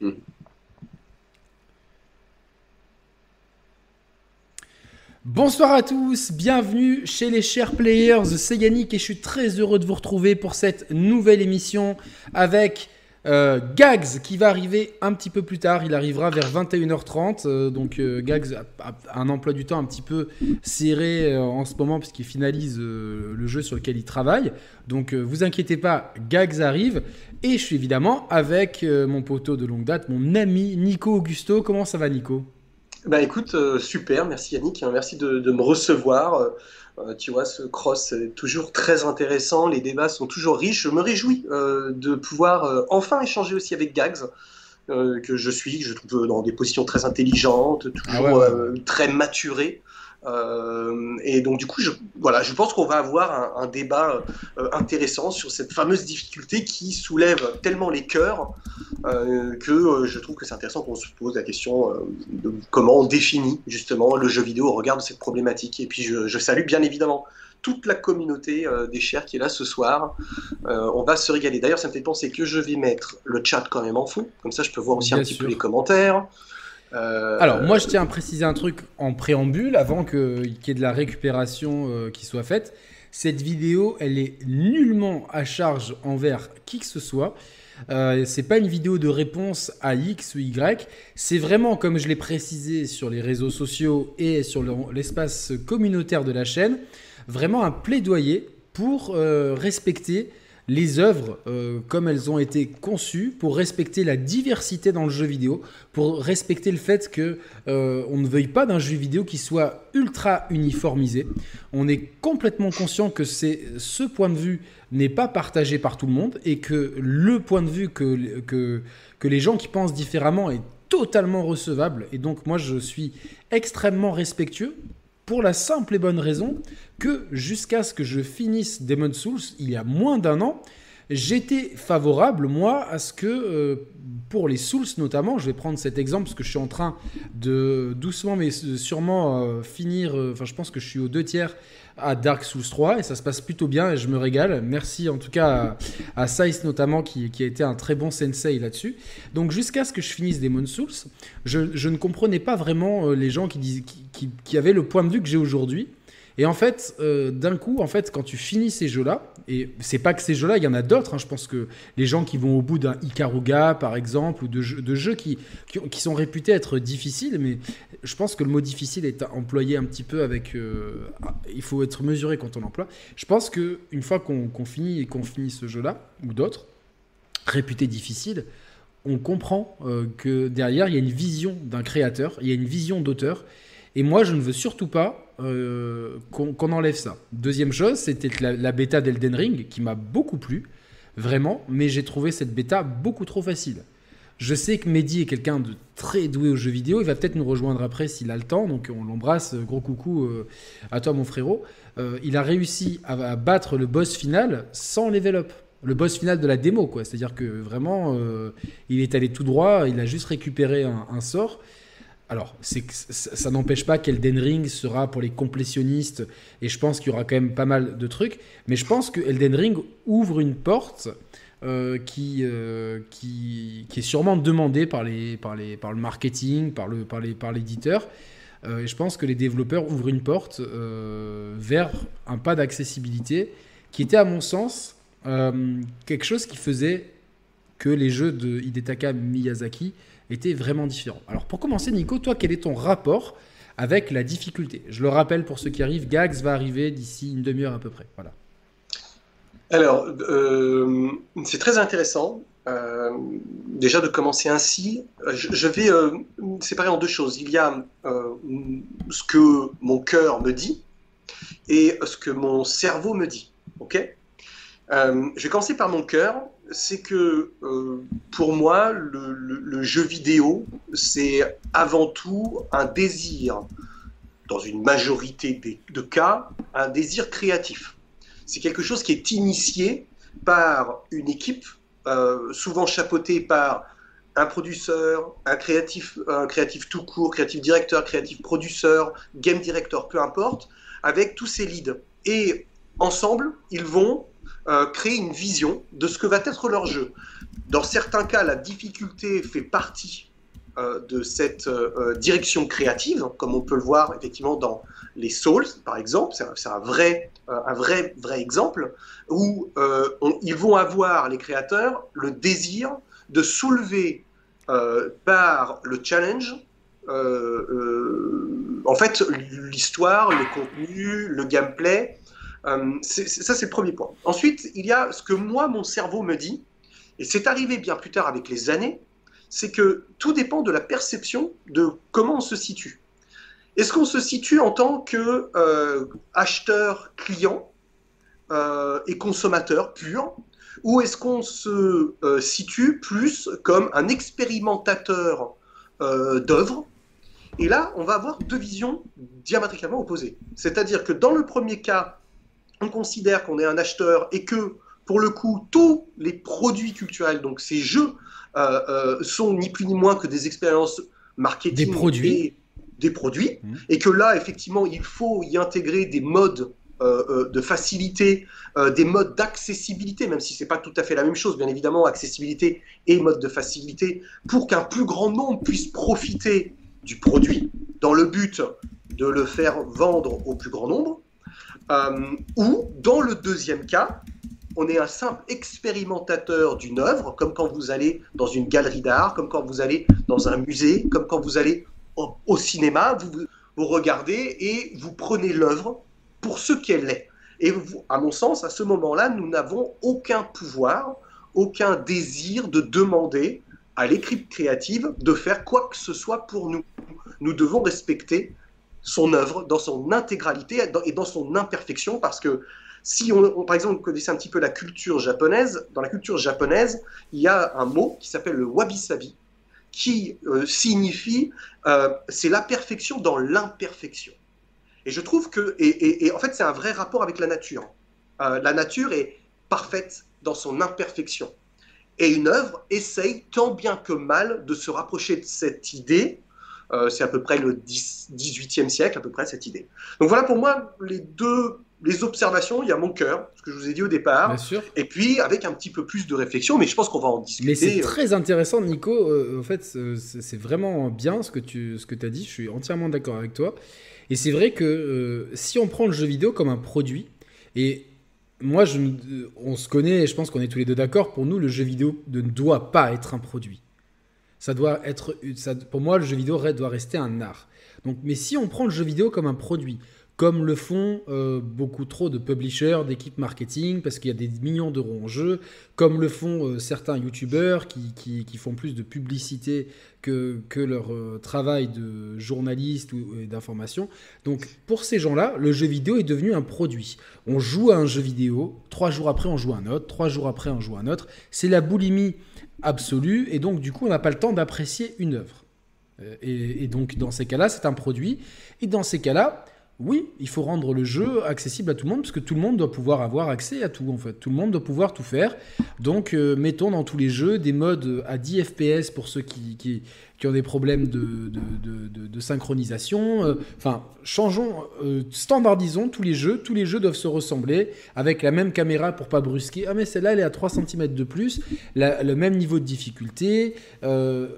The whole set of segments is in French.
Mm. Bonsoir à tous, bienvenue chez les chers players, c'est Yannick et je suis très heureux de vous retrouver pour cette nouvelle émission avec euh, Gags qui va arriver un petit peu plus tard, il arrivera vers 21h30, euh, donc euh, Gags a, un emploi du temps un petit peu serré euh, en ce moment puisqu'il finalise le jeu sur lequel il travaille, donc vous inquiétez pas, Gags arrive. Et je suis évidemment avec mon poteau de longue date, mon ami Nico Augusto, comment ça va Nico? Bah écoute, super, merci Yannick, hein, merci de me recevoir. Euh, tu vois, ce cross est toujours très intéressant, les débats sont toujours riches. Je me réjouis euh, de pouvoir euh, enfin échanger aussi avec Gags, que je suis, je trouve, dans des positions très intelligentes, toujours Ah ouais, ouais. euh, très maturées. Euh, et donc du coup, je, voilà, je pense qu'on va avoir un, un débat euh, intéressant sur cette fameuse difficulté qui soulève tellement les cœurs euh, que je trouve que c'est intéressant qu'on se pose la question de comment on définit justement le jeu vidéo au regard de cette problématique. Et puis je, je salue bien évidemment toute la communauté des chers qui est là ce soir. On va se régaler. D'ailleurs, ça me fait penser que je vais mettre le chat quand même en fond, comme ça je peux voir aussi Bien un petit peu les commentaires. Euh, Alors, moi, je tiens à préciser un truc en préambule avant qu'il y ait de la récupération euh, qui soit faite. Cette vidéo, elle est nullement à charge envers qui que ce soit. Euh, c'est pas une vidéo de réponse à X ou Y. C'est vraiment, comme je l'ai précisé sur les réseaux sociaux et sur le- l'espace communautaire de la chaîne, vraiment un plaidoyer pour euh, respecter les œuvres euh, comme elles ont été conçues, pour respecter la diversité dans le jeu vidéo, pour respecter le fait que euh, on ne veuille pas d'un jeu vidéo qui soit ultra uniformisé. On est complètement conscient que ce point de vue n'est pas partagé par tout le monde et que le point de vue que, que les gens qui pensent différemment est totalement recevable. Et donc moi je suis extrêmement respectueux pour la simple et bonne raison que jusqu'à ce que je finisse Demon Souls, il y a moins d'un an, j'étais favorable, moi, à ce que, euh, pour les Souls notamment, je vais prendre cet exemple parce que je suis en train de doucement mais sûrement euh, finir, euh, enfin je pense que je suis aux deux tiers à Dark Souls 3 et ça se passe plutôt bien et je me régale. Merci en tout cas à, à notamment qui, a été un très bon sensei là-dessus. Donc jusqu'à ce que je finisse Demon Souls, je, ne comprenais pas vraiment euh, les gens qui avaient le point de vue que j'ai aujourd'hui. Et en fait, euh, d'un coup, en fait, quand tu finis ces jeux-là, et c'est pas que ces jeux-là, il y en a d'autres. hein, je pense que les gens qui vont au bout d'un Ikaruga, par exemple, ou de jeux, qui, qui, ont- qui sont réputés être difficiles, mais je pense que le mot difficile est employé un petit peu avec. euh, il faut être mesuré quand on l'emploie. Je pense que une fois qu'on finit qu'on finit ce jeu-là ou d'autres réputés difficiles, on comprend euh, que derrière il y a une vision d'un créateur, il y a une vision d'auteur. Et moi, je ne veux surtout pas euh, qu'on enlève ça. Deuxième chose, c'était la, bêta d'Elden Ring qui m'a beaucoup plu, vraiment, mais j'ai trouvé cette bêta beaucoup trop facile. Je sais que Mehdi est quelqu'un de très doué aux jeux vidéo. Il va peut-être nous rejoindre après s'il a le temps. Donc on l'embrasse. Gros coucou euh, à toi, mon frérot. Euh, il a réussi à, battre le boss final sans level up. Le boss final de la démo, quoi. C'est-à-dire que vraiment, euh, il est allé tout droit. Il a juste récupéré un sort. Alors, ça, n'empêche pas qu'Elden Ring sera pour les complétionnistes, et je pense qu'il y aura quand même pas mal de trucs, mais je pense que Elden Ring ouvre une porte euh, qui, euh, qui, est sûrement demandée par, le marketing, par, l'éditeur, euh, et je pense que les développeurs ouvrent une porte vers un pas d'accessibilité qui était, à mon sens, quelque chose qui faisait que les jeux de Hidetaka Miyazaki étaient vraiment différents. Alors pour commencer, Nico, toi, quel est ton rapport avec la difficulté? Je le rappelle pour ceux qui arrivent, Gags va arriver d'ici une demi-heure à peu près. Voilà. Alors, euh, c'est très intéressant. euh, déjà de commencer ainsi, je, vais euh, séparer en deux choses. Il y a ce que mon cœur me dit et ce que mon cerveau me dit. Ok? Je vais commencer par mon cœur. C'est que euh, pour moi, le, jeu vidéo, c'est avant tout un désir, dans une majorité de cas, un désir créatif. C'est quelque chose qui est initié par une équipe, euh, souvent chapeautée par un producteur, un créatif, un créatif tout court, créatif directeur, créatif producteur, game director, peu importe, avec tous ces leads. Et ensemble, ils vont créer une vision de ce que va être leur jeu. Dans certains cas, la difficulté fait partie de cette direction créative, comme on peut le voir effectivement dans les Souls, par exemple, c'est un, vrai, un vrai, vrai exemple, où ils vont avoir, les créateurs, le désir de soulever par le challenge euh, euh, en fait, l'histoire, le contenu, le gameplay, euh, ça c'est le premier point. Ensuite, il y a ce que moi, mon cerveau me dit, et c'est arrivé bien plus tard avec les années, c'est que tout dépend de la perception de comment on se situe. Est-ce qu'on se situe en tant que acheteur client et consommateur pur, ou est-ce qu'on se situe plus comme un expérimentateur d'œuvres? Et là, on va avoir deux visions diamétralement opposées. C'est-à-dire que dans le premier cas, on considère qu'on est un acheteur et que, pour le coup, tous les produits culturels, donc ces jeux, euh, euh, sont ni plus ni moins que des expériences marketing des produits. et des produits. Mmh. Et que là, effectivement, il faut y intégrer des modes euh, de facilité, des modes d'accessibilité, même si ce n'est pas tout à fait la même chose, bien évidemment, accessibilité et mode de facilité, pour qu'un plus grand nombre puisse profiter du produit dans le but de le faire vendre au plus grand nombre, euh, ou dans le deuxième cas, on est un simple expérimentateur d'une œuvre, comme quand vous allez dans une galerie d'art, comme quand vous allez dans un musée, comme quand vous allez au, cinéma, vous, regardez et vous prenez l'œuvre pour ce qu'elle est. Et à mon sens, à ce moment-là, nous n'avons aucun pouvoir, aucun désir de demander à l'équipe créative de faire quoi que ce soit pour nous. Nous devons respecter son œuvre dans son intégralité et dans son imperfection parce que si on, par exemple, on connaissait un petit peu la culture japonaise, dans la culture japonaise, il y a un mot qui s'appelle le wabi-sabi, qui euh, signifie euh, c'est la perfection dans l'imperfection. Et je trouve que, et, en fait, c'est un vrai rapport avec la nature. Euh, la nature est parfaite dans son imperfection. Et une œuvre essaye tant bien que mal de se rapprocher de cette idée. Euh, c'est à peu près le 18e siècle, à peu près, cette idée. Donc voilà pour moi les deux les observations. Il y a mon cœur, ce que je vous ai dit au départ. Bien sûr. Et puis avec un petit peu plus de réflexion, mais je pense qu'on va en discuter. Mais c'est euh. très intéressant, Nico. Euh, en fait, c'est vraiment bien ce que tu ce que as dit. Je suis entièrement d'accord avec toi. Et c'est vrai que si on prend le jeu vidéo comme un produit, et moi, je, on se connaît et je pense qu'on est tous les deux d'accord. Pour nous, le jeu vidéo ne doit pas être un produit. Ça doit être, pour moi, le jeu vidéo doit rester un art. Donc, mais si on prend le jeu vidéo comme un produit, comme le font euh, beaucoup trop de publishers, d'équipes marketing, parce qu'il y a des millions d'euros en jeu, comme le font euh, certains youtubeurs qui, font plus de publicité que, que leur euh, travail de journaliste ou d'information. Donc pour ces gens-là, le jeu vidéo est devenu un produit. On joue à un jeu vidéo, trois jours après on joue à un autre, trois jours après on joue à un autre. C'est la boulimie absolue, et donc du coup on n'a pas le temps d'apprécier une œuvre. Et, et donc dans ces cas-là, c'est un produit. Et dans ces cas-là, oui, il faut rendre le jeu accessible à tout le monde, parce que tout le monde doit pouvoir avoir accès à tout, en fait. Tout le monde doit pouvoir tout faire. Donc, euh, mettons dans tous les jeux des modes à 10 FPS pour ceux qui, qui ont des problèmes de, synchronisation. Euh, enfin, changeons, euh, standardisons tous les jeux. Tous les jeux doivent se ressembler avec la même caméra pour pas brusquer. Ah, mais celle-là, elle est à 3 cm de plus, le même niveau de difficulté. Euh,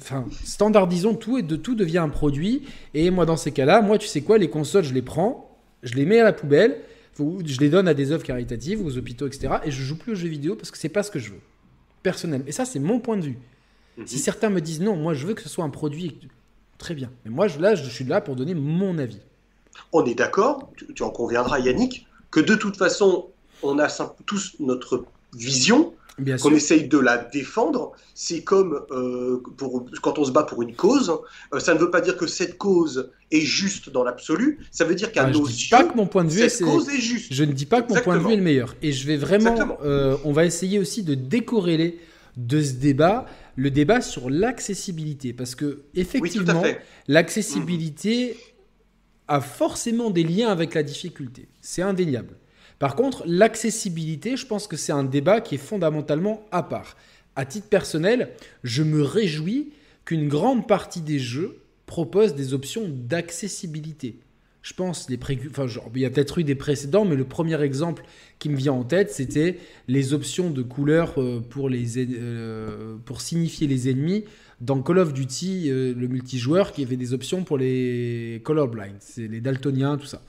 enfin, standardisons tout et de tout devient un produit. Et moi, dans ces cas-là, moi, tu sais quoi, les consoles, je les prends, je les mets à la poubelle, je les donne à des œuvres caritatives, aux hôpitaux, etc. Et je joue plus aux jeux vidéo parce que c'est pas ce que je veux. Personnel. Et ça, c'est mon point de vue. Si certains me disent non, moi je veux que ce soit un produit, très bien. Mais moi je, là, je suis là pour donner mon avis. On est d'accord, tu, en conviendras Yannick, que de toute façon, on a tous notre vision, qu'on essaye de la défendre. C'est comme euh, pour, quand on se bat pour une cause, euh, ça ne veut pas dire que cette cause est juste dans l'absolu, ça veut dire qu'à ah, nos yeux, pas que mon point de vue cette cause est juste. Je ne dis pas que mon point de vue est le meilleur. Et je vais vraiment, euh, on va essayer aussi de décorréler de ce débat le débat sur l'accessibilité. Parce que, effectivement, l'accessibilité a forcément des liens avec la difficulté. C'est indéniable. Par contre, l'accessibilité, je pense que c'est un débat qui est fondamentalement à part. À titre personnel, je me réjouis qu'une grande partie des jeux proposent des options d'accessibilité. Je pense, les il y a peut-être eu des précédents, mais le premier exemple qui me vient en tête, c'était les options de couleurs euh, euh, pour signifier les ennemis dans Call of Duty, euh, le multijoueur, qui avait des options pour les colorblind, c'est les daltoniens, tout ça.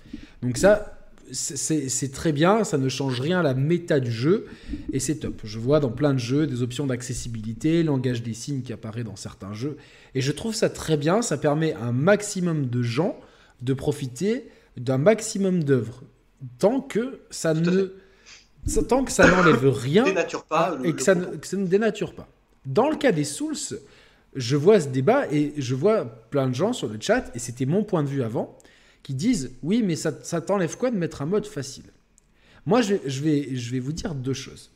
Donc ça, c'est très bien, ça ne change rien à la méta du jeu, et c'est top. Je vois dans plein de jeux des options d'accessibilité, langage des signes qui apparaît dans certains jeux, et je trouve ça très bien, ça permet à un maximum de gens de profiter d'un maximum d'œuvres. Tant que ça ne. Tant que ça n'enlève rien pas et que, ça ne, dénature pas. Dans le cas des Souls, je vois ce débat et je vois plein de gens sur le chat, et c'était mon point de vue avant, qui disent oui, mais ça, t'enlève quoi de mettre un mode facile? Moi, je, vais, je vais vous dire deux choses.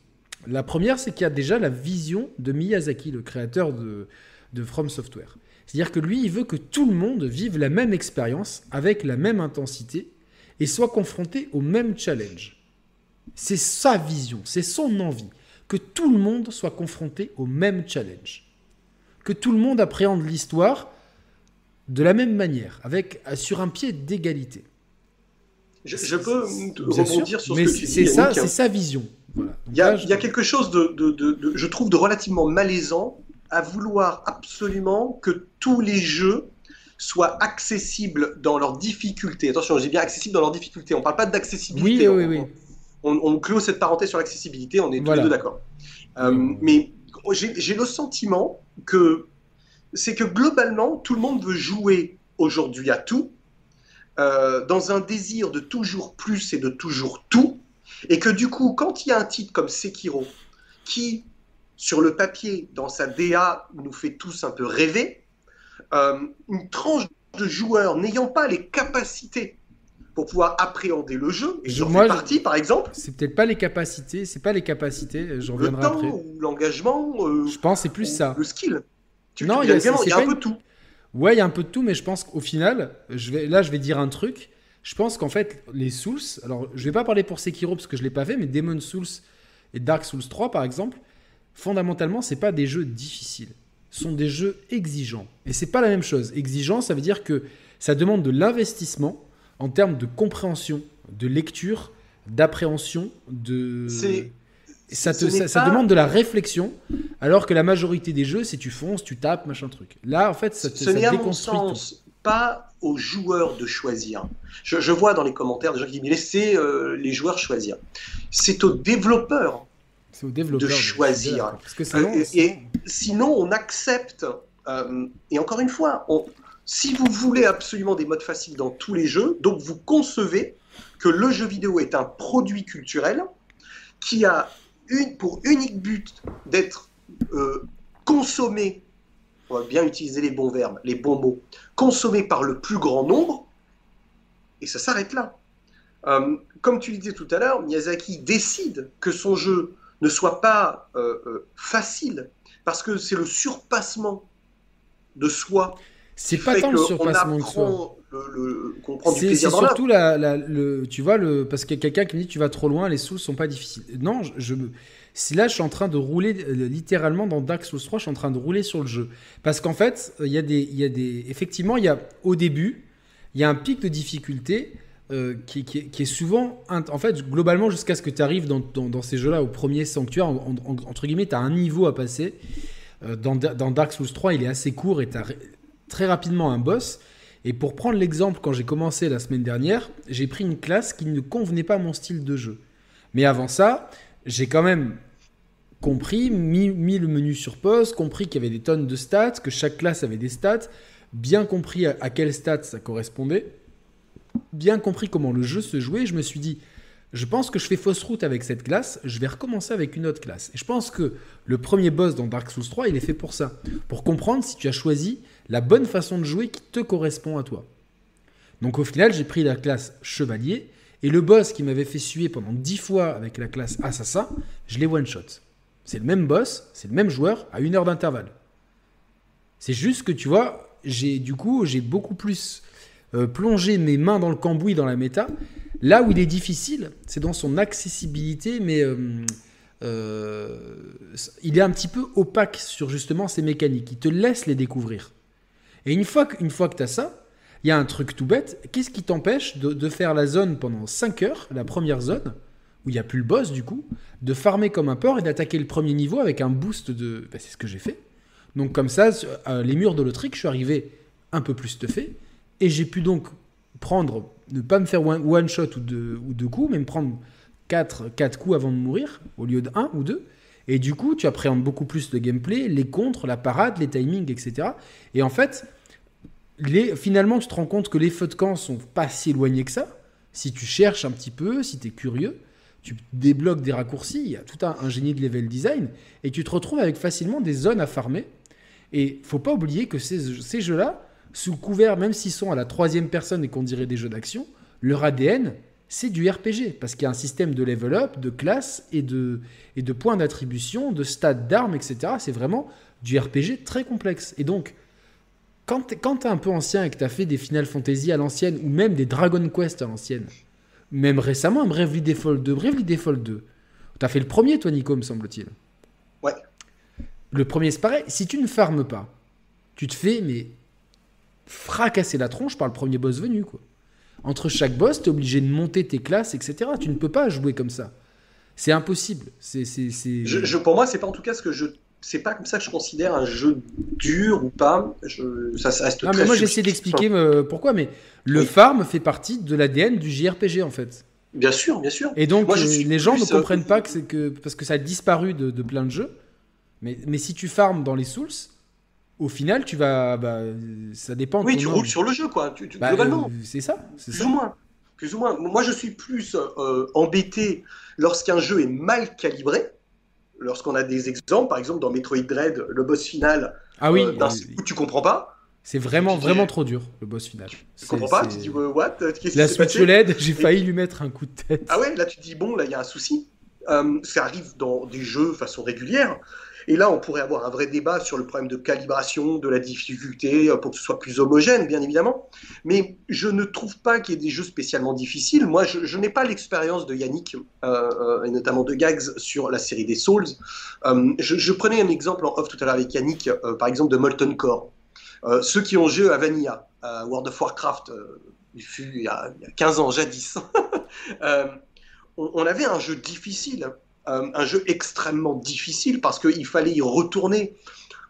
La première, c'est qu'il y a déjà la vision de Miyazaki, le créateur de, de From Software. C'est-à-dire que lui, il veut que tout le monde vive la même expérience avec la même intensité et soit confronté au même challenge. C'est sa vision, c'est son envie, que tout le monde soit confronté au même challenge. Que tout le monde appréhende l'histoire de la même manière, avec, sur un pied d'égalité. Je, peux rebondir sur ce que tu dis. C'est ça, c'est sa vision. Il, y a, quelque chose de, je trouve, de relativement malaisant à vouloir absolument que tous les jeux soient accessibles dans leur difficulté. Attention, j'ai bien accessible dans leur difficulté. On ne parle pas d'accessibilité. Oui, oui, oui. On, on, clôt cette parenthèse sur l'accessibilité, on est tous les deux d'accord. Euh, mais j'ai le sentiment que c'est que globalement, tout le monde veut jouer aujourd'hui à tout, euh, dans un désir de toujours plus et de toujours tout, et que du coup, quand il y a un titre comme Sekiro, qui sur le papier, dans sa DA, nous fait tous un peu rêver, euh, une tranche de joueurs n'ayant pas les capacités pour pouvoir appréhender le jeu, et j'en fais partie par exemple. C'est peut-être pas les capacités, c'est pas les capacités, j'en reviendrai après. Le temps ou l'engagement. Euh, je pense c'est plus ça. Le skill. non, il y a, un peu de tout. Ouais, il y a un peu de tout, mais je pense qu'au final, je vais, là je vais dire un truc. Je pense qu'en fait, les Souls, alors je vais pas parler pour Sekiro parce que je l'ai pas fait, mais Demon Souls et Dark Souls 3 par exemple, fondamentalement, c'est pas des jeux difficiles. Ce sont des jeux exigeants. Et c'est pas la même chose. Exigeant, ça veut dire que ça demande de l'investissement en termes de compréhension, de lecture, d'appréhension, de. Ça, ça, demande de la réflexion, alors que la majorité des jeux, c'est tu fonces, tu tapes, machin truc. Là, en fait, ça, ce n'est à mon sens pas aux joueurs de choisir. Je, vois dans les commentaires des gens qui disent laissez euh, les joueurs choisir. C'est aux développeurs de choisir. Euh, et, sinon, on accepte. Euh, et encore une fois, si vous voulez absolument des modes faciles dans tous les jeux, donc vous concevez que le jeu vidéo est un produit culturel qui a une, pour unique but d'être euh, consommé, on va bien utiliser les bons verbes, les bons mots, consommé par le plus grand nombre, et ça s'arrête là. comme tu disais tout à l'heure, Miyazaki décide que son jeu ne soit pas euh, euh, facile, parce que c'est le surpassement de soi. C'est pas tant le surpassement de soi. C'est surtout la, le, tu vois, le, parce qu'il y a quelqu'un qui me dit tu vas trop loin, les souls sont pas difficiles. Non, je, me, si là je suis en train de rouler euh, littéralement dans Dark Souls 3, je suis en train de rouler sur le jeu, parce qu'en fait, il y a des, il y a des, effectivement, il y a au début, il y a un pic de difficulté euh, qui, est souvent, en fait, globalement, jusqu'à ce que tu arrives dans, ces jeux-là au premier sanctuaire, entre guillemets, tu as un niveau à passer. Euh, dans, Dark Souls 3, il est assez court et tu as très rapidement un boss. Et pour prendre l'exemple, quand j'ai commencé la semaine dernière, j'ai pris une classe qui ne convenait pas à mon style de jeu. Mais avant ça, j'ai quand même compris, mis, le menu sur pause, compris qu'il y avait des tonnes de stats, que chaque classe avait des stats, bien compris à, à quelles stats ça correspondait bien compris comment le jeu se jouait, je me suis dit, je pense que je fais fausse route avec cette classe, je vais recommencer avec une autre classe. Et je pense que le premier boss dans Dark Souls 3, il est fait pour ça. Pour comprendre si tu as choisi la bonne façon de jouer qui te correspond à toi. Donc au final, j'ai pris la classe chevalier, et le boss qui m'avait fait suer pendant 10 fois avec la classe assassin, je l'ai one-shot. C'est le même boss, c'est le même joueur, à une heure d'intervalle. C'est juste que tu vois, j'ai du coup, j'ai beaucoup plus euh, plonger mes mains dans le cambouis dans la méta. Là où il est difficile, c'est dans son accessibilité, mais euh, euh, il est un petit peu opaque sur justement ces mécaniques. Il te laisse les découvrir. Et une fois que, fois que tu as ça, il y a un truc tout bête. Qu'est-ce qui t'empêche de, faire la zone pendant 5 heures, la première zone, où il n'y a plus le boss du coup, de farmer comme un porc et d'attaquer le premier niveau avec un boost de. Bah, c'est ce que j'ai fait. Donc comme ça, les murs de l'Autriche, je suis arrivé un peu plus stuffé. Et j'ai pu donc prendre, ne pas me faire one, shot ou deux, ou deux coups, mais me prendre 4, quatre coups avant de mourir, au lieu de 1 ou 2. Et du coup, tu appréhendes beaucoup plus le gameplay, les contres, la parade, les timings, etc. Et en fait, finalement, tu te rends compte que les feux de camp sont pas si éloignés que ça. Si tu cherches un petit peu, si tu es curieux, tu débloques des raccourcis, il y a tout un, génie de level design, et tu te retrouves avec facilement des zones à farmer. Et faut pas oublier que ces jeux-là, sous couvert, même s'ils sont à la troisième personne et qu'on dirait des jeux d'action, leur ADN, c'est du RPG, parce qu'il y a un système de level up, de classe et de, et de points d'attribution, de stades d'armes, etc. C'est vraiment du RPG très complexe. Et donc, quand tu es un peu ancien et que tu as fait des Final Fantasy à l'ancienne, ou même des Dragon Quest à l'ancienne, même récemment, un Bravely Default 2, Bravely Default 2, tu as fait le premier, toi, Nico, me semble-t-il. Ouais. Le premier, c'est pareil. Si tu ne farmes pas, tu te fais, mais fracasser la tronche par le premier boss venu, quoi. Entre chaque boss, tu es obligé de monter tes classes, etc. Tu ne peux pas jouer comme ça. C'est impossible. C'est, Je, pour moi, c'est pas en tout cas ce que je. C'est pas comme ça que je considère un jeu dur ou pas. Je, ça, reste non, mais moi, j'essaie d'expliquer euh, pourquoi, mais le farm fait partie de l'ADN du JRPG en fait. Bien sûr, bien sûr. Et donc, euh, les gens ne euh, comprennent pas que c'est que. Parce que ça a disparu de, de plein de jeux. Mais, mais si tu farmes dans les Souls, au final, tu vas. Bah, ça dépend. Oui, tu roules sur le jeu, quoi. Bah, globalement. Euh, c'est ça. Plus ou moins. Plus ou moins. Moi, je suis plus euh, embêté lorsqu'un jeu est mal calibré. Lorsqu'on a des exemples, par exemple dans Metroid Dread, le boss final, ah oui, euh, tu comprends pas. C'est vraiment, vraiment trop dur, le boss final. Tu comprends pas, tu dis what? La Switch LED, j'ai failli lui mettre un coup de tête. Ah ouais, là tu te dis bon, là il y a un souci. ça arrive dans des jeux façon régulière. Et là, on pourrait avoir un vrai débat sur le problème de calibration, de la difficulté, euh, pour que ce soit plus homogène, bien évidemment. Mais je ne trouve pas qu'il y ait des jeux spécialement difficiles. Moi, je, n'ai pas l'expérience de Yannick, euh, euh, et notamment de Gags, sur la série des Souls. je, prenais un exemple en off tout à l'heure avec Yannick, par exemple, de Molten Core. ceux qui ont joué à Vanilla, à World of Warcraft, il fut il y, a, 15 ans, jadis, on, avait un jeu difficile euh, un jeu extrêmement difficile parce qu'il fallait y retourner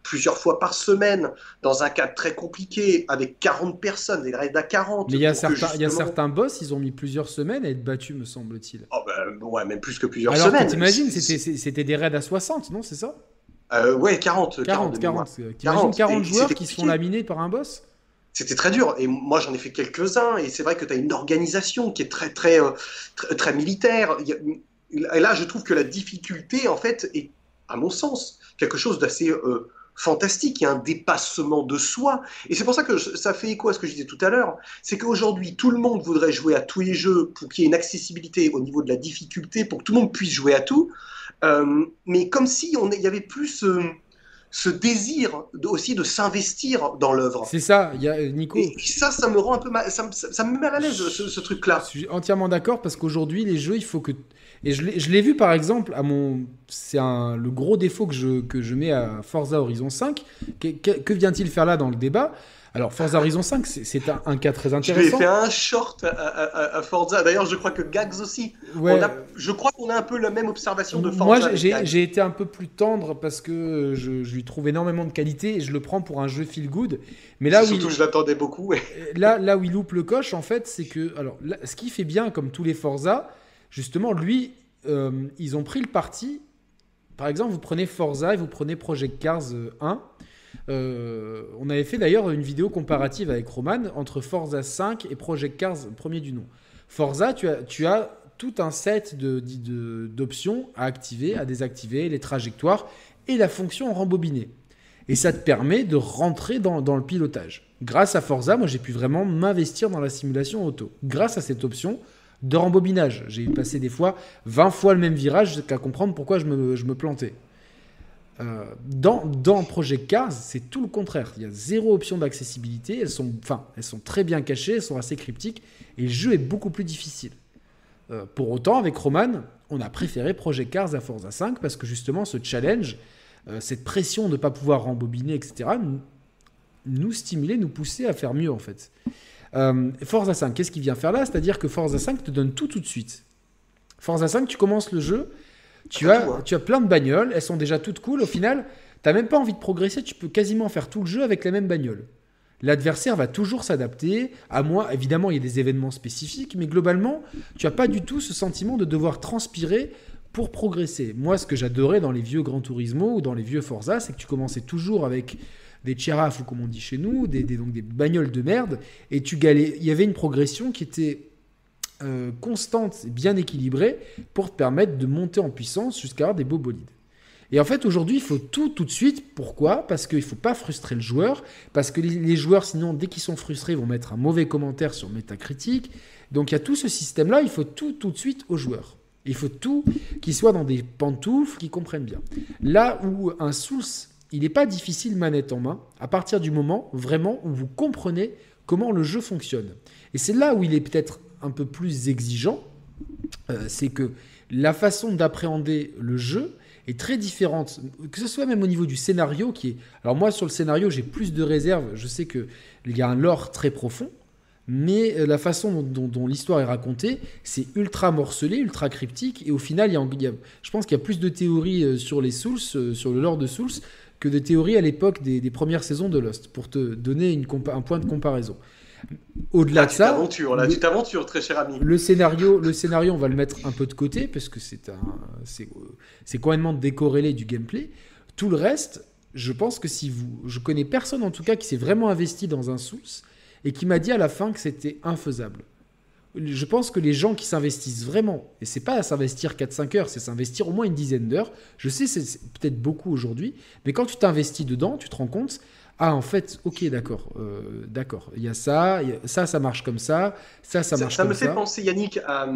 plusieurs fois par semaine dans un cadre très compliqué avec 40 personnes, des raids à 40. Mais il y, a certains, il y a certains boss, ils ont mis plusieurs semaines à être battus, me semble-t-il. Oh ben, ouais, même plus que plusieurs Alors semaines. t'imagines, c'était des raids à 60, non C'est ça? Euh, Ouais, 40. 40, 40. 40, 40 joueurs qui se font laminer par un boss? C'était très dur. Et moi, j'en ai fait quelques-uns. Et c'est vrai que tu as une organisation qui est très, très, euh, très, très, militaire. Et là, je trouve que la difficulté, en fait, est, à mon sens, quelque chose d'assez euh, fantastique. Il y a un dépassement de soi. Et c'est pour ça que ça fait écho à ce que je disais tout à l'heure. C'est qu'aujourd'hui, tout le monde voudrait jouer à tous les jeux pour qu'il y ait une accessibilité au niveau de la difficulté, pour que tout le monde puisse jouer à tout. Euh, mais comme si il y avait plus ce désir aussi de s'investir dans l'œuvre. C'est ça, il y a Nico. Et ça, ça me rend un peu mal, ça, me met mal à l'aise ce, truc-là. Je suis entièrement d'accord parce qu'aujourd'hui, les jeux, il faut que. Et je l'ai vu par exemple à mon. C'est le gros défaut que je, que je mets à Forza Horizon 5. que, que vient-il faire là dans le débat? Alors, Forza Horizon 5, c'est un, cas très intéressant. Je vais faire un short à, Forza. D'ailleurs, je crois que Gags aussi. je crois qu'on a un peu la même observation de Forza. Moi, j'ai été un peu plus tendre parce que je, lui trouve énormément de qualité et je le prends pour un jeu feel good. Mais là Surtout, où je l'attendais beaucoup. là, là où il loupe le coche, en fait, c'est que. Alors, ce qui fait bien, comme tous les Forza, justement, lui, euh, ils ont pris le parti. Par exemple, vous prenez Forza et vous prenez Project Cars 1. Euh, euh, on avait fait d'ailleurs une vidéo comparative avec Roman entre Forza 5 et Project Cars, premier du nom. Forza, tu as, tout un set d'options à activer, à désactiver, les trajectoires et la fonction rembobiner. Et ça te permet de rentrer dans, dans le pilotage. Grâce à Forza, moi j'ai pu vraiment m'investir dans la simulation auto. Grâce à cette option de rembobinage. J'ai passé des fois 20 fois le même virage jusqu'à comprendre pourquoi je me, je me plantais. Euh, dans, dans Project Cars, c'est tout le contraire. Il y a zéro option d'accessibilité. Elles sont, enfin, elles sont très bien cachées, elles sont assez cryptiques, et le jeu est beaucoup plus difficile. Euh, pour autant, avec Roman, on a préféré Project Cars à Forza 5 parce que justement, ce challenge, euh, cette pression de ne pas pouvoir rembobiner, etc., nous, nous stimulait, nous poussait à faire mieux en fait. Euh, Forza 5, qu'est-ce qu'il vient faire là? C'est-à-dire que Forza 5 te donne tout tout de suite. Forza 5, tu commences le jeu, tu as, hein. tu as plein de bagnoles, elles sont déjà toutes cool. Au final, tu n'as même pas envie de progresser, tu peux quasiment faire tout le jeu avec les mêmes bagnoles. L'adversaire va toujours s'adapter, à moins, évidemment, il y a des événements spécifiques, mais globalement, tu n'as pas du tout ce sentiment de devoir transpirer pour progresser. Moi, ce que j'adorais dans les vieux Gran Turismo ou dans les vieux Forza, c'est que tu commençais toujours avec des tchérafs, ou comme on dit chez nous, des, donc des bagnoles de merde, et tu galais. Il y avait une progression qui était euh, constante et bien équilibrée pour te permettre de monter en puissance jusqu'à avoir des beaux bolides. Et en fait, aujourd'hui, il faut tout tout de suite. Pourquoi? Parce qu'il ne faut pas frustrer le joueur. Parce que les, les joueurs, sinon, dès qu'ils sont frustrés, vont mettre un mauvais commentaire sur Metacritic. Donc, il y a tout ce système-là. Il faut tout tout de suite aux joueurs. Il faut tout qu'ils soient dans des pantoufles, qu'ils comprennent bien. Là où un Souls, il n'est pas difficile manette en main, à partir du moment vraiment où vous comprenez comment le jeu fonctionne. Et c'est là où il est peut-être un peu plus exigeant, euh, c'est que la façon d'appréhender le jeu est très différente, que ce soit même au niveau du scénario qui est... Alors moi sur le scénario j'ai plus de réserves, je sais qu'il y a un lore très profond, mais euh, la façon dont, l'histoire est racontée, c'est ultra morcelé, ultra cryptique, et au final, il y a, je pense qu'il y a plus de théories euh, sur les Souls, sur le lore de Souls, que de théories à l'époque des, des premières saisons de Lost, pour te donner une un point de comparaison. Au-delà Là, de ça, t'aventures, là, tu t'aventures, très cher ami. le scénario, le scénario, on va le mettre un peu de côté parce que c'est un, c'est, c'est complètement décorrélé du gameplay. Tout le reste, je pense que si vous, je connais personne en tout cas qui s'est vraiment investi dans un Souls et qui m'a dit à la fin que c'était infaisable. Je pense que les gens qui s'investissent vraiment, et c'est pas s'investir 4-5 heures, c'est s'investir au moins une dizaine d'heures. Je sais, c'est, peut-être beaucoup aujourd'hui, mais quand tu t'investis dedans, tu te rends compte, ah en fait, ok, d'accord, euh, d'accord, il y a ça, il y a- ça, ça marche comme ça, ça, ça Ça, marche ça comme me fait ça. penser, Yannick, à,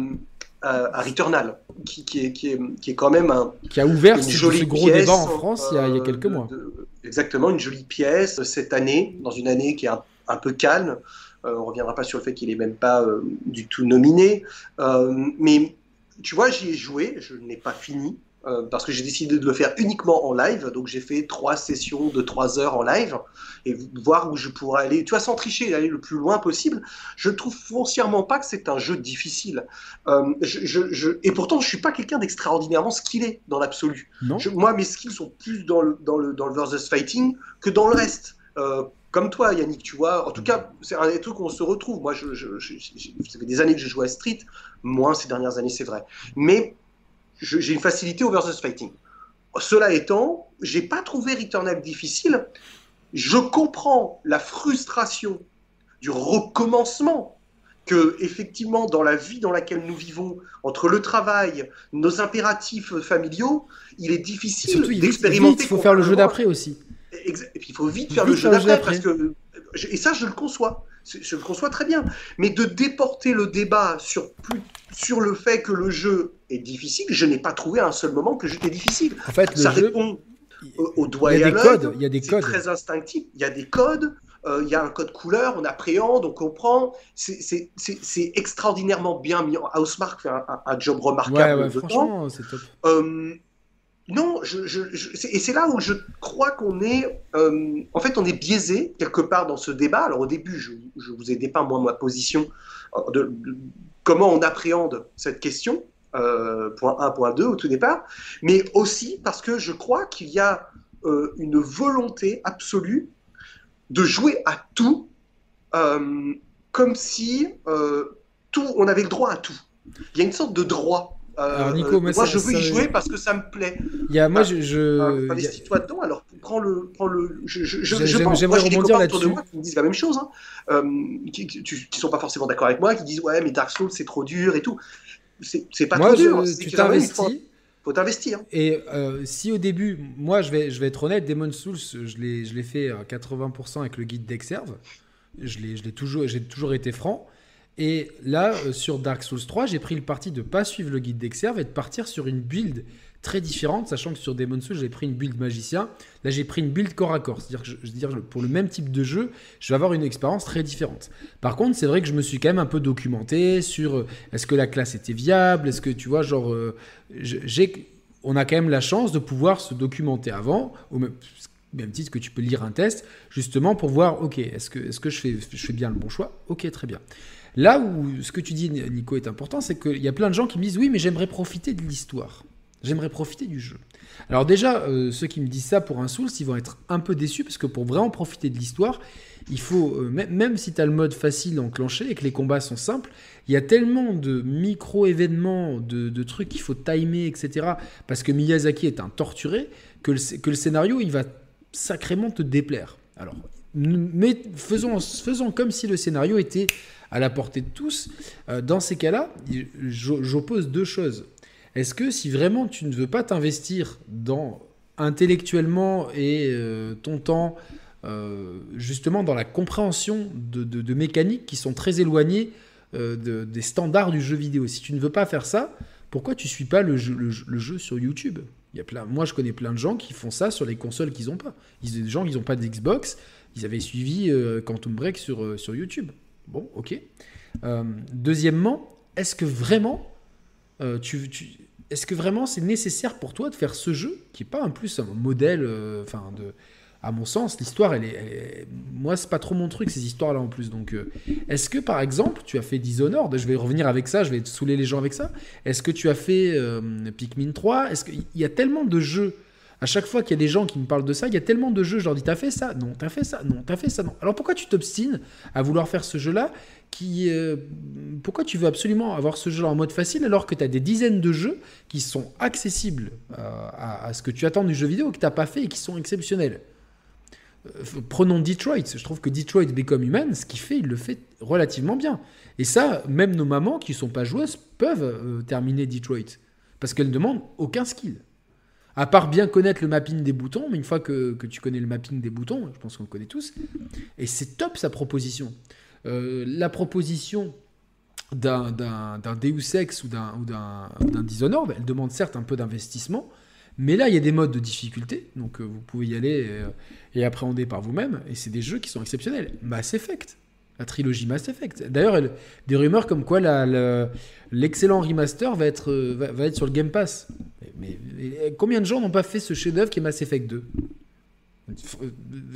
à, à Returnal, qui, qui, est, qui, est, qui est quand même un, qui a ouvert une ce, jolie ce gros pièce, débat en France il y a, il y a euh, quelques de- mois. de- exactement, une jolie pièce cette année, dans une année qui est un, un peu calme. Euh, on reviendra pas sur le fait qu'il est même pas euh, du tout nominé. Euh, mais tu vois, j'y ai joué, je n'ai pas fini. euh, parce que j'ai décidé de le faire uniquement en live, donc j'ai fait trois sessions de trois heures en live et voir où je pourrais aller, tu vois, sans tricher, aller le plus loin possible. Je ne trouve foncièrement pas que c'est un jeu difficile. Euh, je, je- je- et pourtant, je suis pas quelqu'un d'extraordinairement skillé dans l'absolu. Moi, mes skills sont plus dans le, dans le, dans le versus fighting que dans le reste. Euh, comme toi, Yannick, tu vois. En tout cas, c'est un des trucs où on se retrouve. Moi, je, je, je- j'ai- ça fait des années que je joue à Street, moins ces dernières années, c'est vrai. Mais j'ai une facilité au versus fighting. Cela étant, j'ai pas trouvé Returnal difficile. Je comprends la frustration du recommencement que effectivement dans la vie dans laquelle nous vivons, entre le travail, nos impératifs familiaux, il est difficile d'expérimenter. il faut faire le jeu d'après aussi. Et puis il faut vite faire le jeu le jeu d'après parce que et ça je le conçois, je le conçois très bien. Mais de déporter le débat sur plus sur le fait que le jeu est difficile, je n'ai pas trouvé à un seul moment que le jeu était difficile. En fait, Ça jeu, répond il au, au doigt il y et a à des l'œil. codes. Il y a des C'est codes. très instinctif. Il y a des codes. euh, il y a un code couleur, on appréhende, on comprend. C'est- extraordinairement bien mis. Housemark fait un, un- un job Ouais, remarquable ouais, dedans. franchement, c'est top. Euh, non, et c'est là où je crois qu'on est, euh, en fait, on est biaisé quelque part dans ce débat. Alors au début, je, vous ai dépeint moi ma position euh, de, comment on appréhende cette question, euh, point 1, point 2 au tout départ, mais aussi parce que je crois qu'il y a une volonté absolue de jouer à tout, comme si tout, on avait le droit à tout. Il y a une sorte de droit. Euh, Alors, Nico, moi, ça- je veux ça- y jouer parce que ça me plaît. Il y a, moi, Ah, je, Euh, je, il y a- Investis-toi dedans, alors prends le. Prends le je, je, je, je pense, j'aimerais moi, j'ai des rebondir copains autour de moi qui me disent la même chose, hein, euh, qui, qui, sont pas forcément d'accord avec moi, qui disent Ouais, mais Dark Souls c'est trop dur et tout. C'est pas moi, trop dur. c'est tu t'investis. faut t'investir. Et euh, si au début, moi je vais, je vais être honnête, Demon Souls, je l'ai, je l'ai fait à 80% avec le guide d'Exerve. Je l'ai, je l'ai toujours, j'ai toujours été franc. Et là, euh, sur Dark Souls 3, j'ai pris le parti de pas suivre le guide d'Exerve et de partir sur une build très différente, sachant que sur Demon Souls, j'ai pris une build magicien. Là, j'ai pris une build corps à corps. C'est-à-dire que pour le même type de jeu, je vais avoir une expérience très différente. Par contre, c'est vrai que je me suis quand même un peu documenté sur euh, est-ce que la classe était viable, est-ce que tu vois, genre, euh, on a quand même la chance de pouvoir se documenter avant, même- titre que tu peux lire un test, justement pour voir, ok, est-ce que, est que je, fais, je fais bien le bon choix? Ok, très bien. Là où ce que tu dis, Nico, est important, c'est qu'il y a plein de gens qui me disent, oui, mais j'aimerais profiter de l'histoire. J'aimerais profiter du jeu. Alors déjà, euh, ceux qui me disent ça pour un Souls, ils vont être un peu déçus parce que pour vraiment profiter de l'histoire, il faut, euh, même si tu as le mode facile enclenché et que les combats sont simples, il y a tellement de micro-événements, de, trucs qu'il faut timer, etc. Parce que Miyazaki est un torturé, que le, que le scénario, il va sacrément te déplaire. Alors, mais faisons, comme si le scénario était à la portée de tous. Euh, dans ces cas-là, j'oppose deux choses. Est-ce que si vraiment tu ne veux pas t'investir dans intellectuellement et euh, ton temps euh, justement dans la compréhension de, mécaniques qui sont très éloignées des standards du jeu vidéo, si tu ne veux pas faire ça, pourquoi tu suis pas le, jeu sur YouTube? Y a plein, Moi, je connais plein de gens qui font ça sur les consoles qu'ils n'ont pas. Il y a des gens qui n'ont pas d'Xbox, ils avaient suivi Quantum Break sur, sur YouTube. Bon, ok. deuxièmement, est-ce que vraiment tu, est-ce que vraiment c'est nécessaire pour toi de faire ce jeu qui est pas en plus un modèle, euh, enfin de, à mon sens, l'histoire, elle est, moi c'est pas trop mon truc ces histoires-là en plus. Donc, euh, est-ce que par exemple tu as fait Dishonored? Je vais revenir avec ça, je vais saouler les gens avec ça. Est-ce que tu as fait euh, Pikmin 3 Est-ce qu'il y a tellement de jeux à chaque fois qu'il y a des gens qui me parlent de ça, il y a tellement de jeux, je leur dis t'as fait ça? Non, t'as fait ça? Non, t'as fait ça? Non. Alors pourquoi tu t'obstines à vouloir faire ce jeu-là euh, Pourquoi tu veux absolument avoir ce jeu-là en mode facile alors que tu as des dizaines de jeux qui sont accessibles euh, à, ce que tu attends du jeu vidéo que t'as pas fait et qui sont exceptionnels? Prenons Detroit. Je trouve que Detroit Become Human, ce qu'il fait, il le fait relativement bien. Et ça, même nos mamans qui sont pas joueuses peuvent terminer Detroit parce qu'elles ne demandent aucun skill. À part bien connaître le mapping des boutons, mais une fois que, tu connais le mapping des boutons, je pense qu'on le connaît tous, et c'est top sa proposition. Euh, la proposition d'un Deus Ex ou d'un Dishonored, elle demande certes un peu d'investissement, mais là, il y a des modes de difficulté, donc euh, vous pouvez y aller et, euh, et appréhender par vous-même, et c'est des jeux qui sont exceptionnels. Mass Effect, la trilogie Mass Effect. D'ailleurs, des rumeurs comme quoi l'excellent remaster va être, va, être sur le Game Pass. Mais, combien de gens n'ont pas fait ce chef-d'œuvre qui est Mass Effect 2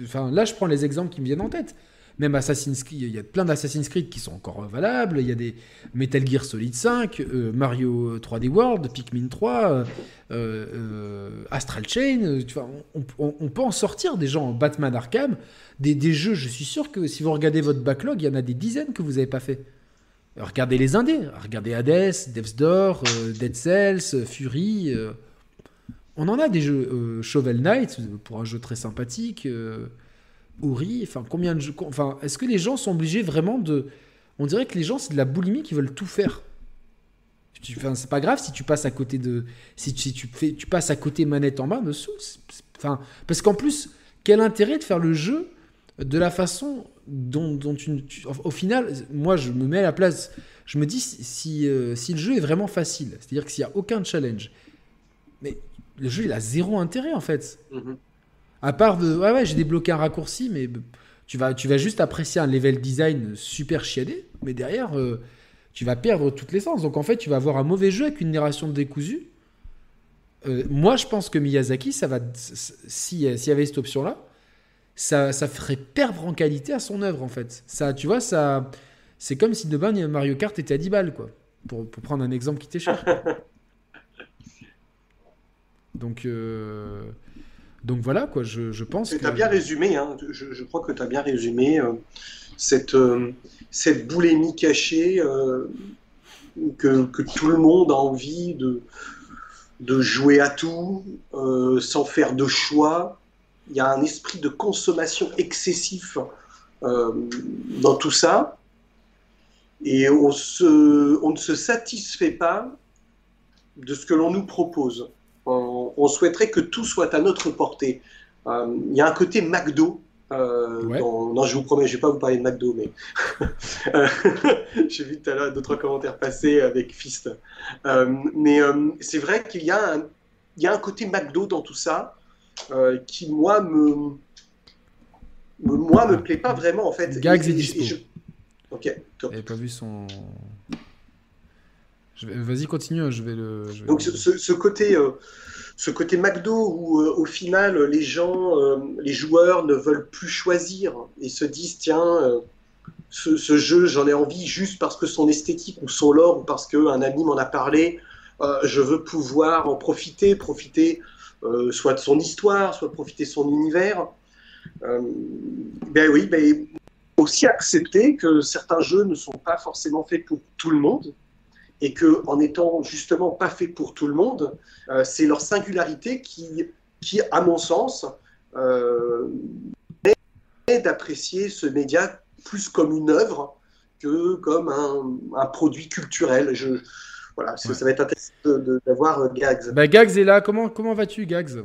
Enfin, là, je prends les exemples qui me viennent en tête. Même Assassin's Creed, il y a plein d'Assassin's Creed qui sont encore valables. Il y a des Metal Gear Solid 5, euh, Mario 3D World, Pikmin 3, euh, euh, Astral Chain. Tu vois, on, peut en sortir des gens. Batman Arkham, des, des, jeux. Je suis sûr que si vous regardez votre backlog, il y en a des dizaines que vous n'avez pas fait. Regardez les indés. Regardez Hades, Death's Door, Dead Cells, Fury. on en a des jeux. Shovel Knight pour un jeu très sympathique. Ori, enfin combien de enfin est-ce que les gens sont obligés vraiment de, on dirait que les gens c'est de la boulimie qui veulent tout faire. Enfin, c'est pas grave si tu passes à côté de, si tu, tu fais, tu passes à côté manette en main de Enfin, parce qu'en plus, quel intérêt de faire le jeu de la façon dont, dont tu, au final, moi je me mets à la place, je me dis si, euh, si, le jeu est vraiment facile, c'est-à-dire que s'il n'y a aucun challenge, mais le jeu il a zéro intérêt en fait. Mm-hmm. À part de. Ouais, ouais, j'ai débloqué un raccourci, mais tu vas, tu vas juste apprécier un level design super chiadé, mais derrière, euh, tu vas perdre toutes les sens. Donc en fait, tu vas avoir un mauvais jeu avec une narration décousue. Euh, moi, je pense que Miyazaki, ça va. S'il y avait cette option-là, ça, ça ferait perdre en qualité à son œuvre, en fait. Ça, tu vois, ça. C'est comme si demain Mario Kart était à 10 balles, quoi. Pour, pour prendre un exemple qui était cher. Donc. Euh... Donc voilà, quoi, je, pense que... Tu as bien résumé, hein, je, crois que tu as bien résumé euh, cette, euh, cette boulémie cachée euh, que, tout le monde a envie de, de jouer à tout, sans faire de choix. Il y a un esprit de consommation excessif dans tout ça. Et on, se, on ne se satisfait pas de ce que l'on nous propose on, souhaiterait que tout soit à notre portée. Euh, il y a un côté McDo. Euh, non, je vous promets, je ne vais pas vous parler de McDo, mais euh, j'ai vu tout à l'heure d'autres commentaires passer avec Fist. mais c'est vrai qu'il y, a un, y a un côté McDo dans tout ça qui, moi, me, moi, me plaît pas vraiment en fait. Gags et, dispo. Ok, top. pas vu son. Vas-y, continue, je vais le. Donc ce, côté, ce côté McDo où au final les gens, les joueurs ne veulent plus choisir et se disent tiens, ce, ce, jeu j'en ai envie juste parce que son esthétique ou son lore ou parce qu'un ami m'en a parlé, je veux pouvoir en profiter, profiter soit de son histoire, soit profiter de son univers. ben oui, ben, aussi accepter que certains jeux ne sont pas forcément faits pour tout le monde et que en étant justement pas faits pour tout le monde, euh, c'est leur singularité qui, qui, à mon sens, euh, d'apprécier ce média plus comme une œuvre que comme un, un produit culturel. Je, voilà, ça va être intéressant d'avoir euh, Gags. Bah, Gags est là. Comment, comment vas-tu, Gags?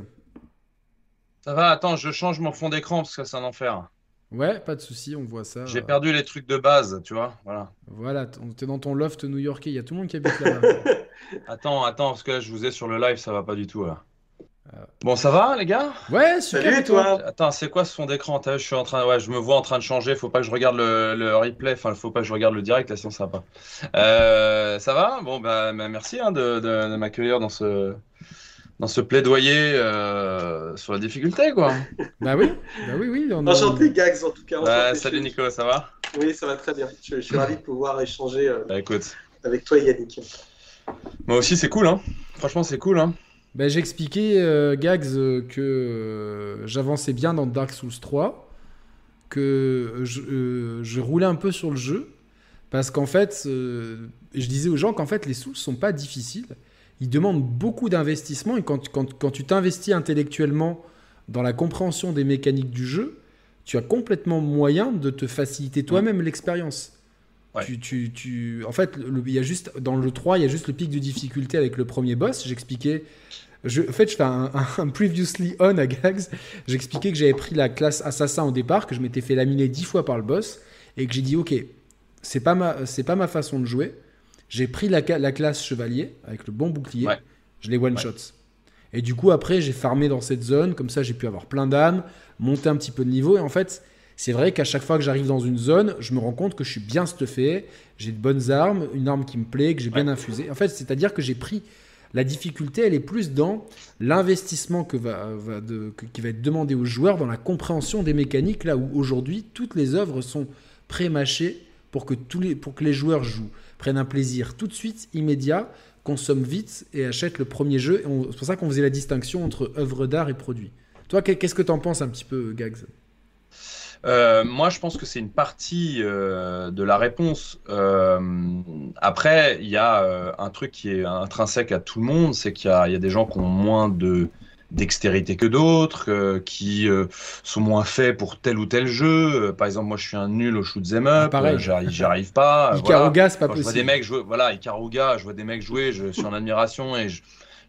Ça va, attends, je change mon fond d'écran parce que c'est un enfer. Ouais, pas de souci, on voit ça. J'ai perdu les trucs de base, tu vois. Voilà. Voilà, t'es dans ton loft new-yorkais, il y a tout le monde qui habite là. attends, attends, parce que là, je vous ai sur le live, ça va pas du tout là. Euh. Bon, ça va, les gars? Ouais, super. Salut, toi. Attends, c'est quoi ce fond d'écran? Je suis en train, ouais, je me vois en train de changer. Faut pas que je regarde le, replay. Enfin, faut pas que je regarde le direct. Là, sinon, ça va pas. Euh, ça va? Bon, bah, bah merci hein, de m'accueillir dans ce dans ce plaidoyer euh, sur la difficulté, quoi. bah oui, bah oui, oui. On Enchanté, Gags, en tout cas. salut Nico, ça va? Oui, ça va très bien. Je, suis ravi de pouvoir échanger euh, bah, écoute. avec toi Yannick. Moi aussi, c'est cool, hein. Franchement, c'est cool, hein. Bah, J'ai expliqué, euh, Gags, que j'avançais bien dans Dark Souls 3, que je, je, roulais un peu sur le jeu, parce qu'en fait, je disais aux gens qu'en fait, les Souls sont pas difficiles il demande beaucoup d'investissement et quand, quand, tu t'investis intellectuellement dans la compréhension des mécaniques du jeu, tu as complètement moyen de te faciliter toi-même l'expérience. Tu, tu, tu, en fait, il y a juste, dans le 3, il y a juste le pic de difficulté avec le premier boss. J'expliquais. Je, en fait, je fais un, previously on à Gags. J'expliquais que j'avais pris la classe assassin au départ, que je m'étais fait laminer dix fois par le boss, et que j'ai dit Ok, c'est pas, ma, pas ma façon de jouer. J'ai pris la, classe chevalier avec le bon bouclier, je l'ai one shot. Et du coup, après, j'ai farmé dans cette zone, comme ça j'ai pu avoir plein d'âmes, monter un petit peu de niveau. Et en fait, c'est vrai qu'à chaque fois que j'arrive dans une zone, je me rends compte que je suis bien stuffé, j'ai de bonnes armes, une arme qui me plaît, que j'ai bien infusé. En fait, c'est-à-dire que j'ai pris. La difficulté, elle est plus dans l'investissement que va, qui va être demandé aux joueurs dans la compréhension des mécaniques, là où aujourd'hui, toutes les œuvres sont pré-mâchées pour que, tous les, pour que les joueurs jouent prennent un plaisir tout de suite, immédiat, consomment vite et achètent le premier jeu. C'est pour ça qu'on faisait la distinction entre œuvre d'art et produit. Toi, qu'est-ce que tu en penses un petit peu, Gags? Euh, moi, je pense que c'est une partie euh, de la réponse. Euh, après, il y a un truc qui est intrinsèque à tout le monde, c'est qu'il y, y, a des gens qui ont moins de dextérité que d'autres, euh, qui euh, sont moins faits pour tel ou tel jeu. Euh, par exemple, moi, je suis un nul au shoot them up, ah, j'y arrive pas. Ikaruga, c'est pas possible. Je vois des mecs jouer, voilà, Ikaruga, je vois des mecs jouer, je suis en admiration et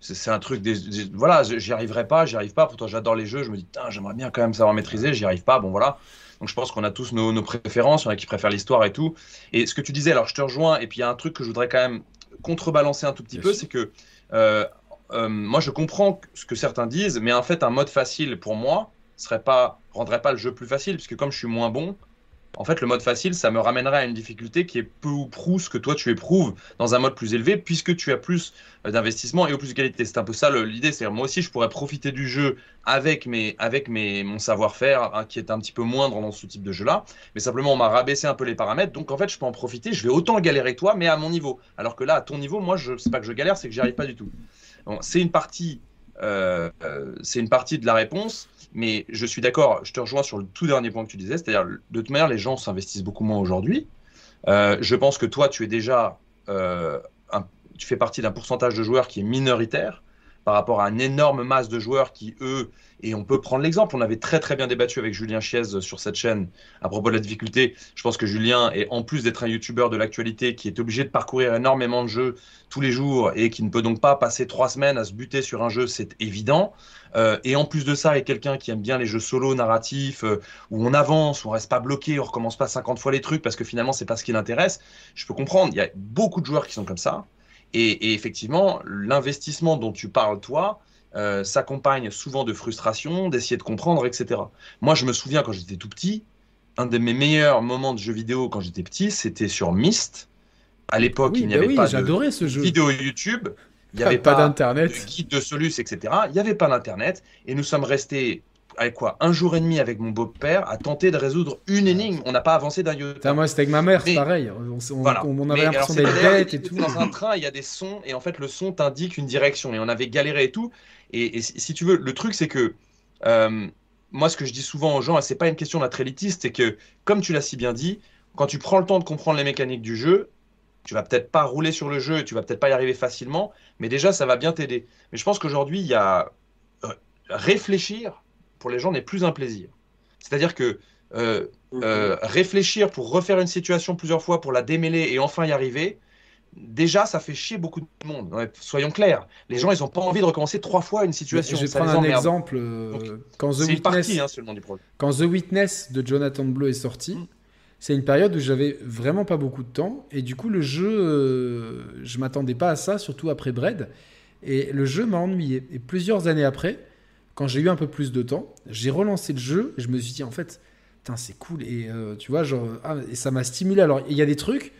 c'est un truc des, voilà j'y arriverai pas j'y arrive pas pourtant j'adore les jeux je me dis j'aimerais bien quand même savoir maîtriser j'y arrive pas bon voilà donc je pense qu'on a tous nos, nos préférences il y en a qui préfèrent l'histoire et tout et ce que tu disais alors je te rejoins et puis il y a un truc que je voudrais quand même contrebalancer un tout petit peu c'est que euh, moi je comprends ce que certains disent, mais en fait un mode facile pour moi serait pas rendrait pas le jeu plus facile, puisque comme je suis moins bon, en fait le mode facile ça me ramènerait à une difficulté qui est peu ou prou ce que toi tu éprouves dans un mode plus élevé, puisque tu as plus euh, d'investissement et au plus de qualité. C'est un peu ça l'idée, c'est moi aussi je pourrais profiter du jeu avec mon savoir-faire hein, qui est un petit peu moindre dans ce type de jeu là, mais simplement on m'a rabaissé un peu les paramètres, donc en fait je peux en profiter, je vais autant galérer que toi, mais à mon niveau. Alors que là à ton niveau, moi je sais pas que je galère, c'est que j'y arrive pas du tout c'est une partie, euh, euh, c'est une partie de la réponse, mais je suis d'accord. Je te rejoins sur le tout dernier point que tu disais, c'est-à-dire de toute manière, les gens s'investissent beaucoup moins aujourd'hui. Euh, je pense que toi, tu es déjà, tu fais partie d'un pourcentage de joueurs qui est minoritaire par rapport à une énorme masse de joueurs qui, eux, et on peut prendre l'exemple, on avait très très bien débattu avec Julien Chiez sur cette chaîne à propos de la difficulté. Je pense que Julien est, en plus d'être un youtubeur de l'actualité, qui est obligé de parcourir énormément de jeux tous les jours et qui ne peut donc pas passer trois semaines à se buter sur un jeu, c'est évident. Euh, et en plus de ça, est quelqu'un qui aime bien les jeux solo narratifs, euh, où on avance, où on reste pas bloqué, on recommence pas 50 fois les trucs parce que finalement c'est pas ce qui l'intéresse. Je peux comprendre, il y a beaucoup de joueurs qui sont comme ça. Et, effectivement, l'investissement dont tu parles, toi, euh, s'accompagne souvent de frustration, d'essayer de comprendre, etc. Moi, je me souviens quand j'étais tout petit, un de mes meilleurs moments de jeux vidéo quand j'étais petit, c'était sur Myst. À l'époque, Oui, il n'y bah avait oui, pas de ce jeu. vidéo YouTube, il n'y avait pas pas, d'internet. de guide de Solus, etc. Il n'y avait pas d'internet. Et nous sommes restés, avec quoi Un jour et demi avec mon beau-père à tenter de résoudre une énigme. On n'a pas avancé d'un iota. Moi, c'était avec ma mère, c'est pareil. On, on- Voilà. on Mais avait l'impression d'être bête et tout. Dans un train, il y a des sons, et en fait, le son t'indique une direction. Et on avait galéré et tout. Et, et si si tu veux, le truc, c'est que euh, moi, ce que je dis souvent aux gens, et c'est pas une question d'être élitiste, c'est que, comme tu l'as si bien dit, quand tu prends le temps de comprendre les mécaniques du jeu, tu vas peut-être pas rouler sur le jeu, tu vas peut-être pas y arriver facilement, mais déjà, ça va bien t'aider. Mais je pense qu'aujourd'hui, il y a euh, réfléchir pour les gens n'est plus un plaisir. C'est-à-dire que euh, euh, réfléchir pour refaire une situation plusieurs fois, pour la démêler et enfin y arriver, déjà, ça fait chier beaucoup de monde. Ouais, soyons clairs. Les gens, ils n'ont pas envie de recommencer trois fois une situation. Je vais ça prendre un emmerde. exemple. euh, Donc, quand, The C'est une Witness, partie hein, seulement du problème. quand The Witness de Jonathan Blow est sorti, Mm. c'est une période où j'avais vraiment pas beaucoup de temps. Et du coup, le jeu, euh, je m'attendais pas à ça, surtout après Bread. Et le jeu m'a ennuyé. Et plusieurs années après, quand j'ai eu un peu plus de temps, j'ai relancé le jeu et je me suis dit, en fait, c'est cool. Et euh, tu vois, genre, ah, et ça m'a stimulé. Alors, il y a des trucs.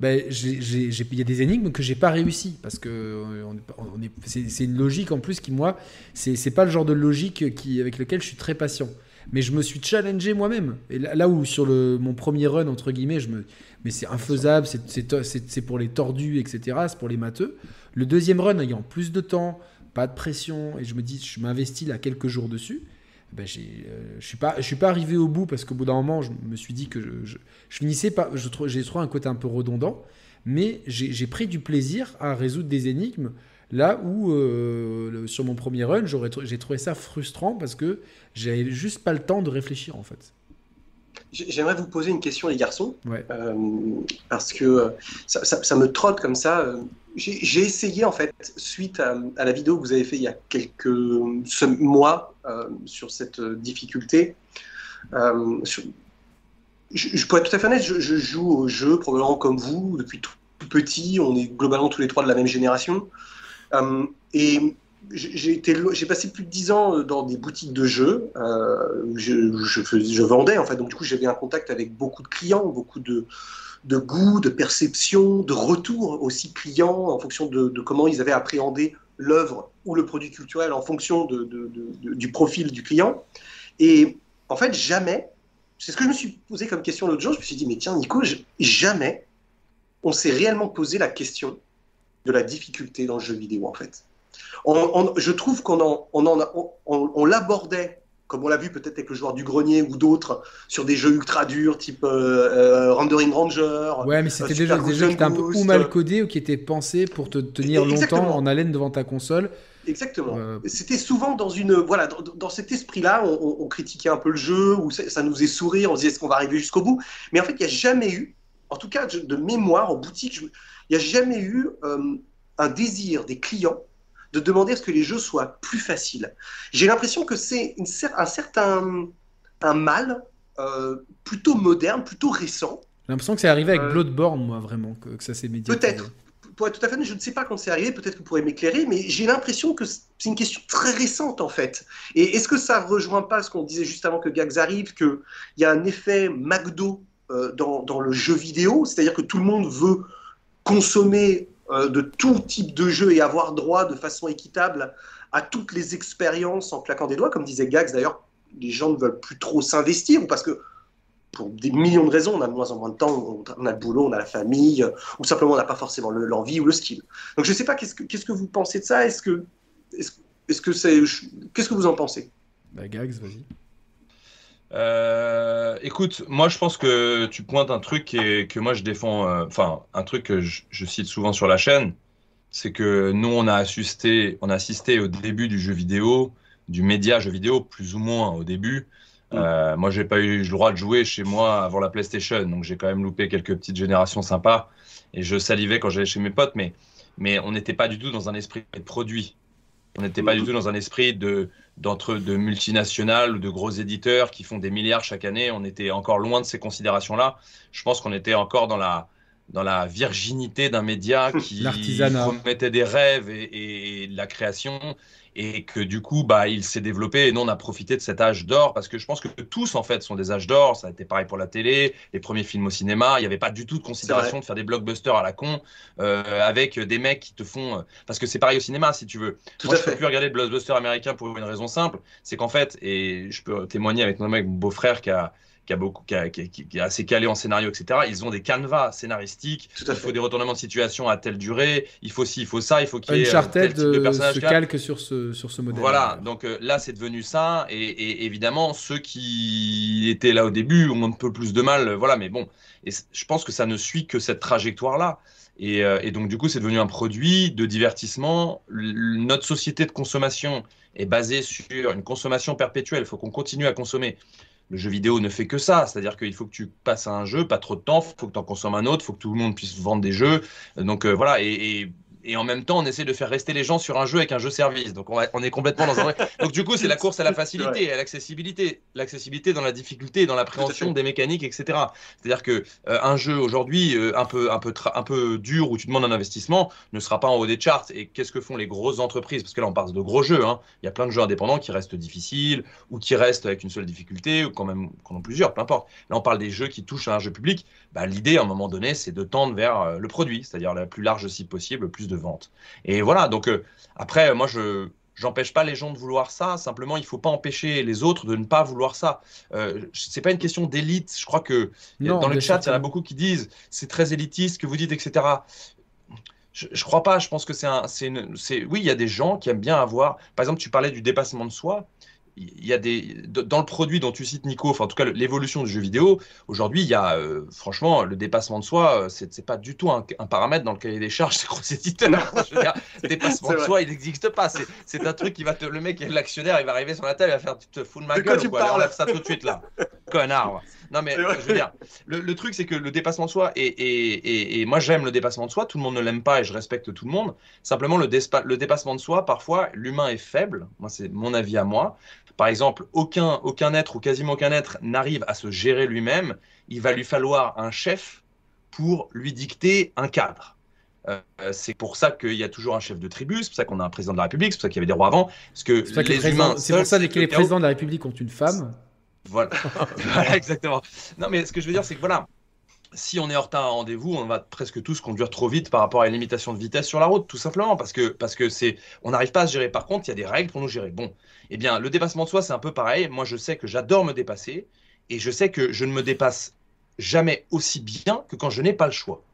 Ben, il y a des énigmes que j'ai pas réussi parce que euh, on c'est une logique en plus qui moi c'est c'est pas le genre de logique qui avec lequel je suis très patient mais je me suis challengé moi-même et là, où sur le mon premier run entre guillemets je me mais c'est infaisable c'est c'est pour les tordus etc c'est pour les matheux le deuxième run ayant plus de temps pas de pression et je me dis je m'investis là quelques jours dessus ben j'ai, euh, je suis pas je suis pas arrivé au bout parce qu'au bout d'un moment je me suis dit que je, je, finissais pas j'ai trouvé un côté un peu redondant mais j'ai pris du plaisir à résoudre des énigmes là où euh, sur mon premier run j'ai trouvé ça frustrant parce que j'avais juste pas le temps de réfléchir en fait J'aimerais vous poser une question, les garçons, ouais euh, parce que euh, ça, ça- ça me trotte comme ça. euh, J'ai essayé, en fait, suite à, à la vidéo que vous avez fait il y a quelques mois euh, sur cette difficulté. euh, sur- je, je pourrais être tout à fait honnête, je, je joue au jeu probablement comme vous depuis tout petit. On est globalement tous les trois de la même génération. Et j'ai passé plus de 10 ans euh, dans des boutiques de jeux. euh, je, vendais en fait, donc du coup j'avais un contact avec beaucoup de clients, beaucoup de, de goût, de perception, de retour aussi clients en fonction de, comment ils avaient appréhendé l'œuvre ou le produit culturel en fonction du profil du client. Et en fait jamais, c'est ce que je me suis posé comme question l'autre jour. Je me suis dit mais tiens Nico, jamais on s'est réellement posé la question de la difficulté dans le jeu vidéo en fait. On- on- je trouve qu'on en, on l'abordait, comme on l'a vu peut-être avec le joueur du grenier ou d'autres, sur des jeux ultra durs type euh, euh, Rendering Ranger. ouais mais c'était euh, déjà Super des jeux qui étaient un peu ou mal euh, codés ou qui étaient pensés pour te tenir Exactement. longtemps en haleine devant ta console Exactement. Euh, C'était souvent dans une voilà dans, dans cet esprit-là, on, critiquait un peu le jeu ou ça, ça nous faisait sourire, on se disait est-ce qu'on va arriver jusqu'au bout? Mais en fait, il n'y a jamais eu, en tout cas de mémoire en boutique, il n'y a jamais eu un désir des clients de demander à ce que les jeux soient plus faciles. J'ai l'impression que c'est cer- un certain un mal euh, plutôt moderne, plutôt récent. j'ai l'impression que c'est arrivé avec Euh, Bloodborne moi vraiment que, que ça s'est médiatisé Peut-être. Pour être tout à fait je ne sais pas quand c'est arrivé, peut-être que vous pourrez m'éclairer, mais j'ai l'impression que c'est une question très récente en fait. Et est-ce que ça rejoint pas ce qu'on disait juste avant que Gags arrive, qu'il y a un effet McDo euh, dans, dans le jeu vidéo, c'est-à-dire que tout le monde veut consommer de tout type de jeu et avoir droit de façon équitable à toutes les expériences en claquant des doigts, comme disait Gags d'ailleurs, les gens ne veulent plus trop s'investir, parce que pour des millions de raisons, on a de moins en moins de temps, on a le boulot, on a la famille, ou simplement on n'a pas forcément le- l'envie ou le skill. Donc je ne sais pas, qu'est-ce que, vous pensez de ça? Est-ce que, est-ce, est-ce que c'est, qu'est-ce que vous en pensez? Bah Gags vas-y Euh, écoute, moi je pense que tu pointes un truc est- que moi je défends, euh, enfin un truc que je, je cite souvent sur la chaîne, c'est que nous on a assisté, on a assisté au début du jeu vidéo, du média jeu vidéo plus ou moins au début. Euh, moi j'ai pas eu le droit de jouer chez moi avant la PlayStation, donc j'ai quand même loupé quelques petites générations sympas et je salivais quand j'allais chez mes potes, mais mais on n'était pas du tout dans un esprit de produit. On n'était pas du tout dans un esprit de d'entre de multinationales ou de gros éditeurs qui font des milliards chaque année. On était encore loin de ces considérations-là. Je pense qu'on était encore dans la dans la virginité d'un média qui promettait des rêves et, et, de la création et que du coup, bah, il s'est développé et nous, on a profité de cet âge d'or parce que je pense que tous, en fait, sont des âges d'or. Ça a été pareil pour la télé, les premiers films au cinéma. Il n'y avait pas du tout de considération de faire des blockbusters à la con euh, avec des mecs qui te font. Euh, parce que c'est pareil au cinéma, si tu veux. Tout Moi, je peux plus regarder le blockbuster américain pour une raison simple c'est qu'en fait, et je peux témoigner avec mon mec, mon beau-frère qui a qui, a beaucoup, qui, est assez calé en scénario, etc. Ils ont des canevas scénaristiques. il faut des retournements de situation à telle durée. Il faut ci, il faut ça. Il faut qu'il y ait euh, tel type de personnage. se calque sur ce, sur ce modèle. Voilà. Donc euh, là, c'est devenu ça. Et, évidemment, ceux qui étaient là au début ont un peu plus de mal. Voilà. Mais bon, et je pense que ça ne suit que cette trajectoire-là. Et, euh, et, donc, du coup, c'est devenu un produit de divertissement. notre société de consommation est basée sur une consommation perpétuelle. Il faut qu'on continue à consommer le jeu vidéo ne fait que ça. C'est-à-dire qu'il faut que tu passes à un jeu, pas trop de temps, il faut que tu en consommes un autre, il faut que tout le monde puisse vendre des jeux. Donc euh, voilà, et, et en même temps, on essaie de faire rester les gens sur un jeu avec un jeu service. Donc, on, est complètement dans un. Donc, du coup, c'est la course à la facilité, à l'accessibilité, l'accessibilité dans la difficulté, dans l'appréhension des mécaniques, etc. C'est-à-dire que euh, un jeu aujourd'hui euh, un peu, un peu, un peu dur où tu demandes un investissement ne sera pas en haut des charts. Et qu'est-ce que font les grosses entreprises? Parce que là, on parle de gros jeux. Hein. Il y a plein de jeux indépendants qui restent difficiles ou qui restent avec une seule difficulté ou quand même qu'on en plusieurs, peu importe. Là, on parle des jeux qui touchent à un jeu public. Bah, l'idée, à un moment donné, c'est de tendre vers euh, le produit, c'est-à-dire la plus large cible possible, le plus de ventes. Et voilà, donc euh, après, moi, je j'empêche pas les gens de vouloir ça. Simplement, il faut pas empêcher les autres de ne pas vouloir ça. Euh, c'est pas une question d'élite. Je crois que dans le chat, il y en a beaucoup qui disent c'est très élitiste ce que vous dites, etc. Je, je crois pas. Je pense que c'est un, c'est, oui, il y a des gens qui aiment bien avoir. Par exemple, tu parlais du dépassement de soi il y a des dans le produit dont tu cites Nico, enfin en tout cas l'évolution du jeu vidéo. Aujourd'hui, il y a euh, franchement le dépassement de soi, euh, c'est pas du tout un, paramètre dans le cahier des charges des gros éditeurs. dépassement de soi, il n'existe pas. C'est un truc qui va te le mec l'actionnaire, il va arriver sur la table, il va faire tu te fous de ma gueule quoi? enlève ça tout de suite là, connard. Non mais je veux dire, le, truc c'est que le dépassement de soi et, et, et, moi j'aime le dépassement de soi. Tout le monde ne l'aime pas et je respecte tout le monde. Simplement le, le dépassement de soi, parfois l'humain est faible. Moi c'est mon avis à moi. Par exemple, aucun, aucun être ou quasiment aucun être n'arrive à se gérer lui-même. Il va lui falloir un chef pour lui dicter un cadre. Euh, c'est pour ça qu'il y a toujours un chef de tribu, c'est pour ça qu'on a un président de la République, c'est pour ça qu'il y avait des rois avant. C'est pour ça que les présidents de la République ont une femme. Voilà, exactement. Non, mais ce que je veux dire, c'est que voilà, si on est en retard à un rendez-vous, on va presque tous conduire trop vite par rapport à une limitation de vitesse sur la route, tout simplement, parce que parce que c'est, on n'arrive pas à se gérer. Par contre, il y a des règles pour nous gérer. Bon, eh bien, le dépassement de soi, c'est un peu pareil. Moi, je sais que j'adore me dépasser, et je sais que je ne me dépasse jamais aussi bien que quand je n'ai pas le choix.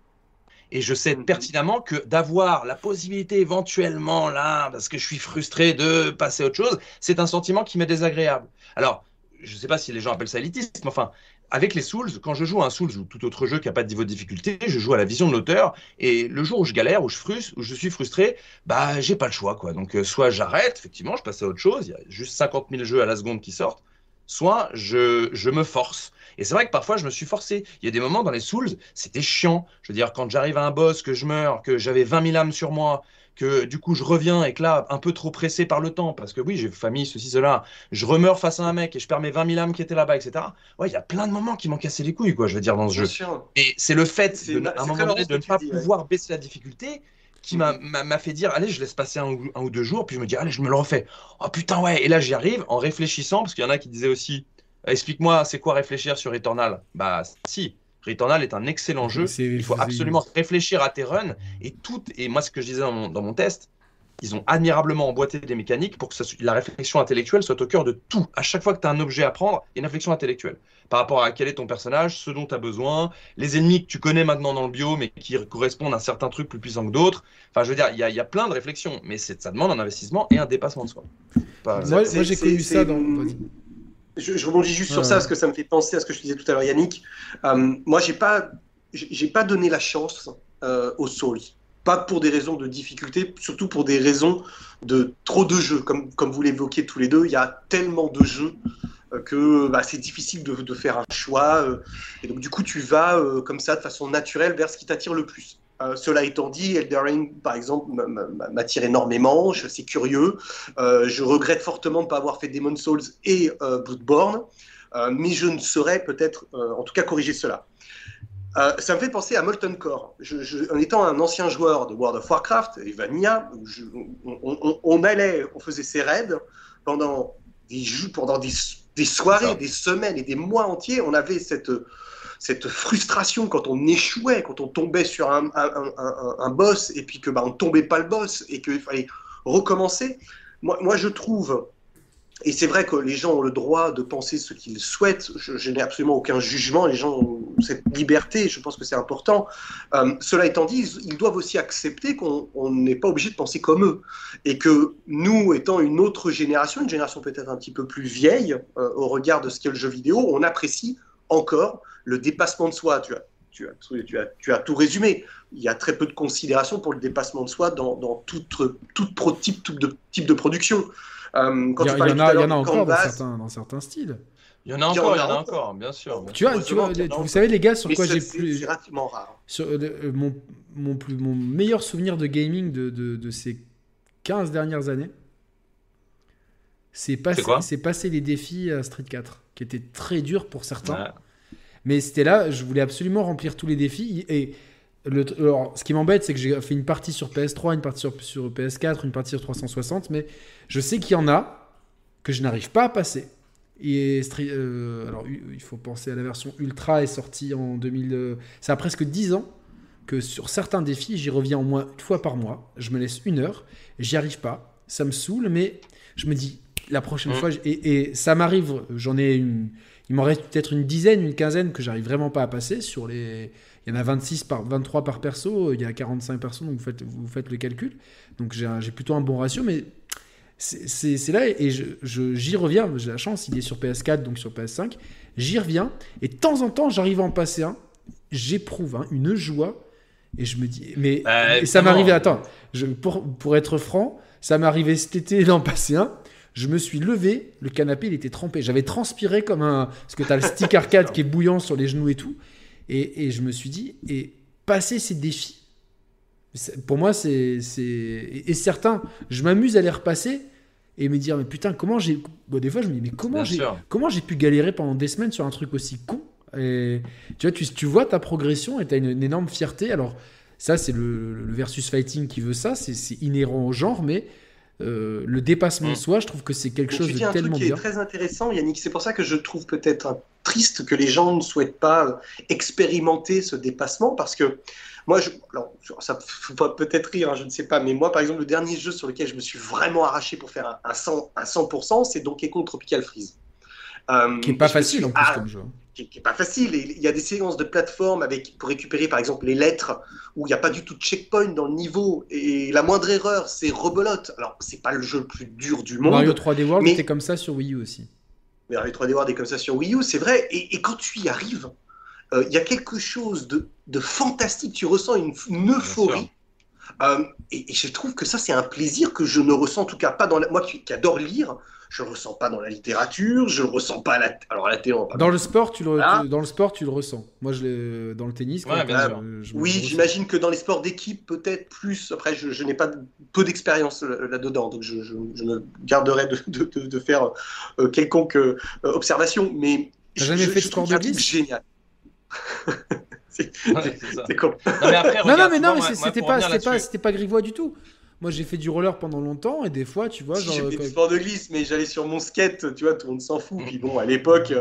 Et je sais pertinemment que d'avoir la possibilité éventuellement là, parce que je suis frustré de passer à autre chose, c'est un sentiment qui m'est désagréable. Alors, je ne sais pas si les gens appellent ça élitisme, mais enfin, avec les Souls, quand je joue à un Souls ou tout autre jeu qui n'a pas de niveau de difficulté, je joue à la vision de l'auteur. Et le jour où je galère, où je où je suis frustré, bah j'ai pas le choix quoi. Donc euh, soit j'arrête, effectivement, je passe à autre chose. Il y a juste 50 000 jeux à la seconde qui sortent. Soit je, je me force. Et c'est vrai que parfois je me suis forcé. Il y a des moments dans les Souls, c'était chiant. Je veux dire, quand j'arrive à un boss, que je meurs, que j'avais 20 000 âmes sur moi, que du coup je reviens et que là, un peu trop pressé par le temps, parce que oui, j'ai famille, ceci, cela, je remeurs face à un mec et je perds mes 20 000 âmes qui étaient là-bas, etc. Ouais, il y a plein de moments qui m'ont cassé les couilles, quoi, je veux dire, dans ce jeu. Et c'est le fait, de, un moment donné, de ne pas pouvoir baisser la difficulté qui m'a fait dire, allez, je laisse passer un, ou deux jours, puis je me dis, allez, je me le refais. Oh putain, ouais, et là j'y arrive en réfléchissant, parce qu'il y en a qui disaient aussi, explique-moi, c'est quoi réfléchir sur Eternal? Bah, si, Returnal est un excellent jeu. Il faut absolument réfléchir à tes runs et tout. Et moi, ce que je disais dans mon test, ils ont admirablement emboîté des mécaniques pour que la réflexion intellectuelle soit au cœur de tout. À chaque fois que tu as un objet à prendre, il y a une réflexion intellectuelle par rapport à quel est ton personnage, ce dont tu as besoin, les ennemis que tu connais maintenant dans le bio, mais qui correspondent à certains trucs plus puissants que d'autres. Enfin, je veux dire, il y, a plein de réflexions, mais ça demande un investissement et un dépassement de soi. moi, j'ai connu ça dans. Je, rebondis juste sur ça parce que ça me fait penser à ce que je disais tout à l'heure, Yannick. Euh, moi, j'ai pas, j'ai pas donné la chance euh, aux Souls pas pour des raisons de difficulté, surtout pour des raisons de trop de jeux. Comme, comme vous l'évoquiez tous les deux, il y a tellement de jeux euh, que bah, c'est difficile de, de, faire un choix. Euh, et donc, du coup, tu vas comme ça, de façon naturelle, vers ce qui t'attire le plus. Cela étant dit, Elden par exemple, m'attire énormément. Je suis curieux. je regrette fortement de ne pas avoir fait Demon Souls et Bloodborne. mais je ne saurais peut-être, en tout cas, corriger cela. Euh, ça me fait penser à Molten Core. Je, en étant un ancien joueur de World of Warcraft et Vanilla, on, on, allait, on faisait ses raids pendant des, pendant des, des soirées, des semaines et des mois entiers. On avait cette, cette frustration quand on échouait, quand on tombait sur un, boss et puis que bah, on tombait pas le boss et qu'il fallait recommencer. Moi, moi, je trouve et c'est vrai que les gens ont le droit de penser ce qu'ils souhaitent. Je, n'ai absolument aucun jugement. Les gens ont cette liberté. Je pense que c'est important. Euh, cela étant dit, ils, doivent aussi accepter qu'on n'est pas obligé de penser comme eux. Et que nous, étant une autre génération, une génération peut-être un petit peu plus vieille euh, au regard de ce qu'est le jeu vidéo, on apprécie encore le dépassement de soi. Tu as, tu as, tu as, tu as tout résumé. Il y a très peu de considération pour le dépassement de soi dans, dans tout, tout, type, tout de, type de production. Euh, il y, en a, y en a encore dans certains, dans certains styles. Il y en a encore, il y en a encore, bien sûr. tu vois, tu vois vous savez les gars sur quoi j'ai plus. C'est relativement rare. Sur, euh, mon, mon, plus, mon meilleur souvenir de gaming de, de, de ces 15 dernières années, c'est passer, passer les défis à Street 4, qui étaient très durs pour certains. Mais c'était là, je voulais absolument remplir tous les défis. Et le, alors, ce qui m'embête, c'est que j'ai fait une partie sur PS3, une partie sur, sur PS4, une partie sur 360, mais je sais qu'il y en a que je n'arrive pas à passer. Et euh, alors, il faut penser à la version Ultra est sortie en 2000. Euh, ça a presque 10 ans que sur certains défis, j'y reviens au moins une fois par mois. Je me laisse une heure, j'y arrive pas. Ça me saoule, mais je me dis la prochaine mmh. fois. Et, ça m'arrive, j'en ai une. Il m'en reste peut-être une dizaine, une quinzaine que j'arrive vraiment pas à passer. Sur les, il y en a 26 par 23 par perso, il y a 45 personnes, donc vous faites, vous faites le calcul. Donc j'ai plutôt un bon ratio, mais c'est là, et j'y reviens, j'ai la chance, il est sur PS4, donc sur PS5, j'y reviens, et de temps en temps, j'arrive à en passer un, j'éprouve hein, une joie, et je me dis, mais bah, ça m'arrivait, attends, je, pour, pour être franc, ça m'arrivait cet été d'en passer un, je me suis levé, le canapé il était trempé, j'avais transpiré comme un, parce que tu as le stick arcade qui est bouillant sur les genoux et tout, et, et je me suis dit, et passer ces défis, pour moi, c'est. Et certains, je m'amuse à les repasser et me dire, mais putain, comment j'ai. des fois, je me dis, mais comment j'ai comment j'ai pu galérer pendant des semaines sur un truc aussi con? Et tu vois, tu, tu vois ta progression et tu as une, énorme fierté. Alors, ça, c'est le, versus fighting qui veut ça, c'est inhérent au genre, mais euh, le dépassement de mm. soi, je trouve que c'est quelque chose de tellement truc qui est très intéressant, Yannick. C'est pour ça que je trouve peut-être triste que les gens ne souhaitent pas expérimenter ce dépassement parce que moi, je, alors, ça faut peut-être rire, hein, je ne sais pas, mais moi, par exemple, le dernier jeu sur lequel je me suis vraiment arraché pour faire un, 100, 100% c'est Donkey Kong Tropical Freeze. Euh, qui n'est pas facile en plus comme jeu. Qui n'est pas facile. Il y a des séquences de plateforme avec, pour récupérer par exemple les lettres où il n'y a pas du tout de checkpoint dans le niveau et la moindre erreur c'est rebelote. Alors c'est pas le jeu le plus dur du monde. Mario 3D World mais... était comme ça sur Wii U aussi. Mario 3D World est comme ça sur Wii U, c'est vrai. Et, et, quand tu y arrives, euh, il y a quelque chose de, fantastique. Tu ressens une, euphorie. Euh, et, je trouve que ça, c'est un plaisir que je ne ressens en tout cas pas dans la... moi qui, adore lire. Je le ressens pas dans la littérature, je le ressens pas à la, alors à la télé. Dans le sport, tu le, dans le sport, tu le ressens. Moi, je dans le tennis. oui, j'imagine que dans les sports d'équipe, peut-être plus. Après, je, n'ai pas peu d'expérience là-dedans, donc je, me garderai de, faire euh, quelconque observation. Mais T'as jamais fait de sport de glisse Génial. c'est con. Non, non, mais non, mais c'était pas, pas, pas grivois du tout. Moi, j'ai fait du roller pendant longtemps et des fois, tu vois, genre. J'ai fait du sport de glisse, mais j'allais sur mon skate, tu vois, tout le monde s'en fout. Puis bon, à l'époque,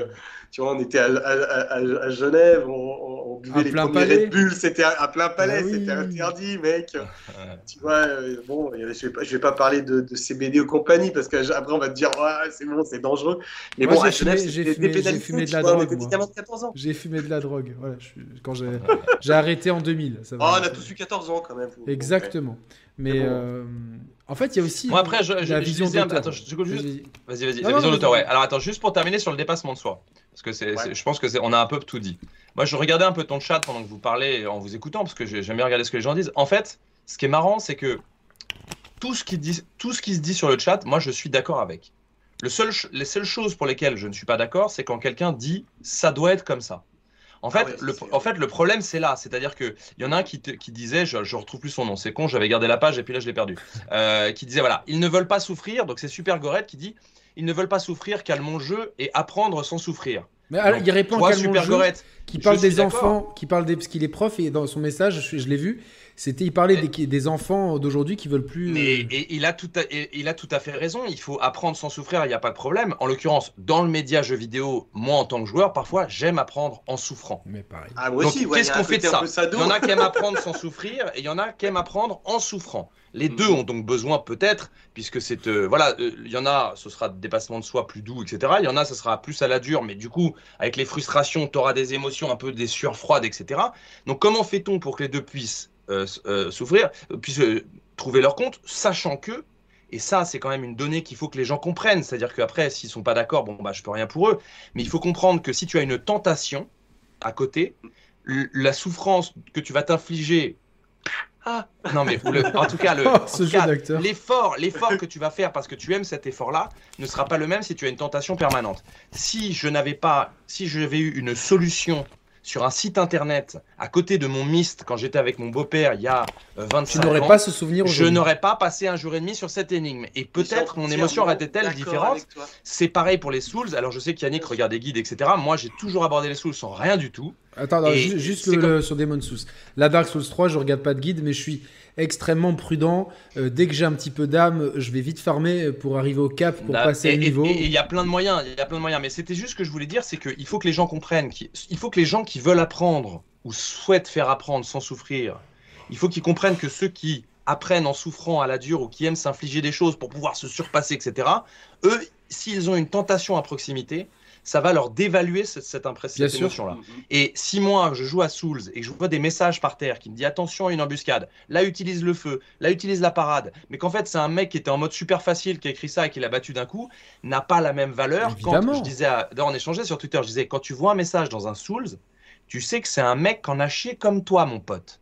tu vois, on était à, à, à, Genève, on, on buvait les premiers Red Bull, c'était à, plein palais, bah c'était interdit, mec. tu vois, euh, bon, je vais pas, je vais pas parler de, de CBD ou compagnie parce qu'après on va te dire, ouais, c'est bon, c'est dangereux. Mais bon, à Genève, j'ai fumé, fumé, de la drogue. J'ai fumé de la drogue. Voilà, je, quand j'ai arrêté en 2000. Ça va, oh, on a tous eu 14 ans quand même. Exactement. Mais euh, en fait, il y a aussi Moi, après, je, la vision d'auteur. Attends, juste... Vas-y, vas-y. La vision d'auteur, ouais. Alors, attends, juste pour terminer sur le dépassement de soi. Parce que c'est, je pense que c'est, on a un peu tout dit. Moi, je regardais un peu ton chat pendant que vous parlez, en vous écoutant, parce que j'aime bien regarder ce que les gens disent. En fait, ce qui est marrant, c'est que tout ce qui dit, tout ce qui se dit sur le chat, moi, je suis d'accord avec. Le seul, les seules choses pour lesquelles je ne suis pas d'accord, c'est quand quelqu'un dit ça doit être comme ça. En fait, ah le, en fait, le problème, c'est là. C'est-à-dire qu'il y en a un qui, qui disait, je, ne retrouve plus son nom, c'est con, j'avais gardé la page et puis là, je l'ai perdu. Euh, qui disait, voilà, ils ne veulent pas souffrir. Donc, c'est Super Gorette qui dit, ils ne veulent pas souffrir, calme mon jeu et apprendre sans souffrir. Mais alors, il répond toi, Super Gorette, qui Je parle des enfants, qui parle des, parce qu'il est prof et dans son message, je, je l'ai vu, c'était il parlait des, des enfants d'aujourd'hui qui veulent plus. Mais euh, et, il, a tout à, et- il a tout à fait raison. Il faut apprendre sans souffrir, il n'y a pas de problème. En l'occurrence, dans le média jeu vidéo, moi en tant que joueur, parfois j'aime apprendre en souffrant. Mais pareil. Ah, moi Donc, aussi, ouais, qu'est-ce qu'on fait de ça. Il y en a qui aiment apprendre sans souffrir et il y en a qui aiment apprendre en souffrant. Les Mhm. deux ont donc besoin peut-être, puisque c'est euh, voilà, euh, il y en a, ce sera des dépassements de soi plus doux, etc. Il y en a, ce sera plus à la dure, mais du coup, avec les frustrations, tu auras des émotions un peu des sueurs froides, etc. Donc, comment fait-on pour que les deux puissent souffrir, euh, puissent euh, trouver leur compte, sachant que et ça, c'est quand même une donnée qu'il faut que les gens comprennent. C'est-à-dire qu'après, s'ils sont pas d'accord, bon, bah, je peux rien pour eux. Mais il faut comprendre que si tu as une tentation à côté, la souffrance que tu vas t'infliger. Ah, non, mais le- en tout cas, le, Oh, l'effort, l'effort que tu vas faire parce que tu aimes cet effort-là ne sera pas le même si tu as une tentation permanente. Si je n'avais pas, si j'avais eu une solution sur un site internet à côté de mon Myst quand j'étais avec mon beau-père il y a euh, 25 Tu n'aurais ans, pas ce souvenir je n'aurais pas passé un jour et demi sur cette énigme. Et peut-être mon émotion aurait été telle différente. C'est pareil pour les Souls. Alors je sais qu'Yannick regarde des guides, etc. Moi j'ai toujours abordé les Souls sans rien du tout. Attends, ju- juste c'est le- comme- le- sur Demon Souls. La Dark Souls 3, je regarde pas de guide, mais je suis extrêmement prudent. Euh, dès que j'ai un petit peu d'âme, je vais vite farmer pour arriver au cap, pour Là, passer et- le niveau. Et il y a plein de moyens. Il y a plein de moyens. Mais c'était juste ce que je voulais dire, c'est qu'il faut que les gens comprennent. Il faut que les gens qui veulent apprendre ou souhaitent faire apprendre sans souffrir, il faut qu'ils comprennent que ceux qui apprennent en souffrant à la dure ou qui aiment s'infliger des choses pour pouvoir se surpasser, etc. Eux, s'ils ont une tentation à proximité, ça va leur dévaluer cette, cette impression, Bien cette sûr. émotion-là. Et si moi je joue à Souls et que je vois des messages par terre qui me dit attention à une embuscade, là utilise le feu, là utilise la parade, mais qu'en fait c'est un mec qui était en mode super facile qui a écrit ça et qui l'a battu d'un coup, n'a pas la même valeur. Évidemment. Quand je disais, à- on échangeait sur Twitter, je disais quand tu vois un message dans un Souls, tu sais que c'est un mec qui en a chié comme toi, mon pote.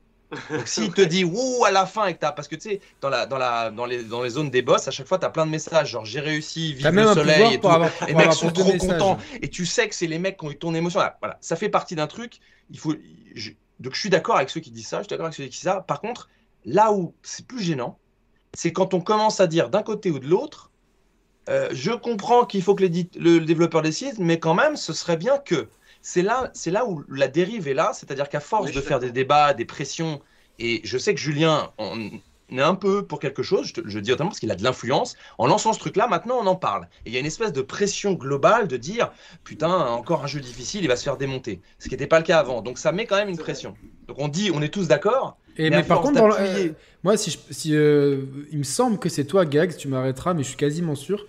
Donc s'il te dit ouh à la fin et que t'as parce que tu sais dans la dans la dans les dans les zones des boss à chaque fois t'as plein de messages genre j'ai réussi vive le soleil et tout avoir, les mecs sont trop messages. contents et tu sais que c'est les mecs qui ont eu ton émotion. Voilà, Voilà, ça fait partie d'un truc. Il faut. je- Donc je suis d'accord avec ceux qui disent ça. Je suis d'accord avec ceux qui disent ça. Par contre, là où c'est plus gênant, c'est quand on commence à dire d'un côté ou de l'autre. euh, je comprends qu'il faut que le développeur décide, mais quand même, ce serait bien que. C'est là, c'est là où la dérive est là, c'est-à-dire qu'à force Oui, de faire des débats, des pressions, et je sais que Julien on est un peu pour quelque chose, je, te- je dis notamment parce qu'il a de l'influence, en lançant ce truc-là, maintenant on en parle. Et il y a une espèce de pression globale de dire putain, encore un jeu difficile, il va se faire démonter. Ce qui n'était pas le cas avant. Donc ça met quand même une vrai. pression. Donc on dit, on est tous d'accord. Et Mais par contre, dans le- euh, moi, si, je- si euh, il me semble que c'est toi, Gags, tu m'arrêteras, mais je suis quasiment sûr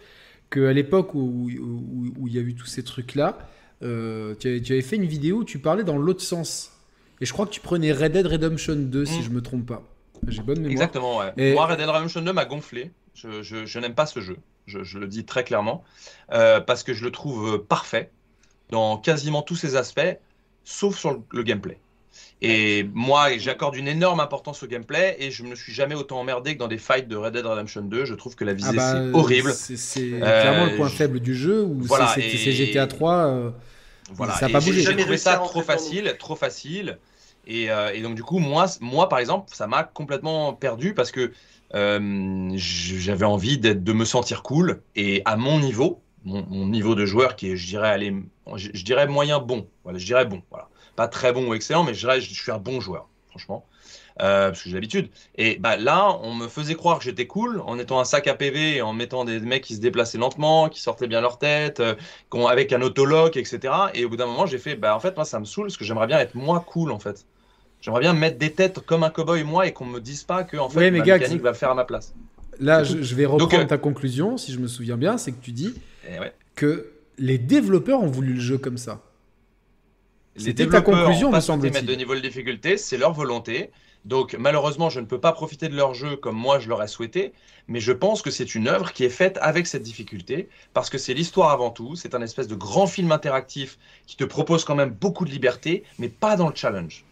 qu'à l'époque où, où, où il y a eu tous ces trucs-là, euh, tu, avais, tu avais fait une vidéo où tu parlais dans l'autre sens. Et je crois que tu prenais Red Dead Redemption 2, si Mm. je me trompe pas. J'ai bonne mémoire. Exactement, ouais. Et- Moi, Red Dead Redemption 2 m'a gonflé. Je, je- je n'aime pas ce jeu. Je, je le dis très clairement. Euh, parce que je le trouve euh, parfait dans quasiment tous ses aspects, sauf sur le, le gameplay. Et moi, j'accorde une énorme importance au gameplay et je me suis jamais autant emmerdé que dans des fights de Red Dead Redemption 2. Je trouve que la visée, Ah bah, c'est horrible. C'est Euh, clairement le point je- faible du jeu, Voilà, c'est- et- GTA 3. euh, Voilà, Ça pas j'ai- bougé. J'ai trouvé ça trop facile, trop facile. Et, euh, et donc du coup, moi, moi par exemple, ça m'a complètement perdu parce que euh, j'avais envie d'être, de me sentir cool et à mon niveau, mon, mon niveau de joueur qui est, je dirais, aller, je, je dirais moyen bon. Voilà, je dirais bon. Voilà, pas très bon ou excellent, mais je dirais, je, suis un bon joueur, franchement. Euh, parce que j'ai l'habitude. Et bah, là, on me faisait croire que j'étais cool en étant un sac à PV et en mettant des mecs qui se déplaçaient lentement, qui sortaient bien leur tête, euh, avec un autolock, etc. Et au bout d'un moment, j'ai fait, bah en fait, moi, ça me saoule parce que j'aimerais bien être moi cool, en fait. J'aimerais bien mettre des têtes comme un cowboy, moi, et qu'on me dise pas que, en fait, Ouais, mais ma Gags- mécanique va le faire à ma place. Là, je, vais reprendre Donc, euh, ta conclusion, si je me souviens bien, c'est que tu dis ouais. que les développeurs ont voulu le jeu comme ça. C'était ta conclusion, me semble-t-il. mettre de niveau de difficulté, c'est leur volonté. Donc malheureusement, je ne peux pas profiter de leur jeu comme moi je l'aurais souhaité, mais je pense que c'est une œuvre qui est faite avec cette difficulté, parce que c'est l'histoire avant tout, c'est un espèce de grand film interactif qui te propose quand même beaucoup de liberté, mais pas dans le challenge.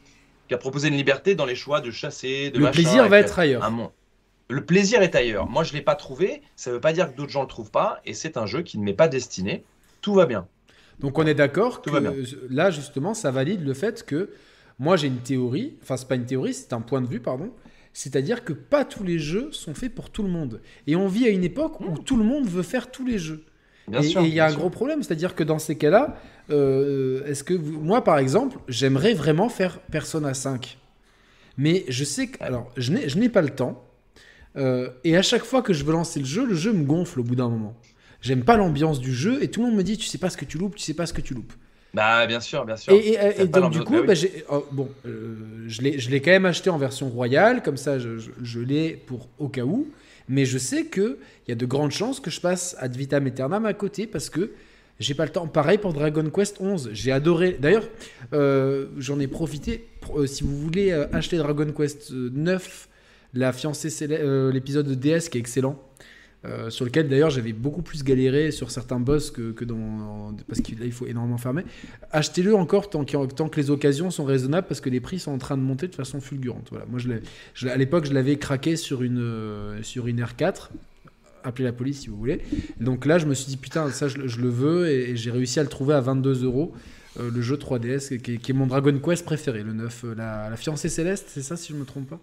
Qui a proposé une liberté dans les choix de chasser, de Le machin, plaisir va être ailleurs. un monde. Le plaisir est ailleurs. Moi, je l'ai pas trouvé. Ça ne veut pas dire que d'autres gens le trouvent pas. Et c'est un jeu qui ne m'est pas destiné. Tout va bien. Donc on est d'accord que là justement ça valide le fait que moi j'ai une théorie, enfin c'est pas une théorie, c'est un point de vue pardon, c'est-à-dire que pas tous les jeux sont faits pour tout le monde et on vit à une époque où tout le monde veut faire tous les jeux. et il y a un gros problème, c'est-à-dire que dans ces cas-là, euh, est-ce que moi, par exemple, j'aimerais vraiment faire Persona 5, mais je sais que, alors, je n'ai pas le temps, euh, et à chaque fois que je veux lancer le jeu, le jeu me gonfle au bout d'un moment. J'aime pas l'ambiance du jeu, et tout le monde me dit, tu sais pas ce que tu loupes, tu sais pas ce que tu loupes. Bah bien sûr, bien sûr. Et, donc du coup, bah, oh, bon, euh, je l'ai quand même acheté en version royale, comme ça je, je l'ai pour au cas où. Mais je sais qu'il y a de grandes chances que je passe ad vitam aeternam à côté parce que j'ai pas le temps. Pareil pour Dragon Quest 11. J'ai adoré. D'ailleurs, euh, j'en ai profité. Euh, si vous voulez acheter Dragon Quest 9, la fiancée l'épisode de DS qui est excellent. Euh, sur lequel d'ailleurs j'avais beaucoup plus galéré sur certains boss que, que dans. parce qu'il il faut énormément fermer. Achetez-le encore tant, tant, que les occasions sont raisonnables parce que les prix sont en train de monter de façon fulgurante. Voilà. Moi, je, à l'époque, je l'avais craqué sur une, euh, sur une R4. Appelez la police si vous voulez. Donc là, je me suis dit, putain, ça, je, le veux et, j'ai réussi à le trouver à 22 euros. Euh, le jeu 3DS qui est, mon Dragon Quest préféré, le 9. La, la fiancée céleste, c'est ça si je me trompe pas?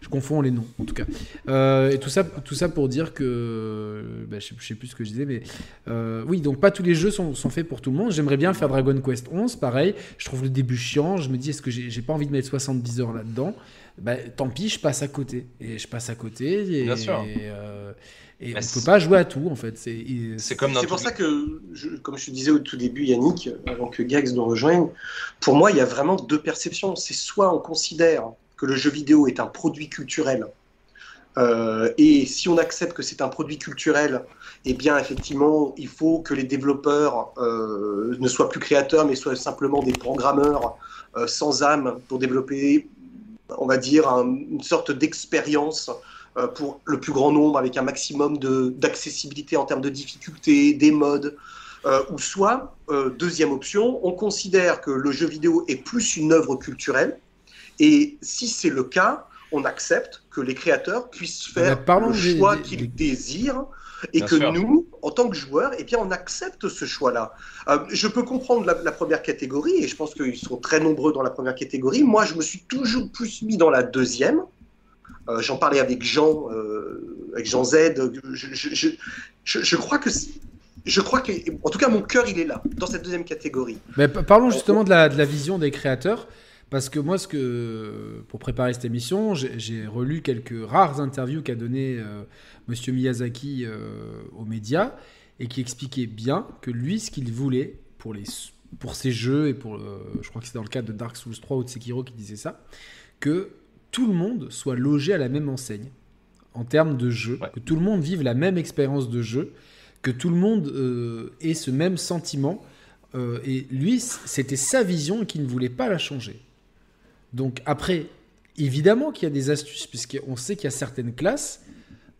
Je confonds les noms, en tout cas. Euh, et tout ça, tout ça pour dire que. Bah, je, sais, sais plus ce que je disais, mais. Euh, oui, donc pas tous les jeux sont, sont faits pour tout le monde. J'aimerais bien faire Dragon Quest 11, pareil. Je trouve le début chiant. Je me dis, est-ce que j'ai pas envie de mettre 70 heures là-dedans? Bah, Tant pis, je passe à côté. Et je passe à côté. Et, bien sûr. Et, euh, et on ne peut pas jouer à tout, en fait. C'est comme C'est pour ça que, comme je te disais au tout début, Yannick, avant que Gags nous rejoigne, pour moi, il y a vraiment deux perceptions. C'est soit on considère que le jeu vidéo est un produit culturel. Euh, et si on accepte que c'est un produit culturel, eh bien effectivement, il faut que les développeurs euh, ne soient plus créateurs, mais soient simplement des programmeurs euh, sans âme pour développer, on va dire, une sorte d'expérience pour le plus grand nombre, avec un maximum d'accessibilité en termes de difficulté, des modes. ou soit, deuxième option, on considère que le jeu vidéo est plus une œuvre culturelle, et si c'est le cas, on accepte que les créateurs puissent faire le choix qu'ils désirent et que nous, en tant que joueurs, eh bien, on accepte ce choix-là. Euh, je peux comprendre la, première catégorie, et je pense qu'ils sont très nombreux dans la première catégorie. Moi, je me suis toujours plus mis dans la deuxième. Euh, j'en parlais avec Jean, euh, avec Jean Z. Je, crois que, je crois que, en tout cas, mon cœur, il est là, dans cette deuxième catégorie. Mais parlons justement de la, de la vision des créateurs. Parce que moi, ce que, pour préparer cette émission, j'ai relu quelques rares interviews qu'a donné euh, Monsieur Miyazaki euh, aux médias et qui expliquait bien que lui, ce qu'il voulait pour, les, pour ses jeux et pour, je crois que c'est dans le cadre de Dark Souls 3 ou de Sekiro qui disait ça, que tout le monde soit logé à la même enseigne en termes de jeu, que tout le monde vive la même expérience de jeu, que tout le monde euh, ait ce même sentiment. et lui, c'était sa vision et qu'il ne voulait pas la changer. Donc après, évidemment qu'il y a des astuces, puisqu'on sait qu'il y a certaines classes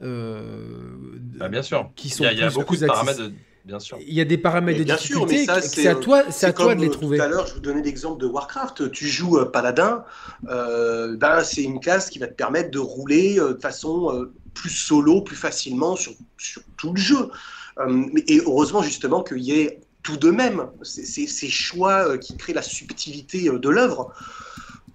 euh, ah, bien sûr. qui sont Il y a, beaucoup de paramètres. Bien sûr. Il y a des paramètres de difficulté, c'est à toi, c'est à toi de les trouver. Tout à l'heure, je vous donnais l'exemple de Warcraft. Tu joues euh, Paladin, euh, ben, c'est une classe qui va te permettre de rouler de façon plus solo, plus facilement sur, sur tout le jeu. et heureusement justement qu'il y ait tout de même ces choix qui créent la subtilité de l'œuvre.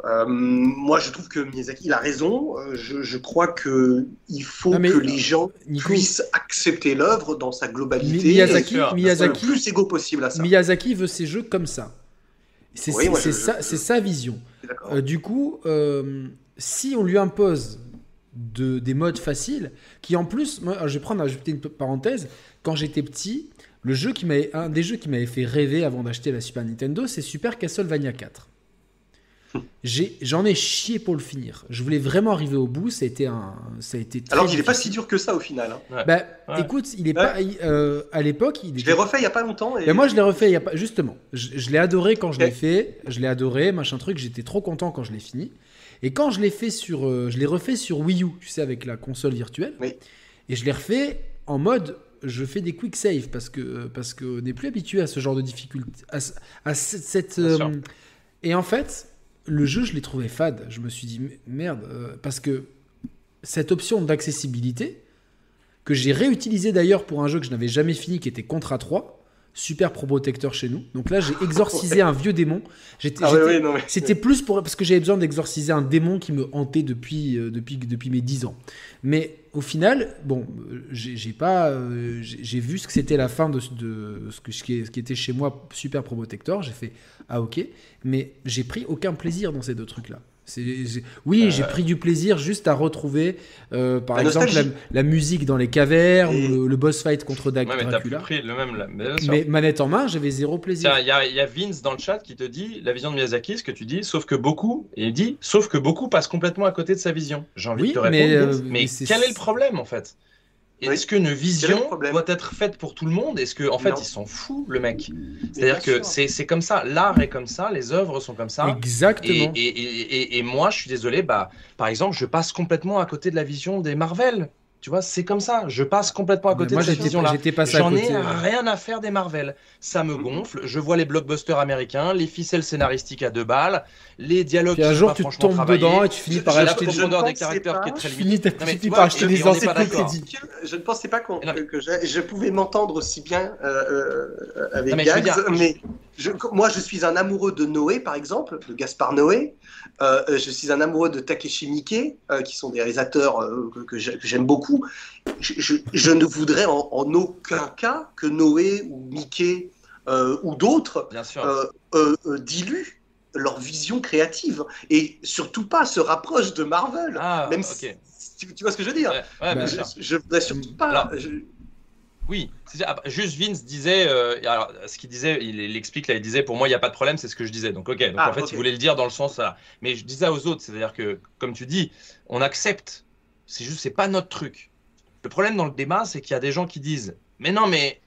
Euh, moi, je trouve que Miyazaki il a raison. Euh, je, crois que il faut que les gens puissent accepter l'œuvre dans sa globalité. Miyazaki, le plus égaux possible à ça. Miyazaki veut ses jeux comme ça. C'est sa, vision. Euh, du coup, si on lui impose de, des modes faciles, qui en plus, moi, je vais prendre, ajouter une parenthèse. Quand j'étais petit, le jeu qui un des jeux qui m'avait fait rêver avant d'acheter la Super Nintendo, c'est Super Castlevania 4. J'en ai, chié pour le finir. Je voulais vraiment arriver au bout. Ça a été un, ça a été. Alors qu'il n'est pas si dur que ça au final. Hein. Bah, écoute, il est pas. Euh, à l'époque, il. Je l'ai refait il y a pas longtemps. Et... moi, je l'ai refait il y a pas. Justement, je, l'ai adoré quand je l'ai fait. Je l'ai adoré, machin truc. J'étais trop content quand je l'ai fini. Et quand je l'ai fait sur, euh, je l'ai refait sur Wii U, tu sais, avec la console virtuelle. Et je l'ai refait en mode je fais des quick save parce que euh, parce qu'on n'est plus habitué à ce genre de difficulté à, cette, et en fait le jeu, je l'ai trouvé fade. Je me suis dit, merde, euh, parce que cette option d'accessibilité, que j'ai réutilisée d'ailleurs pour un jeu que je n'avais jamais fini, qui était Contra 3, super probotecteur chez nous. Donc là, j'ai exorcisé un vieux démon. J'étais, Ah non, mais- C'était plus pour parce que j'avais besoin d'exorciser un démon qui me hantait depuis euh, depuis depuis mes 10 ans. Mais au final, bon, euh, j'ai pas euh, j'ai vu ce que c'était la fin de, de ce que ce qui, était chez moi super probotector. J'ai fait ah ok, mais j'ai pris aucun plaisir dans ces deux trucs là. Oui, j'ai pris du plaisir juste à retrouver, euh, par La exemple, la, musique dans les cavernes Et- ou le, le boss fight contre Dag- Ouais, mais t'as plus Dracula. pris le même. là. Mais manette en main, j'avais zéro plaisir. Il y, a- il y a Vince dans le chat qui te dit la vision de Miyazaki, ce que tu dis, sauf que beaucoup, et il dit, sauf que beaucoup passent complètement à côté de sa vision. J'ai envie Oui, de te répondre, mais, euh, mais quel est le problème en fait? Est-ce qu'une vision doit être faite pour tout le monde? Est-ce que en fait Non. il s'en fout le mec? C'est-à-dire que c'est c'est comme ça, l'art est comme ça, les œuvres sont comme ça. Et, Exactement. et, et, et- et moi, je suis désolé, bah, par exemple, je passe complètement à côté de la vision des Marvel. Tu vois, c'est comme ça. Je passe complètement à côté moi, de cette vision-là. j'étais passé à J'en ai rien à faire des Marvel. Ça me Mhm. gonfle. Je vois les blockbusters américains, les ficelles scénaristiques à deux balles, les dialogues Puis un jour, pas tu tombes travaillés. dedans et tu finis par acheter des des caractères qui est très finis, tu finis par acheter et- des. Que Je ne pensais pas qu'on- Non, mais- que je, je pouvais m'entendre aussi bien euh, euh, avec Gags, dire- mais je- moi je suis un amoureux de Noé par exemple, de Gaspard Noé. Euh, je suis un amoureux de Takeshi Miike, euh, qui sont des réalisateurs euh, que, que j'ai- que j'aime beaucoup. Je, je- je ne voudrais en, en aucun cas que Noé ou Miike ou d'autres diluent leur vision créative et surtout pas se rapprochent de Marvel. ah, même si- tu, tu vois ce que je veux dire? Ouais, ouais, bien je, je voudrais surtout pas. Alors, Oui, ah, juste Vince disait, euh, alors ce qu'il disait, il, il explique là, il disait pour moi il n'y a pas de problème, c'est ce que je disais. Donc ok, donc Ah, en fait il voulait le dire dans le sens là. Mais je disais aux autres, c'est-à-dire que comme tu dis, on accepte, c'est juste c'est pas notre truc. Le problème dans le débat, c'est qu'il y a des gens qui disent, mais non mais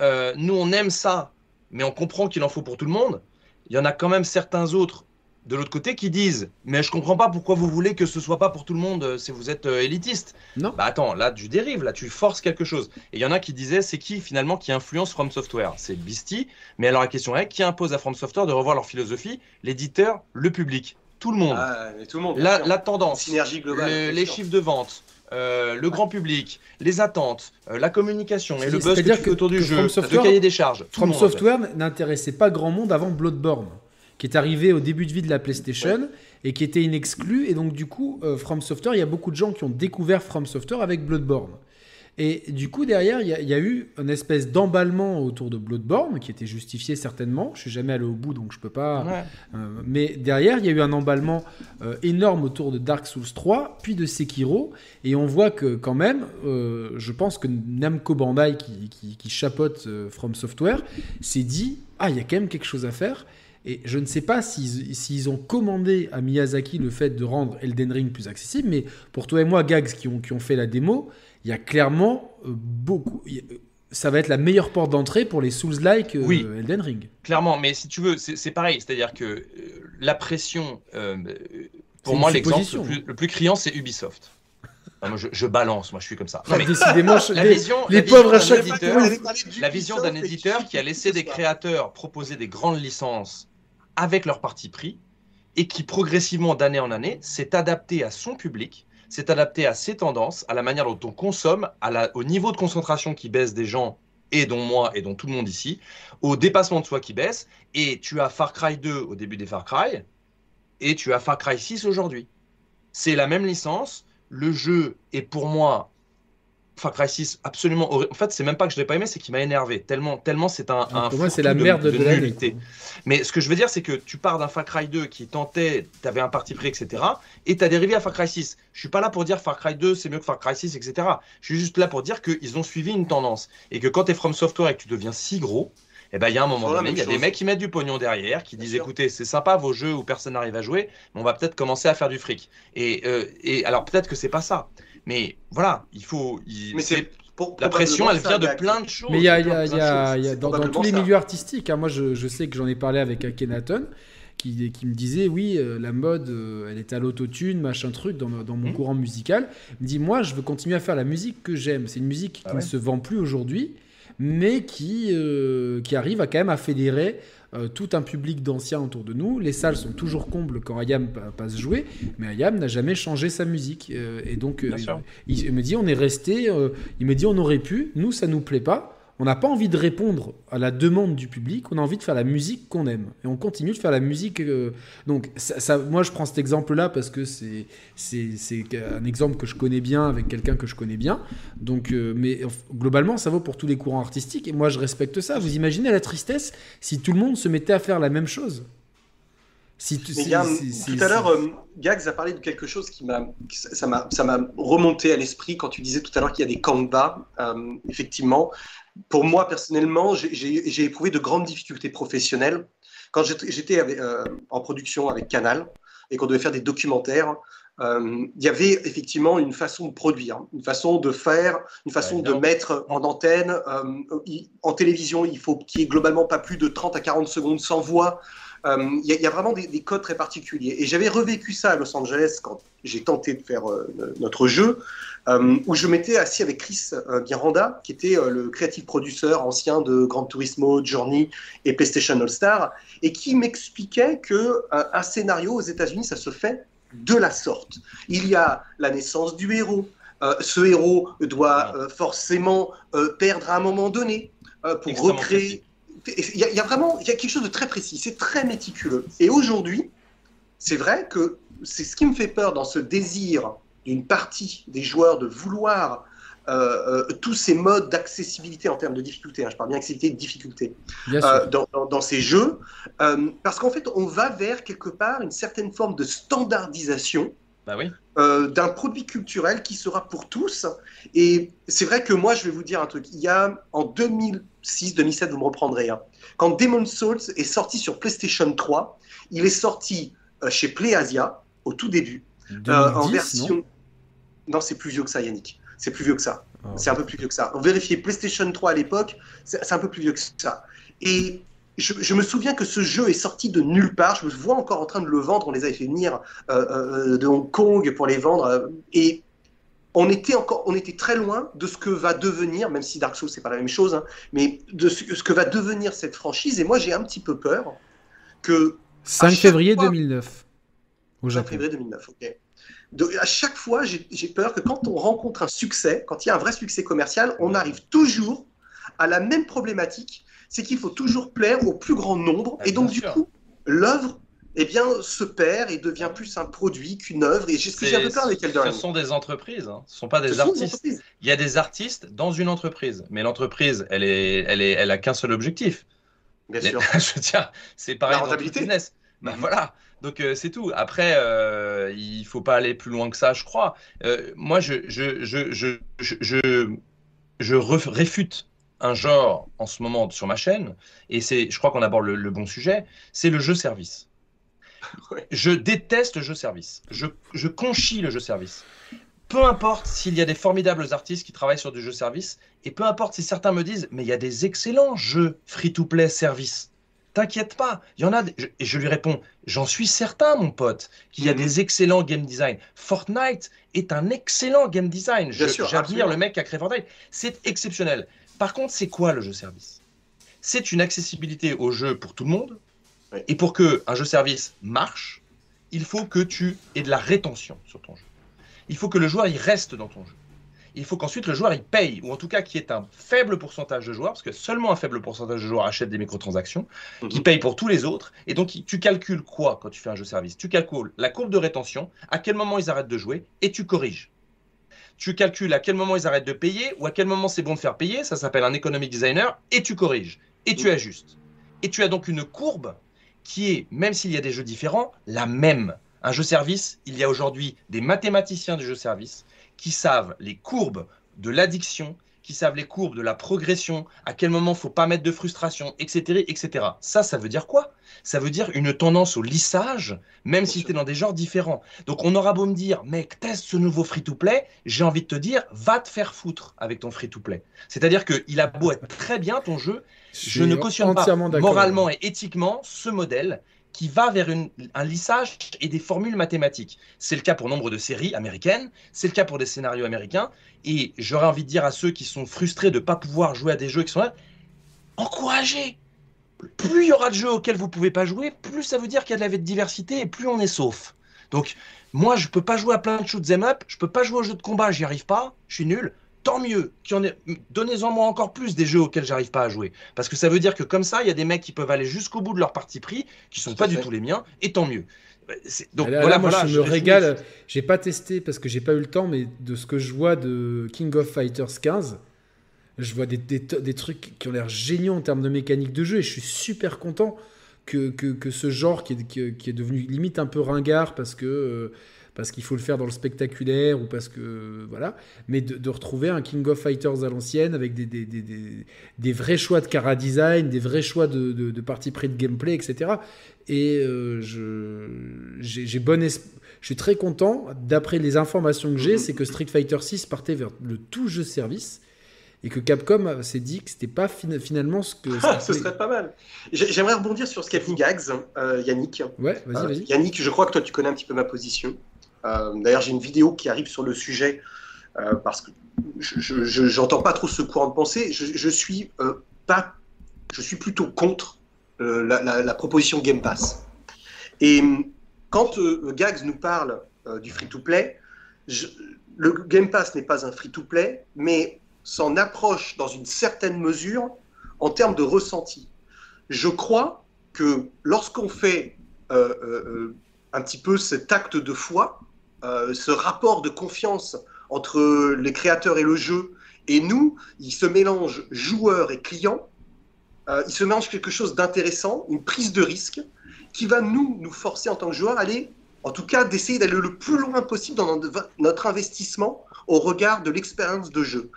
euh, nous on aime ça, mais on comprend qu'il en faut pour tout le monde. Il y en a quand même certains autres de l'autre côté qui disent, mais je comprends pas pourquoi vous voulez que ce soit pas pour tout le monde euh, si vous êtes euh, élitiste. Non. Bah attends, là tu dérives, là tu forces quelque chose. Et il y en a qui disaient, c'est qui finalement qui influence From Software? C'est Beastie. Mais alors la question est, qui impose à From Software de revoir leur philosophie L'éditeur, le public, tout le monde. Ah, mais tout le monde. la, tendance, synergie globale. le- les chiffres de vente, euh, le grand public, les attentes, euh, la communication et le buzz que que- autour du que jeu, From le Software- cahier des charges. From. Software n'intéressait pas grand monde avant Bloodborne, qui est arrivé au début de vie de la PlayStation et qui était une exclue. Et donc, du coup, euh, From Software, il y a beaucoup de gens qui ont découvert From Software avec Bloodborne. Et du coup, derrière, il y, a- il y a eu une espèce d'emballement autour de Bloodborne, qui était justifié certainement. Je suis jamais allé au bout, donc je peux pas. Ouais. Euh, mais derrière, il y a eu un emballement euh, énorme autour de Dark Souls 3, puis de Sekiro, et on voit que quand même, euh, je pense que Namco Bandai, qui, qui, qui chapeaute From Software, s'est dit, ah, il y a quand même quelque chose à faire. Et je ne sais pas s'ils s'ils ont commandé à Miyazaki le fait de rendre Elden Ring plus accessible, mais pour toi et moi, Gags, qui ont, qui ont fait la démo, il y a clairement euh, beaucoup... a- ça va être la meilleure porte d'entrée pour les Souls-like euh, Oui. Elden Ring. Clairement, mais si tu veux, c'est c'est pareil. C'est-à-dire que euh, la pression, euh, pour moi, l'exemple le plus, le plus criant, c'est Ubisoft. Ah, moi, je, je balance, moi, je suis comme ça. Non, Ah, mais décidément, je- la les- vision, les la vision pauvres éditeur, la vision d'un éditeur qui a laissé des créateurs proposer des grandes licences avec leur parti pris et qui progressivement d'année en année s'est adapté à son public, s'est adapté à ses tendances, à la manière dont on consomme, au niveau de concentration qui baisse des gens et dont moi et dont tout le monde ici, au dépassement de soi qui baisse. Et tu as Far Cry 2 au début des Far Cry et tu as Far Cry 6 aujourd'hui. C'est la même licence. Le jeu est pour moi Far Cry 6 absolument horrible. En fait, c'est même pas que je l'ai pas aimé, c'est qu'il m'a énervé. Tellement, tellement c'est un, un pour moi, c'est la merde de, l'année. nullité. Mais ce que je veux dire, c'est que tu pars d'un Far Cry 2 qui tentait, tu avais un parti pris, etc. Et tu as dérivé à Far Cry 6. Je suis pas là pour dire Far Cry 2 c'est mieux que Far Cry 6, etc. Je suis juste là pour dire qu'ils ont suivi une tendance. Et que quand tu es From Software et que tu deviens si gros, eh ben, il y a un moment donné, il y a des mecs qui mettent du pognon derrière, qui Bien disent sûr. écoutez, c'est sympa vos jeux où personne n'arrive à jouer, mais on va peut-être commencer à faire du fric. Et, euh, et alors peut-être que c'est pas ça. Mais voilà, il faut. il- Mais c'est- pour- la pression, elle vient de plein de choses. Mais il y a, y a- y a- y a- dans, dans tous les ça. milieux artistiques, hein, moi je, je sais que j'en ai parlé avec Akhenaton, qui, qui me disait oui, euh, la mode, euh, elle est à l'autotune, machin truc, dans, dans mon Mhm. courant musical. Il me dit moi, je veux continuer à faire la musique que j'aime. C'est une musique qui Ah ne ouais. se vend plus aujourd'hui, mais qui, euh, qui arrive à quand même à fédérer euh, tout un public d'anciens autour de nous. Les salles sont toujours combles quand Ayam pa- passe jouer, mais Ayam n'a jamais changé sa musique. Euh, et donc, euh, il, il me dit on est resté, il me dit on aurait pu, nous ça nous plaît pas. On n'a pas envie de répondre à la demande du public, on a envie de faire la musique qu'on aime. Et on continue de faire la musique. euh, donc, ça, moi, je prends cet exemple-là parce que c'est, un exemple que je connais bien avec quelqu'un que je connais bien. Donc, euh, mais globalement, ça vaut pour tous les courants artistiques. Et moi, je respecte ça. Vous imaginez la tristesse si tout le monde se mettait à faire la même chose si tu, si, si, tout à l'heure, euh, Gags a parlé de quelque chose qui m'a, ça m'a, ça m'a remonté à l'esprit quand tu disais tout à l'heure qu'il y a des canevas. Euh, effectivement, pour moi personnellement, j'ai éprouvé de grandes difficultés professionnelles quand j'étais euh, en production avec Canal et qu'on devait faire des documentaires. Euh, il y avait effectivement une façon de produire, une façon de faire, une façon de mettre en antenne. Euh, en télévision, il faut qu'il y ait globalement pas plus de 30 à 40 secondes sans voix. Euh, il y, y, a vraiment des, des, codes très particuliers. Et j'avais revécu ça à Los Angeles quand j'ai tenté de faire euh, notre jeu, euh, où je m'étais assis avec Chris Miranda, qui était le creative producer ancien de Gran Turismo, Journey et PlayStation All Star, et qui m'expliquait que un scénario aux États-Unis, ça se fait de la sorte. Il y a la naissance du héros. Ce héros doit forcément perdre à un moment donné pour recréer. Il y, a, il y, a vraiment y a quelque chose de très précis, c'est très méticuleux. Et aujourd'hui, c'est vrai que c'est ce qui me fait peur dans ce désir d'une partie des joueurs de vouloir euh, euh, tous ces modes d'accessibilité en termes de difficulté, hein, je parle bien d'accessibilité de difficulté, euh, dans, dans, dans, ces jeux, parce qu'en fait, on va vers quelque part une certaine forme de standardisation bah oui. Euh, d'un produit culturel qui sera pour tous. Et c'est vrai que moi, je vais vous dire un truc. Il y a en 2006, 2007, vous me reprendrez, hein, quand Demon's Souls est sorti sur PlayStation 3, il est sorti euh, chez PlayAsia au tout début, 2010, en version. Non, non c'est plus vieux que ça, Yannick. C'est plus vieux que ça. Oh. C'est un peu plus vieux que ça. On vérifiait PlayStation 3 à l'époque, c'est un peu plus vieux que ça. Et je, je, me souviens que ce jeu est sorti de nulle part. Je me vois encore en train de le vendre. On les avait fait venir euh, euh, de Hong Kong pour les vendre. Euh, et on était encore, on était très loin de ce que va devenir, même si Dark Souls c'est pas la même chose, hein, mais de ce, ce, que va devenir cette franchise. Et moi, j'ai un petit peu peur que 5 février fois, 2009 au Japon. 5 février 2009, ok de, à chaque fois, j'ai peur que quand on rencontre un succès, quand il y a un vrai succès commercial, on arrive toujours à la même problématique, c'est qu'il faut toujours plaire au plus grand nombre, Ah, et donc du sûr. coup, l'œuvre eh bien, se perd et devient plus un produit qu'une œuvre. Et j'ai ce que j'ai un peu peur avec Elden Ce Ring. sont des entreprises, hein. ce ne sont pas des Ce artistes. Il y a des artistes dans une entreprise, mais l'entreprise, elle est, elle est, elle a qu'un seul objectif. Bien sûr. je veux dire, c'est pareil La dans rentabilité. business. Ben Mhm. voilà. Donc euh, c'est tout. Après, euh, il faut pas aller plus loin que ça, je crois. Euh, moi, je, je, je, je, je, je, réfute un genre en ce moment sur ma chaîne, et c'est, je crois qu'on aborde le, le bon sujet, c'est le jeu service. Ouais. Je déteste le jeu service. Je, je conchis le jeu service. Peu importe s'il y a des formidables artistes qui travaillent sur du jeu service, et peu importe si certains me disent, mais il y a des excellents jeux free-to-play service. T'inquiète pas, il y en a. Des... Je, et je lui réponds, j'en suis certain, mon pote, qu'il y a Mhm. des excellents game design. Fortnite est un excellent game design. J'admire le mec qui a créé Fortnite. C'est exceptionnel. Par contre, c'est quoi le jeu service? C'est une accessibilité au jeu pour tout le monde. Et pour que un jeu service marche, il faut que tu aies de la rétention sur ton jeu. Il faut que le joueur il reste dans ton jeu. Il faut qu'ensuite le joueur il paye, ou en tout cas qu'il y ait un faible pourcentage de joueurs, parce que seulement un faible pourcentage de joueurs achètent des microtransactions, qui Mhm. payent pour tous les autres. Et donc tu calcules quoi quand tu fais un jeu service? Tu calcules la courbe de rétention, à quel moment ils arrêtent de jouer, et tu corriges. Tu calcules à quel moment ils arrêtent de payer, ou à quel moment c'est bon de faire payer, ça s'appelle un economic designer, et tu corriges, et tu ajustes. Et tu as donc une courbe qui est, même s'il y a des jeux différents, la même. Un jeu service, il y a aujourd'hui des mathématiciens du jeu service qui savent les courbes de l'addiction, qui savent les courbes de la progression, à quel moment faut pas mettre de frustration, etc., etc. Ça, ça veut dire quoi? Ça veut dire une tendance au lissage, même si es dans des genres différents. Donc on aura beau me dire, mec, teste ce nouveau free-to-play, j'ai envie de te dire, va te faire foutre avec ton free-to-play. C'est-à-dire qu'il a beau être très bien ton jeu, je suis ne cautionne pas moralement et éthiquement ce modèle qui va vers un lissage et des formules mathématiques. C'est le cas pour nombre de séries américaines, c'est le cas pour des scénarios américains, et j'aurais envie de dire à ceux qui sont frustrés de ne pas pouvoir jouer à des jeux qui sont là, encouragez Plus il y aura de jeux auxquels vous pouvez pas jouer, plus ça veut dire qu'il y a de la diversité et plus on est sauf. Donc, moi, je peux pas jouer à plein de shoot 'em up, je peux pas jouer aux jeux de combat, j'y arrive pas, je suis nul. Tant mieux. Donnez-en moi encore plus des jeux auxquels j'arrive pas à jouer. Parce que ça veut dire que comme ça, il y a des mecs qui peuvent aller jusqu'au bout de leur parti pris, qui sont pas du tout les miens, et tant mieux. Donc voilà, moi je me régale. J'ai pas testé parce que j'ai pas eu le temps, mais de ce que je vois de King of Fighters 15, je vois des, des, trucs qui ont l'air géniaux en termes de mécanique de jeu et je suis super content que, que, ce genre qui est, qui, est, devenu limite un peu ringard parce que. Euh, parce qu'il faut le faire dans le spectaculaire ou parce que voilà, mais de, retrouver un King of Fighters à l'ancienne avec des, des, des, des, vrais choix de cara design, des vrais choix de, de, de partie pris de gameplay, etc. Et euh, je, j'ai, bonne je suis très content. D'après les informations que j'ai, c'est que Street Fighter 6 partait vers le tout jeu service et que Capcom s'est dit que c'était pas finalement ce que. Ah, ce serait pas mal. J'aimerais rebondir sur ce qu'a dit Gags, euh, Yannick. Ouais, vas-y, euh, vas-y. Yannick, je crois que toi tu connais un petit peu ma position. Euh, d'ailleurs, j'ai une vidéo qui arrive sur le sujet euh, parce que je n'entends pas trop ce courant de pensée. Je, suis euh, pas, je suis plutôt contre la, proposition Game Pass. Et quand Gags nous parle du free-to-play, le Game Pass n'est pas un free-to-play, mais s'en approche dans une certaine mesure en termes de ressenti. Je crois que lorsqu'on fait un petit peu cet acte de foi, ce rapport de confiance entre les créateurs et le jeu et nous, il se mélange joueur et client. Euh, il se mélange quelque chose d'intéressant, une prise de risque, qui va nous, nous forcer en tant que joueur à aller, en tout cas, d'essayer d'aller le plus loin possible dans notre investissement au regard de l'expérience de jeu.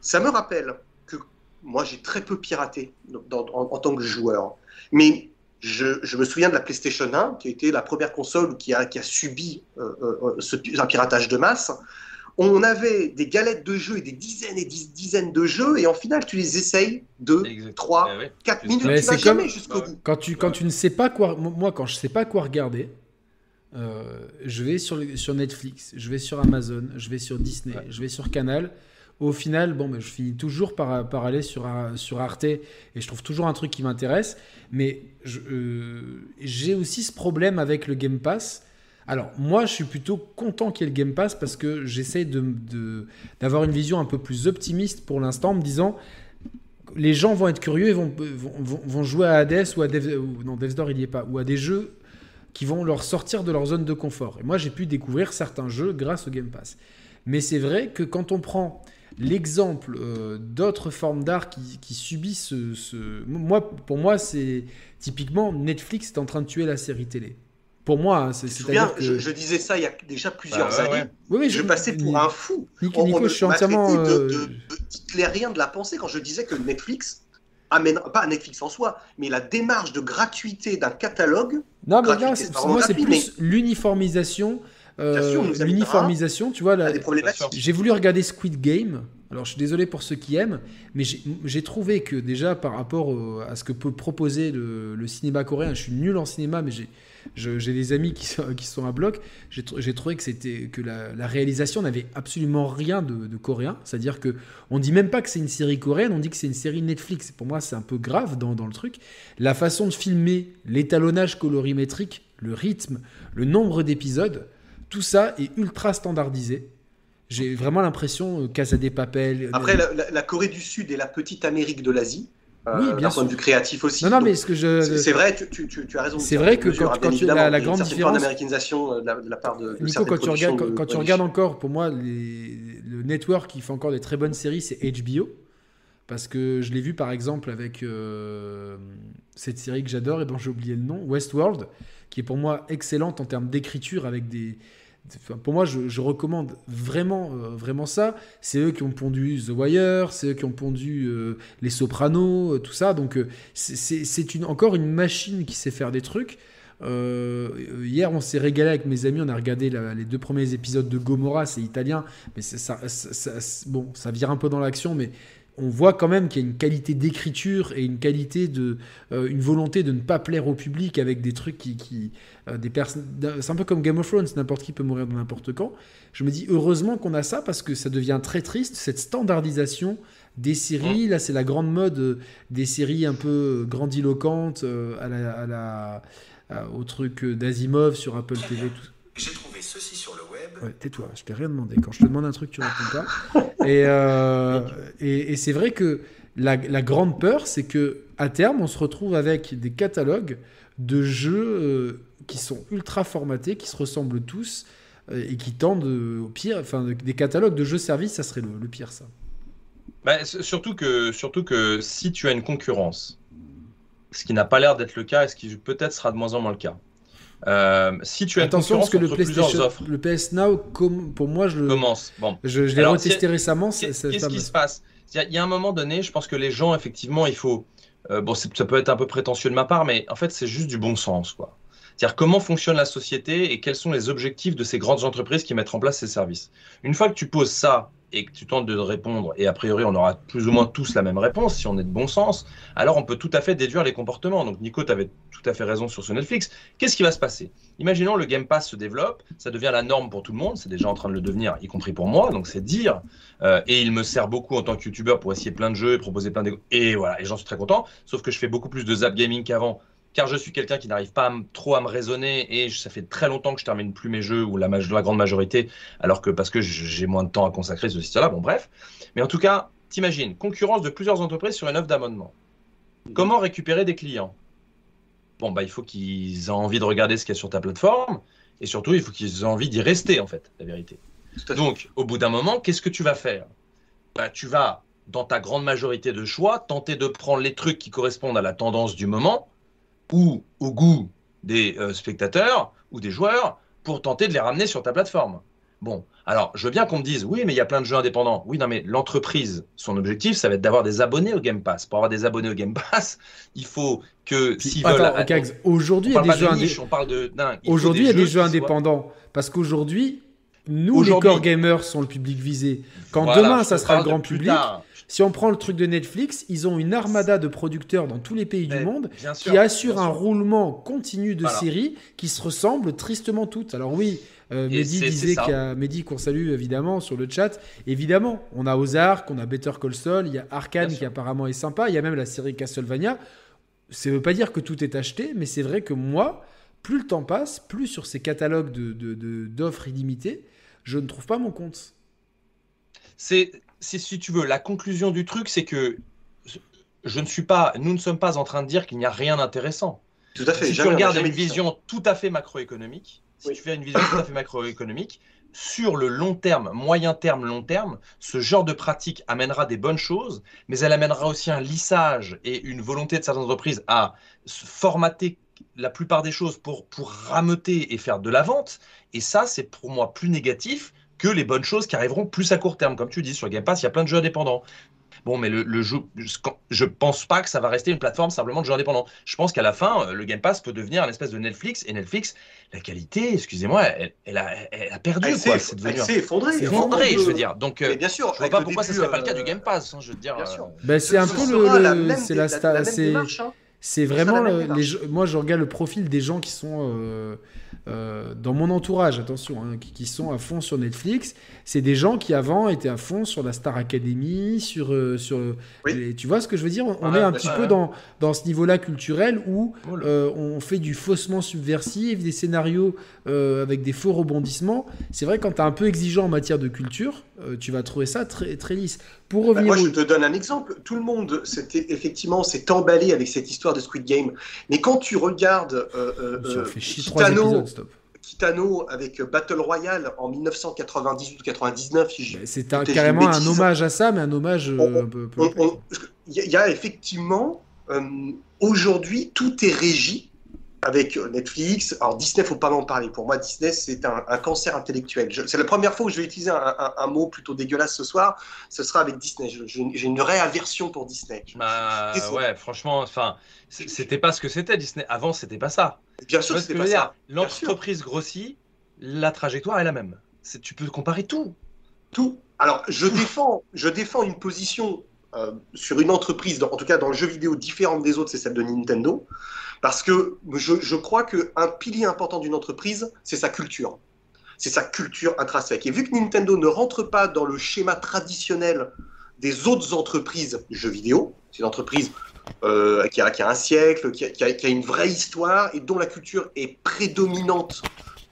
Ça me rappelle que moi, j'ai très peu piraté en, tant que joueur. Mais je, me souviens de la PlayStation 1, qui a été la première console qui a, qui a subi euh, euh, ce, un piratage de masse. On avait des galettes de jeux et des dizaines et des dizaines de jeux, et en final, tu les essayes 2, 3, 4 minutes, tu vas jamais jusqu'au bout. Quand tu, quand tu ne sais pas quoi, moi, quand je ne sais pas quoi regarder, euh, je vais sur, sur Netflix, je vais sur Amazon, je vais sur Disney, je vais sur Canal au final, bon, ben, je finis toujours par, par aller sur, sur Arte et je trouve toujours un truc qui m'intéresse. Mais euh, j'ai aussi ce problème avec le Game Pass. Alors, moi, je suis plutôt content qu'il y ait le Game Pass parce que j'essaie d'avoir de, une vision un peu plus optimiste pour l'instant en me disant les gens vont être curieux et vont, vont, vont jouer à Hades ou à Dev, non, il n'y est pas, ou à des jeux qui vont leur sortir de leur zone de confort. Et moi, j'ai pu découvrir certains jeux grâce au Game Pass. Mais c'est vrai que quand on prend l'exemple euh, d'autres formes d'art qui, subissent ce, Moi, pour moi, c'est typiquement Netflix est en train de tuer la série télé. Pour moi, hein, c'est bien. Que... Je, disais ça il y a déjà plusieurs bah, années. Oui, je, passais pour un fou. Nico, je suis entièrement. De, de, de, rien de la pensée quand je disais que Netflix amène pas Netflix en soi, mais la démarche de gratuité d'un catalogue. Non, mais non, pour moi, c'est plus l'uniformisation euh, l'uniformisation, tu vois, j'ai voulu regarder Squid Game. Alors, je suis désolé pour ceux qui aiment, mais j'ai trouvé que déjà par rapport à ce que peut proposer le, cinéma coréen, je suis nul en cinéma, mais j'ai des amis qui sont, qui sont à bloc. J'ai trouvé que c'était que la, réalisation n'avait absolument rien de, coréen. C'est-à-dire que on dit même pas que c'est une série coréenne, on dit que c'est une série Netflix. Pour moi, c'est un peu grave dans, dans le truc. La façon de filmer, l'étalonnage colorimétrique, le rythme, le nombre d'épisodes tout ça est ultra standardisé. J'ai vraiment l'impression, euh, Casa des Papel. Après, la, Corée du Sud est la petite Amérique de l'Asie. Euh, oui, bien de vue créatif aussi. Non, non, mais ce que je. C'est vrai, tu, tu, tu, as raison. C'est vrai que quand, quand tu la, la grande différence. d'américanisation euh, de, la part de. Nico, quand tu regardes, quand, tu regardes encore, pour moi, les, le network qui fait encore des très bonnes séries, c'est HBO. Parce que je l'ai vu par exemple avec cette série que j'adore et dont j'ai oublié le nom, Westworld, qui est pour moi excellente en termes d'écriture avec des, pour moi, je, recommande vraiment, euh, vraiment ça. C'est eux qui ont pondu The Wire, c'est eux qui ont pondu euh, Les Sopranos, euh, tout ça. Donc, c'est encore une machine qui sait faire des trucs. hier, on s'est régalé avec mes amis, on a regardé les deux premiers épisodes de Gomorrah, c'est italien, mais bon, ça vire un peu dans l'action, mais on voit quand même qu'il y a une qualité d'écriture et une qualité de euh, une volonté de ne pas plaire au public avec des trucs qui, qui euh, des personnes c'est un peu comme Game of Thrones n'importe qui peut mourir de n'importe quand. Je me dis heureusement qu'on a ça parce que ça devient très triste cette standardisation des séries. Là c'est la grande mode euh, des séries un peu grandiloquentes à la, au truc d'Asimov sur Apple TV j'ai trouvé ceci sur le web tais-toi, je t'ai rien demandé. Quand je te demande un truc, tu réponds pas. Et, euh, et, et c'est vrai que la, la grande peur, c'est que à terme, on se retrouve avec des catalogues de jeux euh, qui sont ultra formatés, qui se ressemblent tous euh, et qui tendent au pire. Enfin, des catalogues de jeux-services, ça serait le, le pire, ça. Bah, surtout, que, surtout que si tu as une concurrence, ce qui n'a pas l'air d'être le cas et ce qui peut-être sera de moins en moins le cas, euh, si tu as Attention, parce que le PlayStation, PS Now, pour moi, je commence. Bon, je, je l'ai retesté récemment. Qu'est-ce qui se passe? Il y, a- un moment donné, je pense que les gens, effectivement, il faut. euh, bon, ça peut être un peu prétentieux de ma part, mais en fait, c'est juste du bon sens, quoi. C'est-à-dire comment fonctionne la société et quels sont les objectifs de ces grandes entreprises qui mettent en place ces services? Une fois que tu poses ça et que tu tentes de répondre, et a priori on aura plus ou moins tous la même réponse si on est de bon sens, alors on peut tout à fait déduire les comportements. Donc Nico, tu avais tout à fait raison sur ce Netflix. Qu'est-ce qui va se passer? Imaginons le Game Pass se développe, ça devient la norme pour tout le monde, c'est déjà en train de le devenir, y compris pour moi, donc c'est dire. Euh, et il me sert beaucoup en tant que youtubeur pour essayer plein de jeux et proposer plein de... Et voilà, et j'en suis très content, sauf que je fais beaucoup plus de zap gaming qu'avant car je suis quelqu'un qui n'arrive pas à trop à me raisonner et ça fait très longtemps que je termine plus mes jeux ou la, la grande majorité, alors que parce que j'ai moins de temps à consacrer ceci cela. Bon bref, mais en tout cas, t'imagines concurrence de plusieurs entreprises sur une offre d'abonnement. Comment récupérer des clients? Bon bah il faut qu'ils aient envie de regarder ce qu'il y a sur ta plateforme et surtout il faut qu'ils aient envie d'y rester en fait, la vérité. Donc, au bout d'un moment, qu'est-ce que tu vas faire? Bah, Tu vas, dans ta grande majorité de choix, tenter de prendre les trucs qui correspondent à la tendance du moment ou au goût des euh, spectateurs ou des joueurs pour tenter de les ramener sur ta plateforme. Bon, alors, je veux bien qu'on me dise, oui, mais il y a plein de jeux indépendants. Oui, non, mais l'entreprise, son objectif, ça va être d'avoir des abonnés au Game Pass. Pour avoir des abonnés au Game Pass, il faut que s'ils veulent... Aujourd'hui, il y a des jeux de indé- niche, on parle de... non, il faut Aujourd'hui, il y a des jeux indépendants. Parce qu'aujourd'hui, nous, les core gamers, sont le public visé. Quand Voilà, demain, ça sera le grand public, tard. Si on prend le truc de Netflix, ils ont une armada de producteurs dans tous les pays du Mais monde sûr, qui assurent un roulement continu de Voilà. séries qui se ressemblent tristement toutes. Alors oui, euh, Mehdi disait qu'il Mehdi qu'on salue évidemment sur le chat. Évidemment, on a Ozark, on a Better Call Saul, il y a Arkane qui apparemment est sympa, il y a même la série Castlevania. Ça veut pas dire que tout est acheté, mais c'est vrai que moi, plus le temps passe, plus sur ces catalogues de- de- de- d'offres illimitées, je ne trouve pas mon compte. c'est, c'est, si tu veux, la conclusion du truc, c'est que je ne suis pas, nous ne sommes pas en train de dire qu'il n'y a rien d'intéressant. Tout à fait. Si tu jamais, regardes une ça. vision tout à fait macroéconomique, si Oui. tu fais une vision tout à fait macroéconomique, sur le long terme, moyen terme, long terme, ce genre de pratique amènera des bonnes choses, mais elle amènera aussi un lissage et une volonté de certaines entreprises à se formater la plupart des choses pour, pour rameuter et faire de la vente. Et ça, c'est pour moi plus négatif que les bonnes choses qui arriveront plus à court terme. Comme tu dis, sur Game Pass, il y a plein de jeux indépendants. Bon, mais le, le jeu, je pense pas que ça va rester une plateforme simplement de jeux indépendants. Je pense qu'à la fin, euh, le Game Pass peut devenir un espèce de Netflix. Et Netflix, la qualité, excusez-moi, elle, elle a, elle a perdu. Elle s'est effondrée. C'est effondré, je veux dire. Donc, euh, Mais bien sûr. je vois pas le pourquoi ça début, serait pas le cas euh, du Game Pass. hein, je veux dire. bien sûr. euh, Ben, c'est un ce peu le, la le- même- c'est la, la- sta- la même c'est hein. vraiment les moi je regarde le profil des gens qui sont euh, euh, dans mon entourage, attention, hein, qui, qui sont à fond sur Netflix. C'est des gens qui avant étaient à fond sur la Star Academy, sur euh, sur Oui. les- tu vois ce que je veux dire? On, on Ouais, est un bien petit peu ouais. dans dans ce niveau-là culturel où Oh euh, on fait du faussement subversif, des scénarios avec des faux rebondissements. C'est vrai quand tu es un peu exigeant en matière de culture, tu vas trouver ça très très lisse. Pour Bah, revenir moi, je te donne un exemple. Tout le monde effectivement s'est emballé avec cette histoire de Squid Game. Mais quand tu regardes euh, euh, Ça stop. Kitano avec Battle Royale en 1998-99, si je- C'est carrément un hommage à ça, mais un hommage On- un peu. il y, a- effectivement euh, aujourd'hui tout est régi avec Netflix. Alors Disney, faut pas m'en parler. Pour moi, Disney, c'est un, un cancer intellectuel. C'est la première fois où je vais utiliser un, un- un mot plutôt dégueulasse ce soir. Ce sera avec Disney. J'ai une vraie aversion pour Disney. Je- Bah, ouais, franchement, enfin, c'était pas ce que c'était Disney. Avant, c'était pas ça. Bien sûr, vois ce que c'était je pas ça. L'entreprise grossit, la trajectoire est la même. C'est- Tu peux comparer tout. Tout. Alors, je défends, je défends une position euh, sur une entreprise, dans- en tout cas dans le jeu vidéo différente des autres, c'est celle de Nintendo, parce que je, je crois qu'un pilier important d'une entreprise, c'est sa culture. C'est sa culture intrinsèque. Et vu que Nintendo ne rentre pas dans le schéma traditionnel des autres entreprises jeux vidéo, c'est une entreprise euh, qui, a, qui a un siècle, qui a, qui a- qui a une vraie histoire et dont la culture est prédominante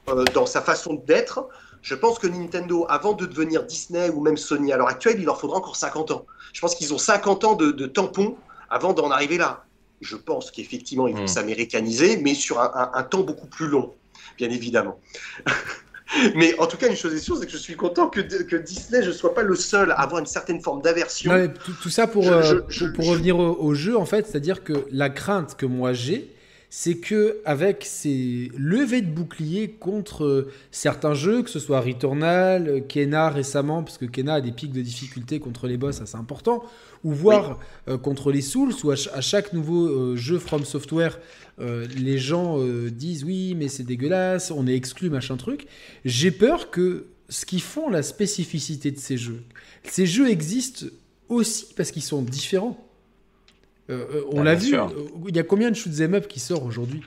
euh, dans sa façon d'être, je pense que Nintendo, avant de devenir Disney ou même Sony à l'heure actuelle, il leur faudra encore 50 ans. Je pense qu'ils ont 50 ans de, de tampon avant d'en arriver là. Je pense qu'effectivement, ils vont Mm. s'américaniser, mais sur un, un- un temps beaucoup plus long, bien évidemment. mais en tout cas, une chose est sûre, c'est que je suis content que, que Disney, je ne sois pas le seul à avoir une certaine forme d'aversion. Tout, tout ça pour, Je- euh, je- pour- je- pour je- revenir au, au jeu, en fait, c'est-à-dire que la crainte que moi j'ai, c'est que avec ces levées de boucliers contre euh, certains jeux, que ce soit Returnal, euh, Kena récemment, parce que Kena a des pics de difficulté contre les boss assez importants, ou voire euh, contre les Souls, où à, ch- à chaque nouveau euh, jeu From Software, euh, les gens disent oui, mais c'est dégueulasse, on est exclu, machin truc. J'ai peur que ce qui font la spécificité de ces jeux, ces jeux existent aussi parce qu'ils sont différents. Euh, euh, on Ah, l'a vu, sûr. euh, il y a combien de shoot'em up qui sort aujourd'hui?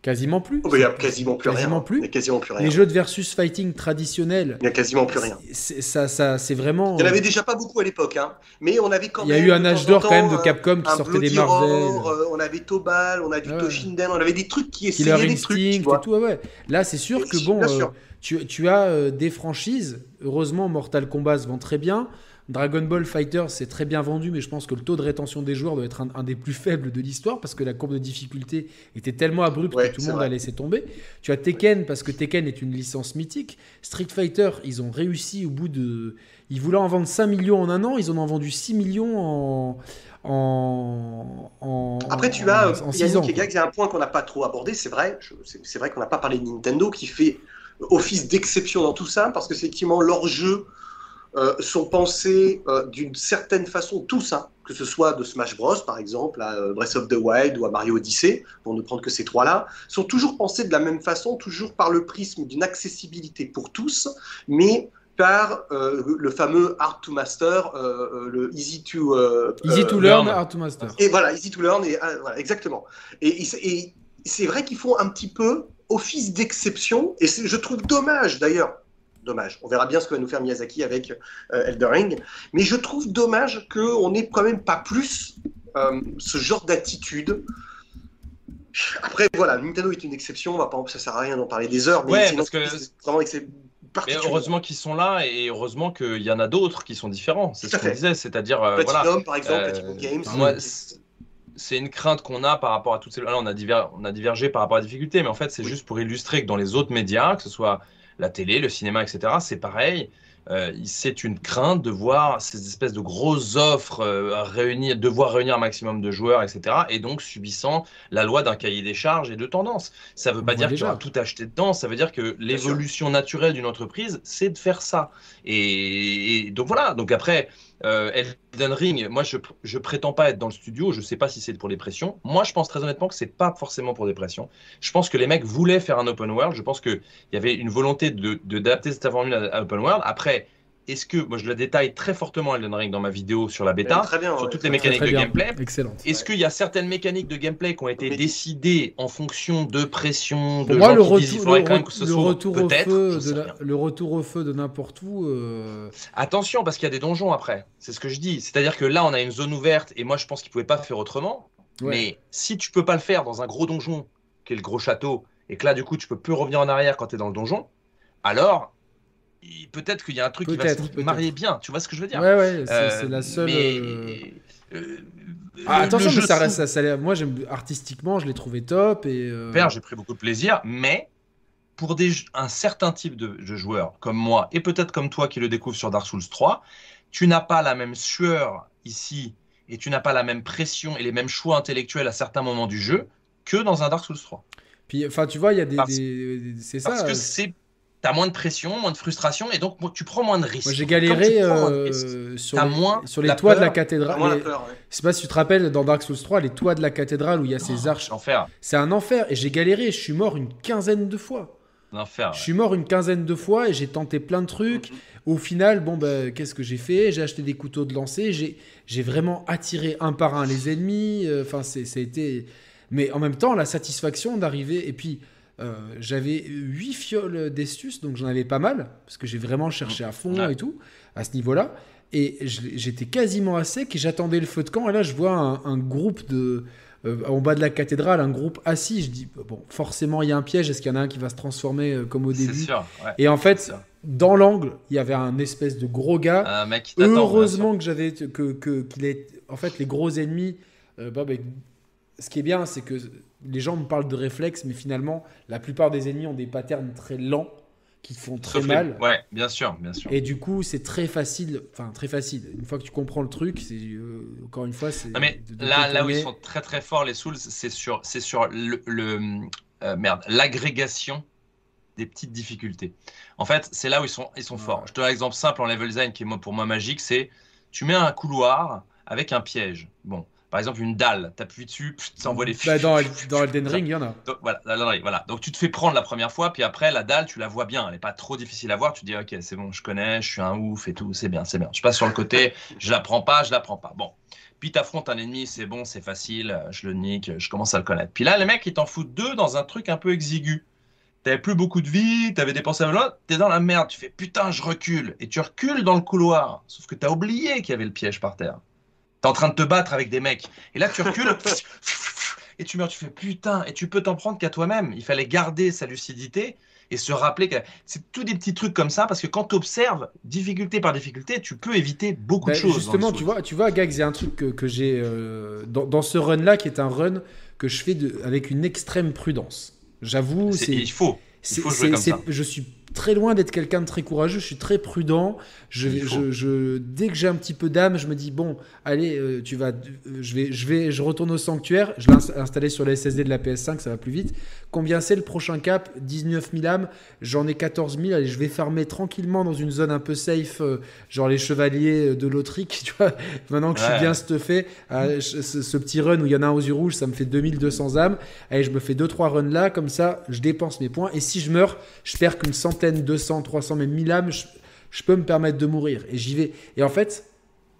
Quasiment plus. Oh, bah, il n'y a quasiment plus Quasiment rien. plus. Il n'y a quasiment plus rien. Les jeux de versus fighting traditionnels, Il n'y a quasiment plus rien. c'est- ça, ça, c'est vraiment. Il n'y en avait déjà pas beaucoup à l'époque, hein. mais on avait quand Il y a même. eu un âge d'or quand même de Capcom qui sortait des Marvel. Euh, on avait Tobal, on a du Ouais. Toshinden, on avait des trucs qui Killer essayaient des trucs. tu Instinct vois. et tout, ouais, ouais. Là, c'est sûr Et que si, bon, euh, tu, tu as euh, des franchises. Heureusement, Mortal Kombat se vend très bien. Dragon Ball Fighter, c'est très bien vendu, mais je pense que le taux de rétention des joueurs doit être un, un des plus faibles de l'histoire parce que la courbe de difficulté était tellement abrupte Ouais, que tout le monde vrai. a laissé tomber. Tu as Tekken parce que Tekken est une licence mythique. Street Fighter, ils ont réussi au bout de. Ils voulaient en vendre 5 millions en un an, ils en ont vendu 6 millions en. En, en- Après, tu en- as en euh, six ans, Yannick et il y a un point qu'on n'a pas trop abordé, c'est vrai. C'est vrai qu'on n'a pas parlé de Nintendo qui fait office d'exception dans tout ça, parce que c'est effectivement leurs jeux euh, sont pensés euh, d'une certaine façon, tous, hein, que ce soit de Smash Bros par exemple, à euh, Breath of the Wild ou à Mario Odyssey, pour ne prendre que ces trois-là, sont toujours pensés de la même façon, toujours par le prisme d'une accessibilité pour tous, mais par le fameux hard to master, le easy to Easy to learn, hard to master. et voilà, easy to learn, et, voilà, exactement. Et, et- et c'est vrai qu'ils font un petit peu office d'exception, et je trouve dommage d'ailleurs, dommage, on verra bien ce que va nous faire Miyazaki avec euh, Elden Ring, mais je trouve dommage qu'on n'ait quand même pas plus euh, ce genre d'attitude. Après, voilà, Nintendo est une exception, on va pas, ça sert à rien d'en parler des heures, mais Ouais, parce que- c'est vraiment Mais heureusement qu'ils sont là et heureusement qu'il y en a d'autres qui sont différents. C'est ce qu'on disait, c'est-à-dire euh, voilà. Par exemple, Euh, Games. moi, c'est- une crainte qu'on a par rapport à toutes ces. Là, on a, diver- on a divergé par rapport à la difficulté, mais en fait, c'est Oui. juste pour illustrer que dans les autres médias, que ce soit la télé, le cinéma, etc., c'est pareil. Euh, c'est une crainte de voir ces espèces de grosses offres euh, réunir, devoir réunir un maximum de joueurs, etc., et donc subissant la loi d'un cahier des charges et de tendance. Ça ne veut pas dire qu'il tout acheté dedans, ça veut dire que l'évolution naturelle d'une entreprise, c'est de faire ça. Et, et donc voilà, donc après, euh, Elden Ring, moi je, je prétends pas être dans le studio, je sais pas si c'est pour des pressions. Moi je pense très honnêtement que c'est pas forcément pour des pressions. Je pense que les mecs voulaient faire un open world, je pense qu'il y avait une volonté de de- d'adapter cette formule à, à open world. Après, est-ce que, moi je le détaille très fortement Elden Ring dans ma vidéo sur la bêta, très bien, sur ouais. toutes les mécaniques très de bien. gameplay. Excellent. Est-ce qu'il y a certaines mécaniques de gameplay qui ont été décidées en fonction de pression, de moi, gens le qui disent il retour, faudrait le quand même que ce le soit retour au peut-être, feu de la- le retour au feu de n'importe où. euh, Attention, parce qu'il y a des donjons après. C'est ce que je dis. C'est-à-dire que là, on a une zone ouverte et moi, je pense qu'ils pouvaient pas faire autrement. Ouais. Mais si tu peux pas le faire dans un gros donjon, qui est le gros château, et que là, du coup, tu peux plus revenir en arrière quand tu es dans le donjon, alors peut-être qu'il y a un truc qui va se marier bien. Tu vois ce que je veux dire Ouais, ouais, c'est Euh, c'est la seule. mais, euh, euh, Ah, attention, mais ça reste, ça, ça- moi, j'aime artistiquement, je l'ai trouvé top et. euh, Super, j'ai pris beaucoup de plaisir, mais pour des, un certain type de, de joueurs comme moi, et peut-être comme toi qui le découvre sur Dark Souls 3, tu n'as pas la même sueur ici, et tu n'as pas la même pression et les mêmes choix intellectuels à certains moments du jeu que dans un Dark Souls 3. Puis, enfin, tu vois, il y a des. Parce- des- des- c'est Parce ça. que euh, c'est... T'as moins de pression, moins de frustration, et donc tu prends moins de risques. Moi, j'ai tu galéré moins euh, risques, sur, les, moins sur les la toits de la cathédrale. La Les- peur, ouais. Je sais pas si tu te rappelles, dans Dark Souls 3, les toits de la cathédrale où il y a ces arches. L'enfer, C'est un enfer. Et j'ai galéré. Je suis mort une quinzaine de fois. l'enfer. Je suis mort une quinzaine de fois et j'ai tenté plein de trucs. Mhm. Au final, bon, bah, qu'est-ce que j'ai fait? J'ai acheté des couteaux de lancer. J'ai, vraiment attiré un par un les ennemis. Euh, Enfin, a été. Mais en même temps, la satisfaction d'arriver. Et puis, euh, j'avais 8 fioles d'Estus, donc j'en avais pas mal. Parce que j'ai vraiment cherché à fond Ouais. et tout, à ce niveau-là. Et j'étais quasiment à sec et j'attendais le feu de camp. Et là, je vois un, un groupe de, euh, en bas de la cathédrale, un groupe assis. Je dis, bon, forcément, il y a un piège. Est-ce qu'il y en a un qui va se transformer euh, comme au début sûr, Et en fait, dans l'angle, il y avait un espèce de gros gars. Un mec qui t'attend, Heureusement que j'avais que que- qu'il est en fait les gros ennemis. bah, bah, ce qui est bien, c'est que les gens me parlent de réflexes, mais finalement, la plupart des ennemis ont des patterns très lents qui font très Sauf les- mal. Ouais, bien sûr, bien sûr. Et du coup, c'est très facile. Enfin, très facile. Une fois que tu comprends le truc, c'est euh, encore une fois, c'est. Non, mais de- de là, là où ils sont très très forts, les Souls, c'est sur, c'est sur le, le- euh, merde, l'agrégation des petites difficultés. En fait, c'est là où ils sont, ils sont forts. Je te donne un exemple simple en level design qui est pour moi magique, c'est tu mets un couloir avec un piège. Bon, par exemple une dalle, t'appuies dessus, ça envoie des Bah, dans, dans Elden Ring, il y en a. Donc, voilà, voilà. Donc tu te fais prendre la première fois, puis après la dalle, tu la vois bien. Elle n'est pas trop difficile à voir. Tu te dis, ok, c'est bon, je connais, je suis un ouf et tout, c'est bien, c'est bien. Je passe sur le côté, je la prends pas, je la prends pas. Bon. Puis t'affrontes un ennemi, c'est bon, c'est facile, je le nique, je commence à le connaître. Puis là, les mecs, ils t'en foutent deux dans un truc un peu exigu. T'avais plus beaucoup de vie, t'avais dépensé un lot, t'es dans la merde, tu fais putain, je recule. Et tu recules dans le couloir. Sauf que t'as oublié qu'il y avait le piège par terre. T'es en train de te battre avec des mecs. Et là, tu recules. et tu meurs, tu fais putain, et tu peux t'en prendre qu'à toi-même. Il fallait garder sa lucidité et se rappeler que c'est tous des petits trucs comme ça parce que quand tu observes difficulté par difficulté, tu peux éviter beaucoup Bah, de choses. dans justement, tu vois, tu vois, Gags, il y a un truc que, que j'ai euh, dans, dans ce run-là qui est un run que je fais de, avec une extrême prudence. J'avoue, C'est- c'est il faut. C'est- faut jouer c'est- comme c'est- ça. Je suis très loin d'être quelqu'un de très courageux, je suis très prudent. Je, dès que j'ai un petit peu d'âme, je me dis bon, allez, euh, tu vas, euh, je vais, je vais, je retourne au sanctuaire. Je l'ai ins- installé sur la SSD de la PS5, ça va plus vite. Combien c'est le prochain cap? 19 000 âmes. J'en ai 14 000. Allez, je vais farmer tranquillement dans une zone un peu safe, euh, genre les chevaliers de l'Autrique. Tu vois, maintenant que je suis bien stuffé, ce, ce petit run où il y en a un aux yeux rouges, ça me fait 2200 âmes. Allez, je me fais 2-3 runs là, comme ça, je dépense mes points. Et si je meurs, je perds qu'une centaine, 200, 300, même 1000 âmes, je, je peux me permettre de mourir. Et j'y vais. Et en fait,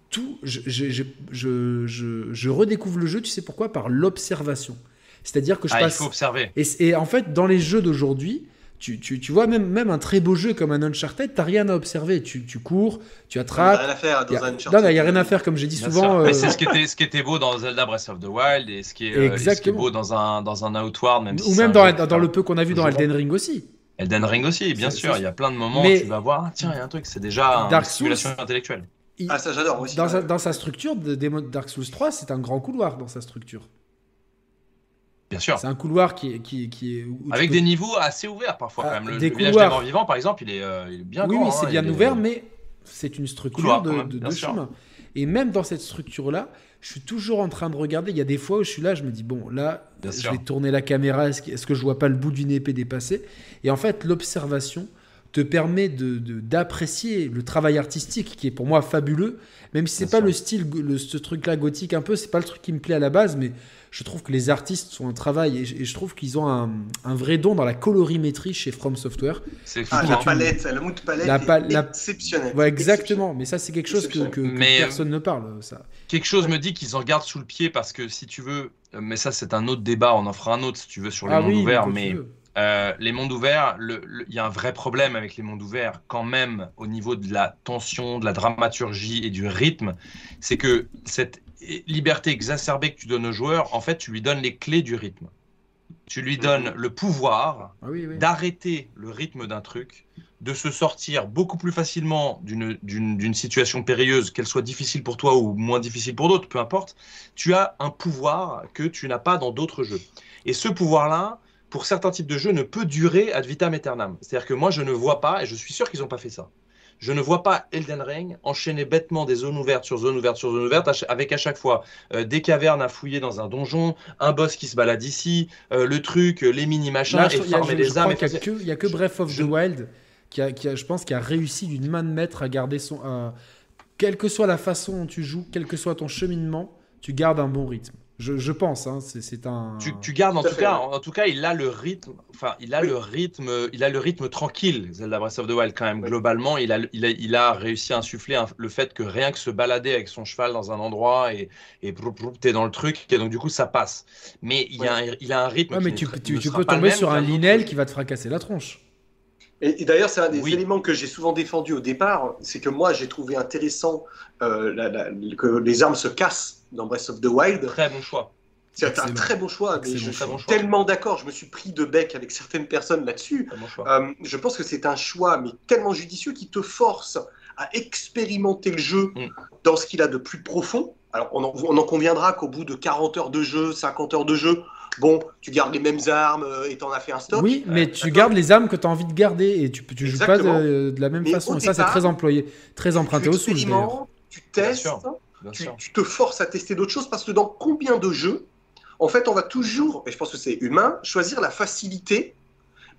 tout, je, je, je, je, je- je redécouvre le jeu, tu sais pourquoi? Par l'observation. C'est-à-dire que je Ah, il passe. faut observer. Et, et en fait, dans les jeux d'aujourd'hui, tu, tu, tu vois, même, même un très beau jeu comme un Uncharted, t'as rien à observer. Tu, tu cours, tu Il n'y a attrapes. rien à faire Il y dans a- un Uncharted. non, il n'y a rien à faire, comme j'ai dit Bien souvent. euh, Mais c'est ce qui était, ce qui était beau dans Zelda Breath of the Wild et ce qui est, euh, ce qui est Exactement. beau dans un, dans un Outward, même si ou même un dans, jeu- dans le peu qu'on a vu dans Elden Ring aussi. Elden Ring aussi, bien sûr. Il y a plein de moments Mais- où tu vas voir, ah, tiens, il y a un truc, c'est déjà Dark une stimulation Souls- intellectuelle. Il- Ah, ça j'adore aussi. dans, sa, ouais. dans sa structure, de, Dark Souls 3, c'est un grand couloir dans sa structure. Bien sûr. C'est un couloir qui est. Qui, qui Avec peux- des niveaux assez ouverts parfois Ah, quand même. Le, des le village des morts vivants, par exemple, il est, euh, il est bien Oui, grand. oui, c'est hein, bien est- ouvert, mais c'est une structure Couloir, de, même, de- chemin. Et même dans cette structure-là, je suis toujours en train de regarder. Il y a des fois où je suis là, je me dis, bon, là, Bien je sûr. vais tourner la caméra. Est-ce que, est-ce que je vois pas le bout d'une épée dépasser? Et en fait, l'observation te permet de, de- d'apprécier le travail artistique qui est pour moi fabuleux, même si c'est pas sûr. le style, le, ce truc-là gothique un peu, c'est pas le truc qui me plaît à la base, mais je trouve que les artistes sont un travail et je, et je trouve qu'ils ont un, un vrai don dans la colorimétrie chez From Software. C'est Ah, fou, la palette, le mood palette La est pa- la- exceptionnel. Ouais, exactement. Mais ça, c'est quelque chose que, que- que Mais- personne ne parle. Ça. Quelque chose me dit qu'ils en gardent sous le pied parce que si tu veux, euh, mais ça c'est un autre débat, on en fera un autre si tu veux sur les ah mondes oui, ouverts, mais. Euh, les mondes ouverts, il y a un vrai problème avec les mondes ouverts quand même au niveau de la tension, de la dramaturgie et du rythme. C'est que cette liberté exacerbée que tu donnes au joueur, en fait, tu lui donnes les clés du rythme. Tu lui donnes le pouvoir Ah oui, oui. d'arrêter le rythme d'un truc, de se sortir beaucoup plus facilement d'une situation périlleuse, qu'elle soit difficile pour toi ou moins difficile pour d'autres, peu importe. Tu as un pouvoir que tu n'as pas dans d'autres jeux. Et ce pouvoir-là, pour certains types de jeux, ne peut durer ad vitam aeternam. C'est-à-dire que moi, je ne vois pas, et je suis sûr qu'ils n'ont pas fait ça, je ne vois pas Elden Ring enchaîner bêtement des zones ouvertes sur zones ouvertes sur zones ouvertes, avec à chaque fois euh, des cavernes à fouiller dans un donjon, un boss qui se balade ici, euh, le truc, euh, les mini-machins, Là, et je, farmer les crois âmes. et qu'il y a faire- que, il y a que Breath of je- the Wild qui a, qui a- je pense, qui a réussi d'une main de maître à garder son. à- quelle que soit la façon dont tu joues, quel que soit ton cheminement, tu gardes un bon rythme. Je, je pense, hein, c'est c'est un. Tu, tu gardes en Tout cas, en, en tout cas, il a le rythme, enfin, il a Oui. le rythme, il a le rythme tranquille. Zelda Breath of the Wild quand même Oui. globalement, il a, il a, il a réussi à insuffler un- le fait que rien que se balader avec son cheval dans un endroit et et t'es dans le truc, et donc du coup ça passe. Mais il, y a un, il a un rythme. Ouais, qui mais tu, tu- ne tu sera peux tomber même sur un Linel qui va te fracasser la tronche. Et, et d'ailleurs, c'est un des Oui. éléments que j'ai souvent défendu au départ, c'est que moi j'ai trouvé intéressant euh, la- la- que les armes se cassent dans Breath of the Wild. Très bon choix. C'est un très bon choix, mais je suis tellement d'accord. Je me suis pris de bec avec certaines personnes là-dessus. Euh, je pense que c'est un choix, mais tellement judicieux, qui te force à expérimenter le jeu mm. dans ce qu'il a de plus profond. Alors, on en, conviendra qu'au bout de 40 heures de jeu, 50 heures de jeu, bon, tu gardes les mêmes armes euh, et t'en as fait un stock. Oui, mais tu gardes les armes que tu as envie de garder et tu, tu joues pas de, la même façon. ça, c'est très employé, très emprunté au sous. Tu testes, tu, te forces à tester d'autres choses parce que dans combien de jeux, en fait, on va toujours, et je pense que c'est humain, choisir la facilité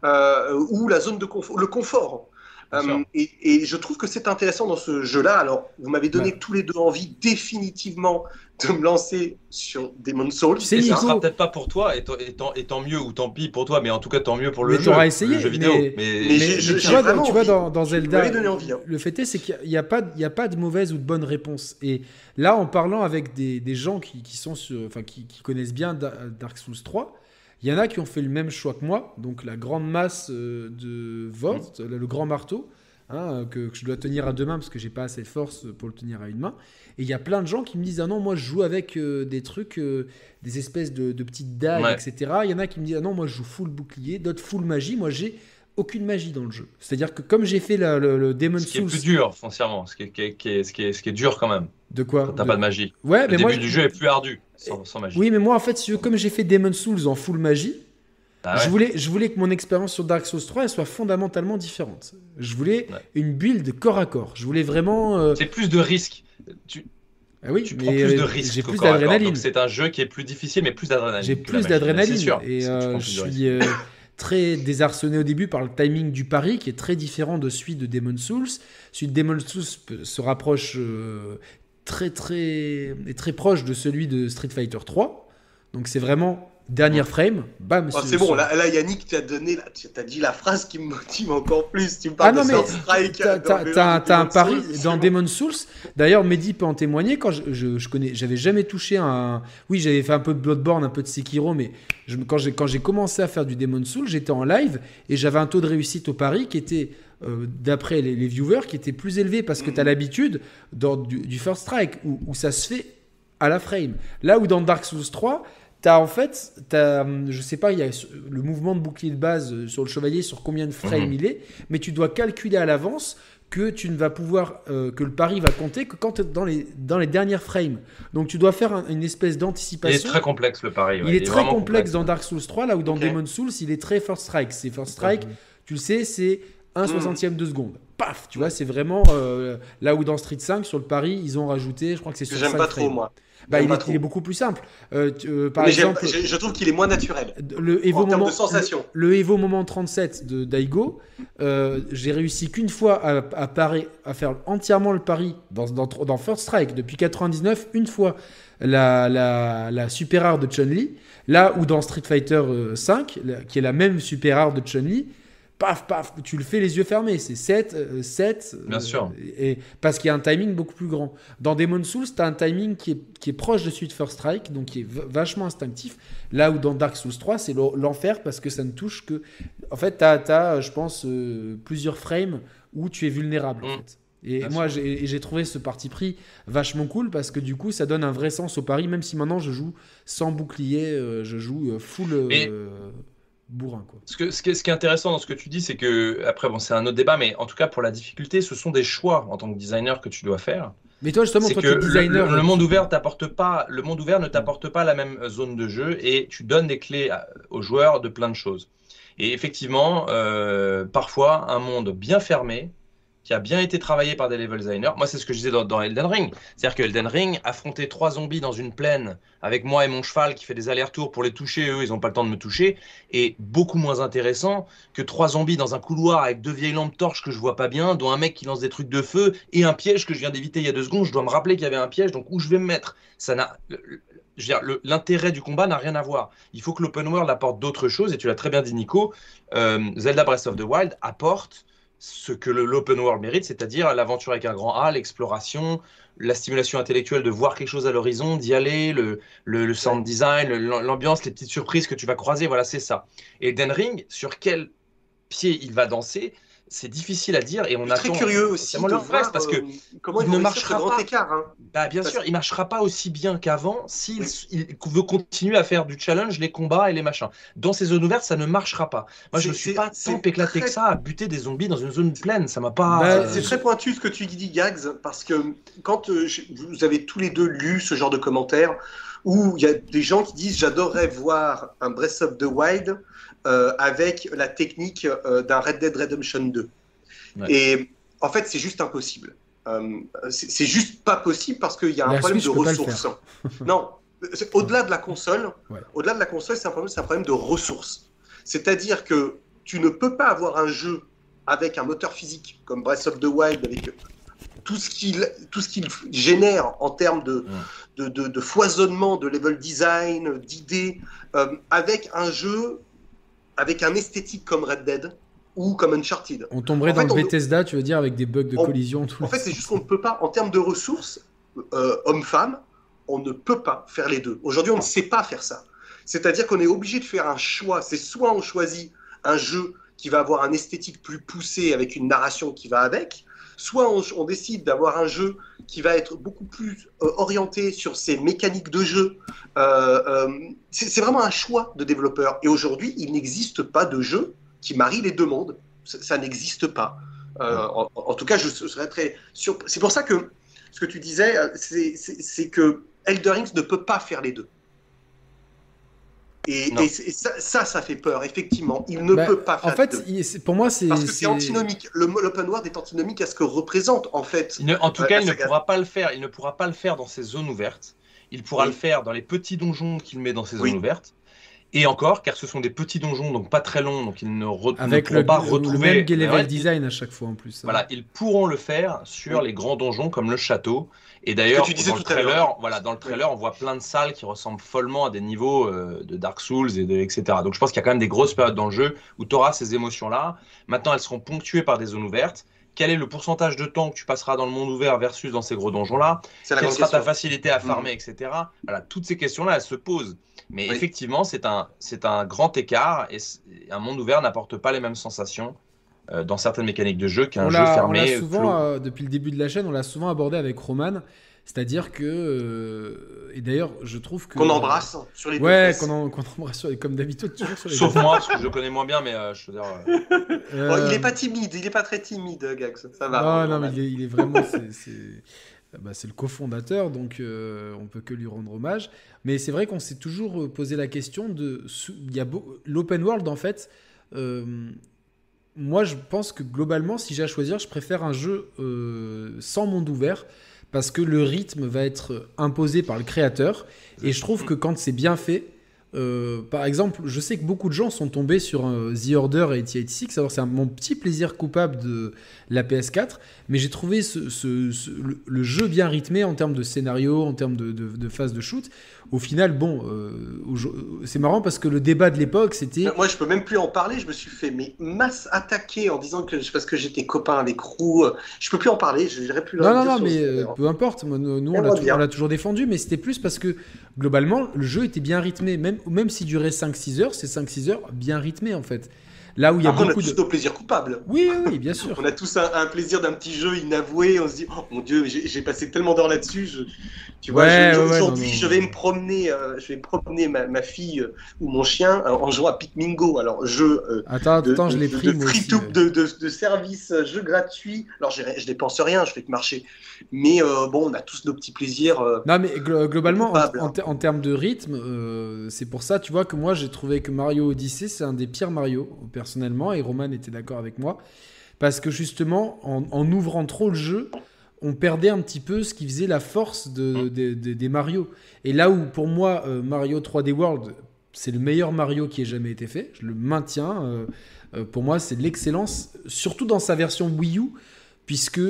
ou la zone de confort, le confort. Euh, et, je trouve que c'est intéressant dans ce jeu-là. Alors, vous m'avez donné tous les deux envie définitivement de me lancer sur Demon's Souls. C'est ça sera peut-être pas pour toi, et, tant, mieux ou tant pis pour toi, mais en tout cas tant mieux pour le jeu, essayé, jeu vidéo. Mais, tu, vois, dans, Zelda, hein. le fait est, c'est qu'il n'y a, pas, a pas de mauvaise ou de bonne réponse. Et là, en parlant avec des, gens qui, sont enfin, qui, connaissent bien Dark Souls 3, il y en a qui ont fait le même choix que moi, donc la grande masse euh, de Vort, mmh. le grand marteau, hein, que, je dois tenir à deux mains parce que j'ai pas assez de force pour le tenir à une main. Et il y a plein de gens qui me disent ah non moi je joue avec euh, des trucs, euh, des espèces de, petites dagues, etc. Il y en a qui me disent ah non moi je joue full bouclier, d'autres full magie. Moi j'ai aucune magie dans le jeu. C'est-à-dire que comme j'ai fait le, le, Demon Souls... Ce qui est plus dur, foncièrement. Ce qui est, qui est, ce qui est, ce qui est dur quand même. De quoi T'as pas de magie. Ouais, le mais début moi, du jeu est plus ardu sans, magie. Oui, mais moi, en fait, comme j'ai fait Demon Souls en full magie, ah je, voulais, je voulais que mon expérience sur Dark Souls 3 elle soit fondamentalement différente. Je voulais une build corps à corps. Je voulais vraiment. Euh, c'est plus de risques. Tu, ah oui, tu prends plus de euh, risques. J'ai plus d'adrénaline. c'est un jeu qui est plus difficile, mais plus d'adrénaline. J'ai plus d'adrénaline. Et euh, je suis très désarçonné au début par le timing du pari qui est très différent de celui de Demon Souls. Celui de Demon Souls se rapproche très très est très proche de celui de Street Fighter 3. Donc c'est vraiment Dernière frame, bam. Oh, c'est bon, là, là, Yannick, tu as donné, tu as dit la phrase qui me motive encore plus. Tu me parles ah non, de mais Strike. T'as un pari dans Demon Souls. D'ailleurs, Mehdi peut en témoigner. Quand je, je, connais, j'avais jamais touché un. Oui, j'avais fait un peu de Bloodborne, un peu de Sekiro, mais je, quand j'ai commencé à faire du Demon Souls, j'étais en live et j'avais un taux de réussite au pari qui était. Euh, d'après les, viewers, qui était plus élevé parce que tu as l'habitude du, du, First Strike où, où ça se fait à la frame. Là où dans Dark Souls 3, T'as en fait, as, je sais pas, il y a le mouvement de bouclier de base euh, sur le chevalier, sur combien de frames mhm. il est, mais tu dois calculer à l'avance que tu ne vas pouvoir, euh, que le pari va compter que quand tu es dans les, dans les dernières frames. Donc tu dois faire une espèce d'anticipation. Il est très complexe le pari. Il, est très complexe, dans Dark Souls 3, là où dans Demon Souls, il est très first strike. C'est first strike, tu le sais, c'est 1 soixantième de seconde. Paf, tu vois, c'est vraiment euh, là où dans Street 5 sur le pari, ils ont rajouté, je crois que c'est sur J'aime pas trop moi. Bah, il, est, beaucoup plus simple. Euh, euh, par exemple, je, trouve qu'il est moins naturel. Le Evo en moment, de sensation. Le, Evo moment 37 de Daigo, euh, j'ai réussi qu'une fois à, à, faire entièrement le pari dans, dans, First Strike depuis 99, une fois la, la, la super rare de Chun-Li, là où dans Street Fighter 5, qui est la même super rare de Chun-Li, paf, paf, tu le fais les yeux fermés. C'est 7, 7. Euh, Bien sûr. Et, parce qu'il y a un timing beaucoup plus grand. Dans Demon Souls, tu as un timing qui est, qui est proche de celui de First Strike, donc qui est vachement instinctif. Là où dans Dark Souls 3, c'est l'enfer parce que ça ne touche que. En fait, tu as, je pense, euh, plusieurs frames où tu es vulnérable. En mm. fait. Et moi, j'ai trouvé ce parti pris vachement cool parce que du coup, ça donne un vrai sens au pari, même si maintenant je joue sans bouclier, euh, je joue full bourrin. Quoi. Ce, que, ce, qui est, ce, qui est, intéressant dans ce que tu dis, c'est que, après, bon, c'est un autre débat, mais en tout cas, pour la difficulté, ce sont des choix en tant que designer que tu dois faire. Mais toi, justement, toi, que designer. Le, monde ouvert t'apporte pas, le monde ouvert ne t'apporte pas la même zone de jeu et tu donnes des clés aux joueurs de plein de choses. Et effectivement, euh, parfois, un monde bien fermé qui a bien été travaillé par des level designers. Moi, c'est ce que je disais dans, Elden Ring. C'est-à-dire que Elden Ring, affronter trois zombies dans une plaine avec moi et mon cheval qui fait des allers-retours pour les toucher, eux, ils n'ont pas le temps de me toucher, est beaucoup moins intéressant que trois zombies dans un couloir avec deux vieilles lampes torches que je vois pas bien, dont un mec qui lance des trucs de feu et un piège que je viens d'éviter il y a deux secondes. Je dois me rappeler qu'il y avait un piège, donc où je vais me mettre? Ça n'a l'intérêt du combat n'a rien à voir. Il faut que l'open world apporte d'autres choses, et tu l'as très bien dit, Nico. Euh, Zelda Breath of the Wild apporte ce que l'open world mérite, c'est-à-dire l'aventure avec un grand A, l'exploration, la stimulation intellectuelle de voir quelque chose à l'horizon, d'y aller, le, le, sound design, l'ambiance, les petites surprises que tu vas croiser, voilà, c'est ça. Et Den Ring, sur quel pied il va danser c'est difficile à dire et on a très curieux aussi de voir parce que euh, comment il ne marchera grand écart. Hein. Bah, bien sûr, il marchera pas aussi bien qu'avant s'il veut continuer à faire du challenge, les combats et les machins. Dans ces zones ouvertes, ça ne marchera pas. Moi, je ne suis pas tant éclaté que ça à buter des zombies dans une zone pleine. Ça m'a pas. Bah, c'est très pointu ce que tu dis, Gags, parce que quand euh, vous avez tous les deux lu ce genre de commentaires où il y a des gens qui disent j'adorerais voir un Breath of the Wild euh, avec la technique euh, d'un Red Dead Redemption 2. Et en fait, c'est juste impossible. Euh, c'est juste pas possible parce qu'il y a un problème de ressources. non, au-delà de la console, au-delà de la console, c'est un problème, un problème de ressources. C'est-à-dire que tu ne peux pas avoir un jeu avec un moteur physique comme Breath of the Wild avec tout ce qu'il tout ce qu'il génère en termes de, de, de, foisonnement, de level design, d'idées, avec un jeu avec un esthétique comme Red Dead ou comme Uncharted. On tomberait dans le Bethesda, tu veux dire, avec des bugs de collision. en fait, c'est juste qu'on ne peut pas, en termes de ressources, euh, homme-femme, on ne peut pas faire les deux. Aujourd'hui, on ne sait pas faire ça. C'est-à-dire qu'on est obligé de faire un choix. C'est soit on choisit un jeu qui va avoir un esthétique plus poussé avec une narration qui va avec, soit on, décide d'avoir un jeu qui va être beaucoup plus euh, orienté sur ses mécaniques de jeu. Euh, euh, c'est vraiment un choix de développeur. Et aujourd'hui, il n'existe pas de jeu qui marie les deux mondes. Ça, n'existe pas. En, tout cas, je serais très sûr. C'est pour ça que ce que tu disais, c'est que Elder Rings ne peut pas faire les deux. Et, ça, ça, fait peur, effectivement. Il ne bah, peut pas faire. En fait, pour moi, c'est. Parce que c'est antinomique. L'open world est antinomique à ce que représente, en fait. en tout cas, il ne pourra pas le faire. Il ne pourra pas le faire dans ces zones ouvertes. Il pourra le faire dans les petits donjons qu'il met dans ces zones ouvertes. Et encore, car ce sont des petits donjons, donc pas très longs, donc ils ne, Avec pourront pas retrouver. le même design à chaque fois en plus. Hein. Voilà, ils pourront le faire sur les grands donjons comme le château. Et d'ailleurs, dans, le trailer, voilà, dans le trailer, on voit plein de salles qui ressemblent follement à des niveaux euh, de Dark Souls, et de, etc. Donc je pense qu'il y a quand même des grosses périodes dans le jeu où tu auras ces émotions-là. Maintenant, elles seront ponctuées par des zones ouvertes. Quel est le pourcentage de temps que tu passeras dans le monde ouvert versus dans ces gros donjons-là? Quelle sera ta facilité à farmer, mm. etc. Voilà, toutes ces questions-là, elles se posent. Mais effectivement, c'est un, un grand écart et un monde ouvert n'apporte pas les mêmes sensations dans certaines mécaniques de jeu qu'un jeu fermé. souvent, euh, depuis le début de la chaîne, on l'a souvent abordé avec Roman. C'est-à-dire que. Euh, et d'ailleurs, je trouve que. Qu'on embrasse sur les Ouais, qu'on embrasse sur les, comme d'habitude, toujours sur les Sauf moi, parce que je le connais moins bien, mais je veux dire. Oh, il est pas timide, il est pas très timide, Gax. Ça va. Non, non, mais il est, il est vraiment. Bah, c'est le cofondateur, donc euh, on peut que lui rendre hommage. Mais c'est vrai qu'on s'est toujours posé la question de. Il y a l'open world en fait moi, je pense que globalement, si j'ai à choisir, je préfère un jeu euh, sans monde ouvert parce que le rythme va être imposé par le créateur. Et je trouve que quand c'est bien fait, euh, par exemple, je sais que beaucoup de gens sont tombés sur The Order et 86. Alors, c'est mon petit plaisir coupable de la PS4. Mais j'ai trouvé le, jeu bien rythmé en termes de scénario, en termes de, de phase de shoot au final, bon, euh, c'est marrant parce que le débat de l'époque, c'était. Moi, je peux même plus en parler. Je me suis fait mais masse attaquer en disant que parce que j'étais copain avec Roux. Je peux plus en parler. Je dirais plus. Non, non, non, mais euh, peu importe. Nous, on l'a toujours défendu, mais c'était plus parce que globalement, le jeu était bien rythmé. Même, même s'il durait 5-6 heures, c'est 5-6 heures bien rythmé en fait. Là où il y a beaucoup on a tous de... nos plaisirs coupables. Oui, oui, bien sûr. on a tous un, plaisir d'un petit jeu inavoué. On se dit, oh mon Dieu, j'ai passé tellement d'heures là-dessus. Tu vois, aujourd'hui, je vais me promener, euh, je vais promener ma, fille euh, ou mon chien euh, en jouant à Pikmingo. Alors, jeu attends, de, attends, je pris, de, free to, de, de, service, jeu gratuit. Alors, je dépense rien, je fais que marcher. Mais bon, on a tous nos petits plaisirs. non, mais globalement, en, en, termes de rythme, c'est pour ça, tu vois, que moi, j'ai trouvé que Mario Odyssey, c'est un des pires Mario, personnellement, et Roman était d'accord avec moi. Parce que justement, en, en ouvrant trop le jeu, on perdait un petit peu ce qui faisait la force de, mm. des Mario. Et là où, pour moi, euh, Mario 3D World, c'est le meilleur Mario qui ait jamais été fait, je le maintiens. Euh, euh, pour moi, c'est l'excellence, surtout dans sa version Wii U, puisque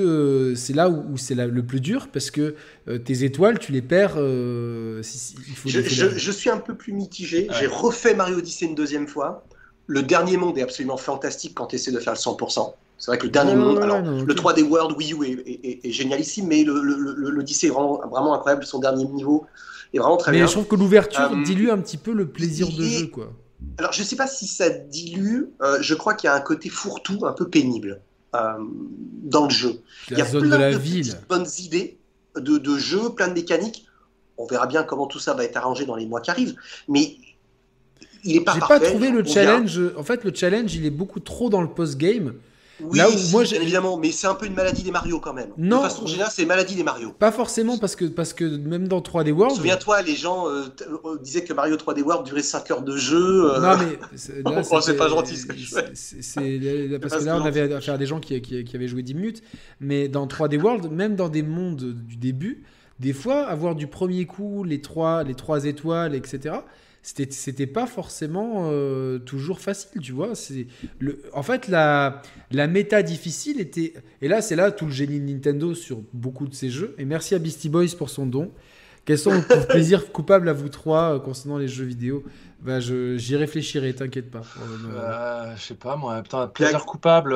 c'est là où, c'est le plus dur, parce que tes étoiles, tu les perds. il faut je, suis un peu plus mitigé. J'ai refait Mario Odyssey une deuxième fois. Le dernier monde est absolument fantastique quand tu essaies de faire le 100%. C'est vrai que le dernier monde, alors le 3D World Wii U est, est, génialissime, mais l'Odyssey est vraiment, vraiment, incroyable. Son dernier niveau est vraiment très bien. Mais je trouve que l'ouverture euh, dilue un petit peu le plaisir de jeu, quoi. Alors, je ne sais pas si ça dilue. euh, je crois qu'il y a un côté fourre-tout un peu pénible euh, dans le jeu. Il y a zone plein de la de ville. petites bonnes idées de, de jeu, plein de mécaniques. On verra bien comment tout ça va être arrangé dans les mois qui arrivent. Mais il n'est pas J'ai pas trouvé le challenge. En fait, le challenge, il est beaucoup trop dans le post-game. Oui, Là où si, moi, bien évidemment, mais c'est un peu une maladie des Mario quand même. Non. De façon générale, c'est une maladie des Mario. Pas forcément parce que, parce que même dans 3D World. Souviens-toi, les gens euh, euh, disaient que Mario 3D World durait 5 heures de jeu. euh, Non, mais c'est- Oh, pas gentil, ce que je fais. là, parce que là, on avait affaire à des gens qui, qui, qui avaient joué 10 minutes. Mais dans 3D World, même dans des mondes du début, des fois, avoir du premier coup les trois, les trois étoiles, etc., c'était c'était pas forcément euh, toujours facile, tu vois. C'est le, en fait, la, la méta difficile était. Et là, c'est là tout le génie de Nintendo sur beaucoup de ces jeux. Et merci à Beastie Boys pour son don. Quels sont vos plaisirs coupables à vous trois euh, concernant les jeux vidéo bah, je- J'y réfléchirai, t'inquiète pas. Euh, Euh, je sais pas moi, putain, plaisir coupable.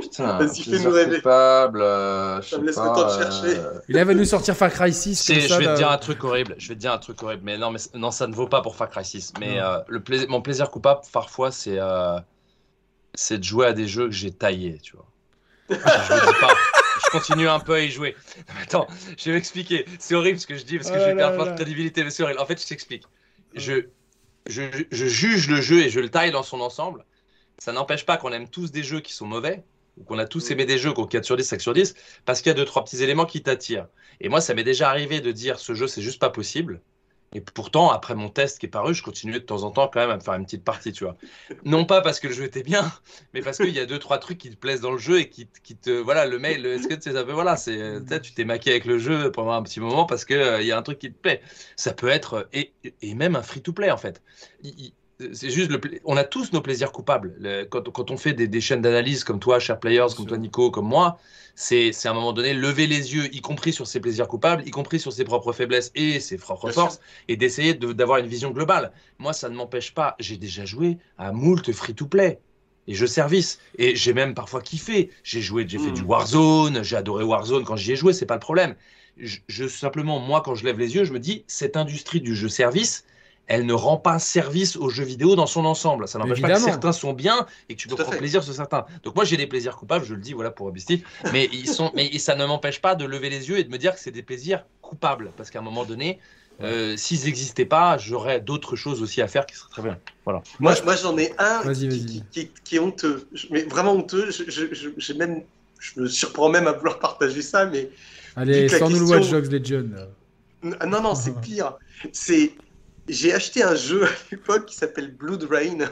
Putain, Vas-y, fais-nous rêver. coupable. euh, je Ça me laisse le pas, temps de chercher. euh, il va nous sortir Far Cry 6 C'est- comme je ça. vais là. te dire un truc horrible. Je vais te dire un truc horrible. Mais non, mais non, ça ne vaut pas pour Far Cry 6. Mais euh, le plaisir, mon plaisir coupable, parfois, c'est euh, c'est de jouer à des jeux que j'ai taillés, tu vois. Je le dis pas. Je continue un peu à y jouer. Non, mais attends, je vais m'expliquer. C'est horrible ce que je dis parce que Oh je vais perdre crédibilité. Mais c'est horrible. En fait, je t'explique. Je, je, je juge le jeu et je le taille dans son ensemble. Ça n'empêche pas qu'on aime tous des jeux qui sont mauvais, ou qu'on a tous aimé des jeux qu'on 4 sur 10, 5 sur 10, parce qu'il y a deux, trois petits éléments qui t'attirent. Et moi, ça m'est déjà arrivé de dire ce jeu, c'est juste pas possible. Et pourtant, après mon test qui est paru, je continuais de temps en temps quand même à me faire une petite partie, tu vois. Non pas parce que le jeu était bien, mais parce qu'il y a deux, trois trucs qui te plaisent dans le jeu et qui, qui te. Voilà, le mail, est-ce que tu sais, ça peut- voilà, c'est. euh, tu t'es maqué avec le jeu pendant un petit moment parce qu'il il y a un truc qui te plaît. Ça peut être. Et, et même un free-to-play, en fait. Il- c'est juste le pla- on a tous nos plaisirs coupables. Le- quand, quand on fait des, des chaînes d'analyse comme toi, Cher Players, comme toi, Nico, comme moi, c'est à un moment donné lever les yeux, y compris sur ses plaisirs coupables, y compris sur ses propres faiblesses et ses propres Bien forces, et d'essayer de- d'avoir une vision globale. Moi, ça ne m'empêche pas. J'ai déjà joué à moult free-to-play. Et jeux service. Et j'ai même parfois kiffé. J'ai joué, j'ai fait Mm. du Warzone, j'ai adoré Warzone quand j'y ai joué, c'est pas le problème. Je, je- simplement, moi, quand je lève les yeux, je me dis, cette industrie du jeu service, elle ne rend pas service aux jeux vidéo dans son ensemble. Ça n'empêche pas que certains sont bien et que tu peux prendre fait. plaisir sur certains. Donc moi, j'ai des plaisirs coupables, je le dis, voilà, pour Beastie. Mais, ils sont, mais ça ne m'empêche pas de lever les yeux et de me dire que c'est des plaisirs coupables. Parce qu'à un moment donné, euh, s'ils n'existaient pas, j'aurais d'autres choses aussi à faire qui seraient très bien. Voilà. Moi, moi j'en ai un qui, vas-y. qui- qui- qui est honteux. Mais vraiment honteux. Je, je- je- j'ai même, je me surprends même à vouloir partager ça, mais Allez, sans nous le question- Watch Dogs. N- Non, non, c'est pire. C'est, j'ai acheté un jeu à l'époque qui s'appelle Blood Rain,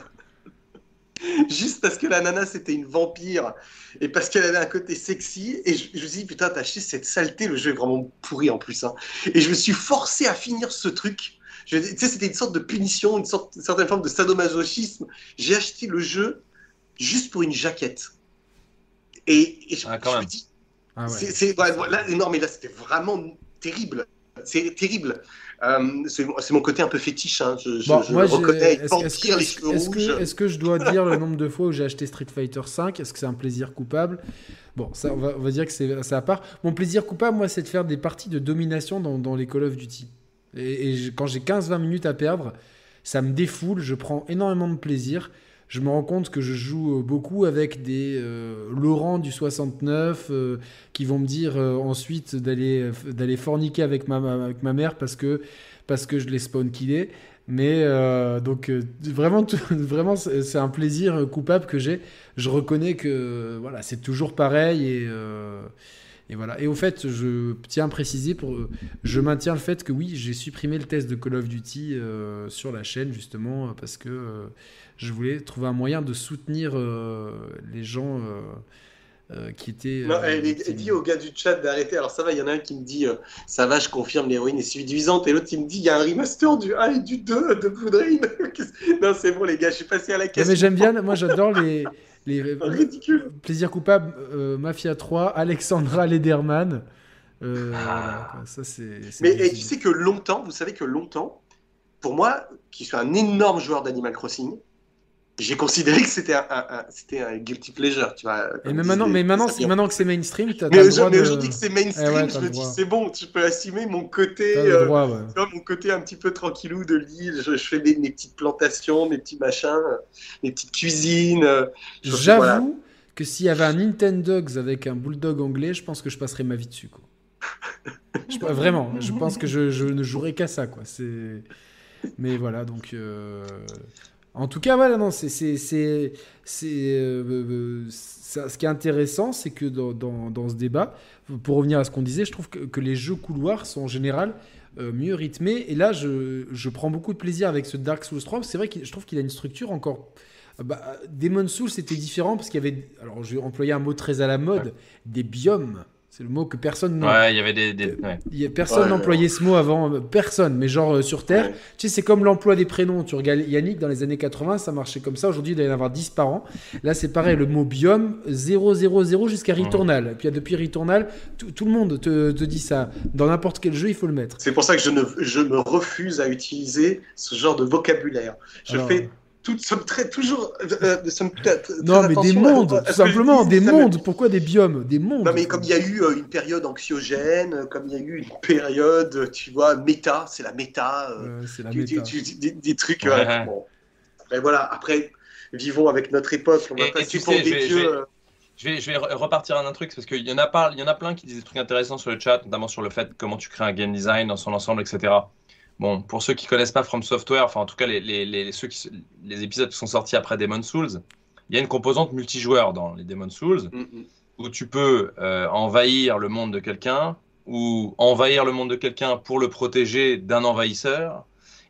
juste parce que la nana c'était une vampire et parce qu'elle avait un côté sexy. Et je, je me suis dit putain, t'as acheté cette saleté, le jeu est vraiment pourri en plus. hein. Et je me suis forcé à finir ce truc. Je- Tu sais, c'était une sorte de punition, une, sorte, une certaine forme de sadomasochisme. J'ai acheté le jeu juste pour une jaquette. Et, et je, Ah, quand je me dis, Ah ouais. c'est, c'est- ouais, voilà, non, mais là, c'était vraiment terrible. C'est terrible. Euh, c'est, mon côté un peu fétiche. Hein. Je, je- Bon, je moi, le j'ai- reconnais. est-ce cheveux est-ce rouges. que, que je dois dire le nombre de fois où j'ai acheté Street Fighter 5 Est-ce que c'est un plaisir coupable? Bon, ça, on va, on va dire que c'est à part. Mon plaisir coupable, moi, c'est de faire des parties de domination dans, dans les Call of Duty. Et, et je- quand j'ai 15-20 minutes à perdre, ça me défoule, je prends énormément de plaisir. Je me rends compte que je joue euh, beaucoup avec des euh, Laurent du 69 euh, qui vont me dire euh, ensuite d'aller forniquer avec ma, avec ma mère parce que, parce que je l'ai spawn killé. Mais donc vraiment, vraiment c'est un plaisir coupable que j'ai. Je reconnais que voilà, c'est toujours pareil et, et voilà. Et au fait, je tiens à préciser je maintiens le fait que oui, j'ai supprimé le test de Call of Duty sur la chaîne justement parce que je voulais trouver un moyen de soutenir euh, les gens euh, euh, qui étaient. Non, elle, elle dit au gars du chat d'arrêter. Alors ça va, il y en a un qui me dit euh, ça va, je confirme, l'héroïne est séduisante. Et l'autre il me dit il y a un remaster du 1 et du 2 de Blood Rain. Non, c'est bon les gars, je suis passé à la Non, caisse. mais j'aime bien, moi j'adore les, les Ridicule. plaisirs coupables euh, Mafia 3, Alexandra Lederman. Quoi. ça c'est. Mais et tu sais que longtemps, vous savez que longtemps, pour moi, qui suis un énorme joueur d'Animal Crossing, j'ai considéré que c'était un, un, c'était un guilty pleasure, tu vois. Et mais maintenant, mais maintenant, maintenant que c'est mainstream, tu as, mais, le droit mais de... aujourd'hui que c'est mainstream, Eh ouais, t'as je me dis c'est bon, tu peux assumer mon côté, T'as euh, droit, ouais. tu vois, mon côté un petit peu tranquillou de l'île. Je, je fais mes, mes petites plantations, mes petits machins, euh, mes petites cuisines. euh, J'avoue voilà. que s'il y avait un Nintendogs avec un bulldog anglais, je pense que je passerais ma vie dessus. Quoi. Je- vraiment, je pense que je, je ne jouerais qu'à ça. Quoi. C'est... Mais voilà, donc. euh, En tout cas, voilà, non, c'est. c'est, c'est, c'est, euh, euh, ce qui est intéressant, c'est que dans, dans, dans ce débat, pour revenir à ce qu'on disait, je trouve que, que les jeux couloirs sont en général euh, mieux rythmés. Et là, je, je prends beaucoup de plaisir avec ce Dark Souls 3. C'est vrai que je trouve qu'il a une structure encore bah, Demon Souls, c'était différent parce qu'il y avait, alors je vais employer un mot très à la mode, des biomes. C'est le mot que personne n'a- Ouais, il y avait des. des- ouais. il y a- personne Ouais, n'employait ce mot avant, euh, personne, mais genre euh, sur Terre. Ouais. Tu sais, c'est comme l'emploi des prénoms. Tu regardes Yannick, dans les années 80, ça marchait comme ça. Aujourd'hui, il doit y en avoir 10 par an. Là, c'est pareil, le mot biome, 000 jusqu'à Returnal. Et puis, depuis Returnal, tout, tout le monde te, te dit ça. Dans n'importe quel jeu, il faut le mettre. C'est pour ça que je, ne, je me refuse à utiliser ce genre de vocabulaire. Je Alors, fais tout, somme très, toujours. euh, somme toute, très Non, mais des à- mondes, à tout simplement, dis, des me- mondes. Pourquoi des biomes? Des mondes. Non, mais comme il y a eu euh, une période anxiogène, euh, comme il y a eu une période, euh, tu vois, méta, c'est la méta, euh, c'est la tu- méta. tu- des, des trucs. Ouais. bon. Après, voilà, après, vivons avec notre époque, on va Et- et passer tu pour sais, des je vais- je vais- euh, Je vais, je vais re- repartir à un truc parce qu'il y en a pas, il y en a plein qui disent des trucs intéressants sur le chat, notamment sur le fait comment tu crées un game design dans son ensemble, etc. Bon, pour ceux qui connaissent pas From Software, enfin en tout cas les, les, les, ceux qui, les épisodes qui sont sortis après Demon Souls, il y a une composante multijoueur dans les Demon Souls mm, mm. où tu peux euh, envahir le monde de quelqu'un ou envahir le monde de quelqu'un pour le protéger d'un envahisseur.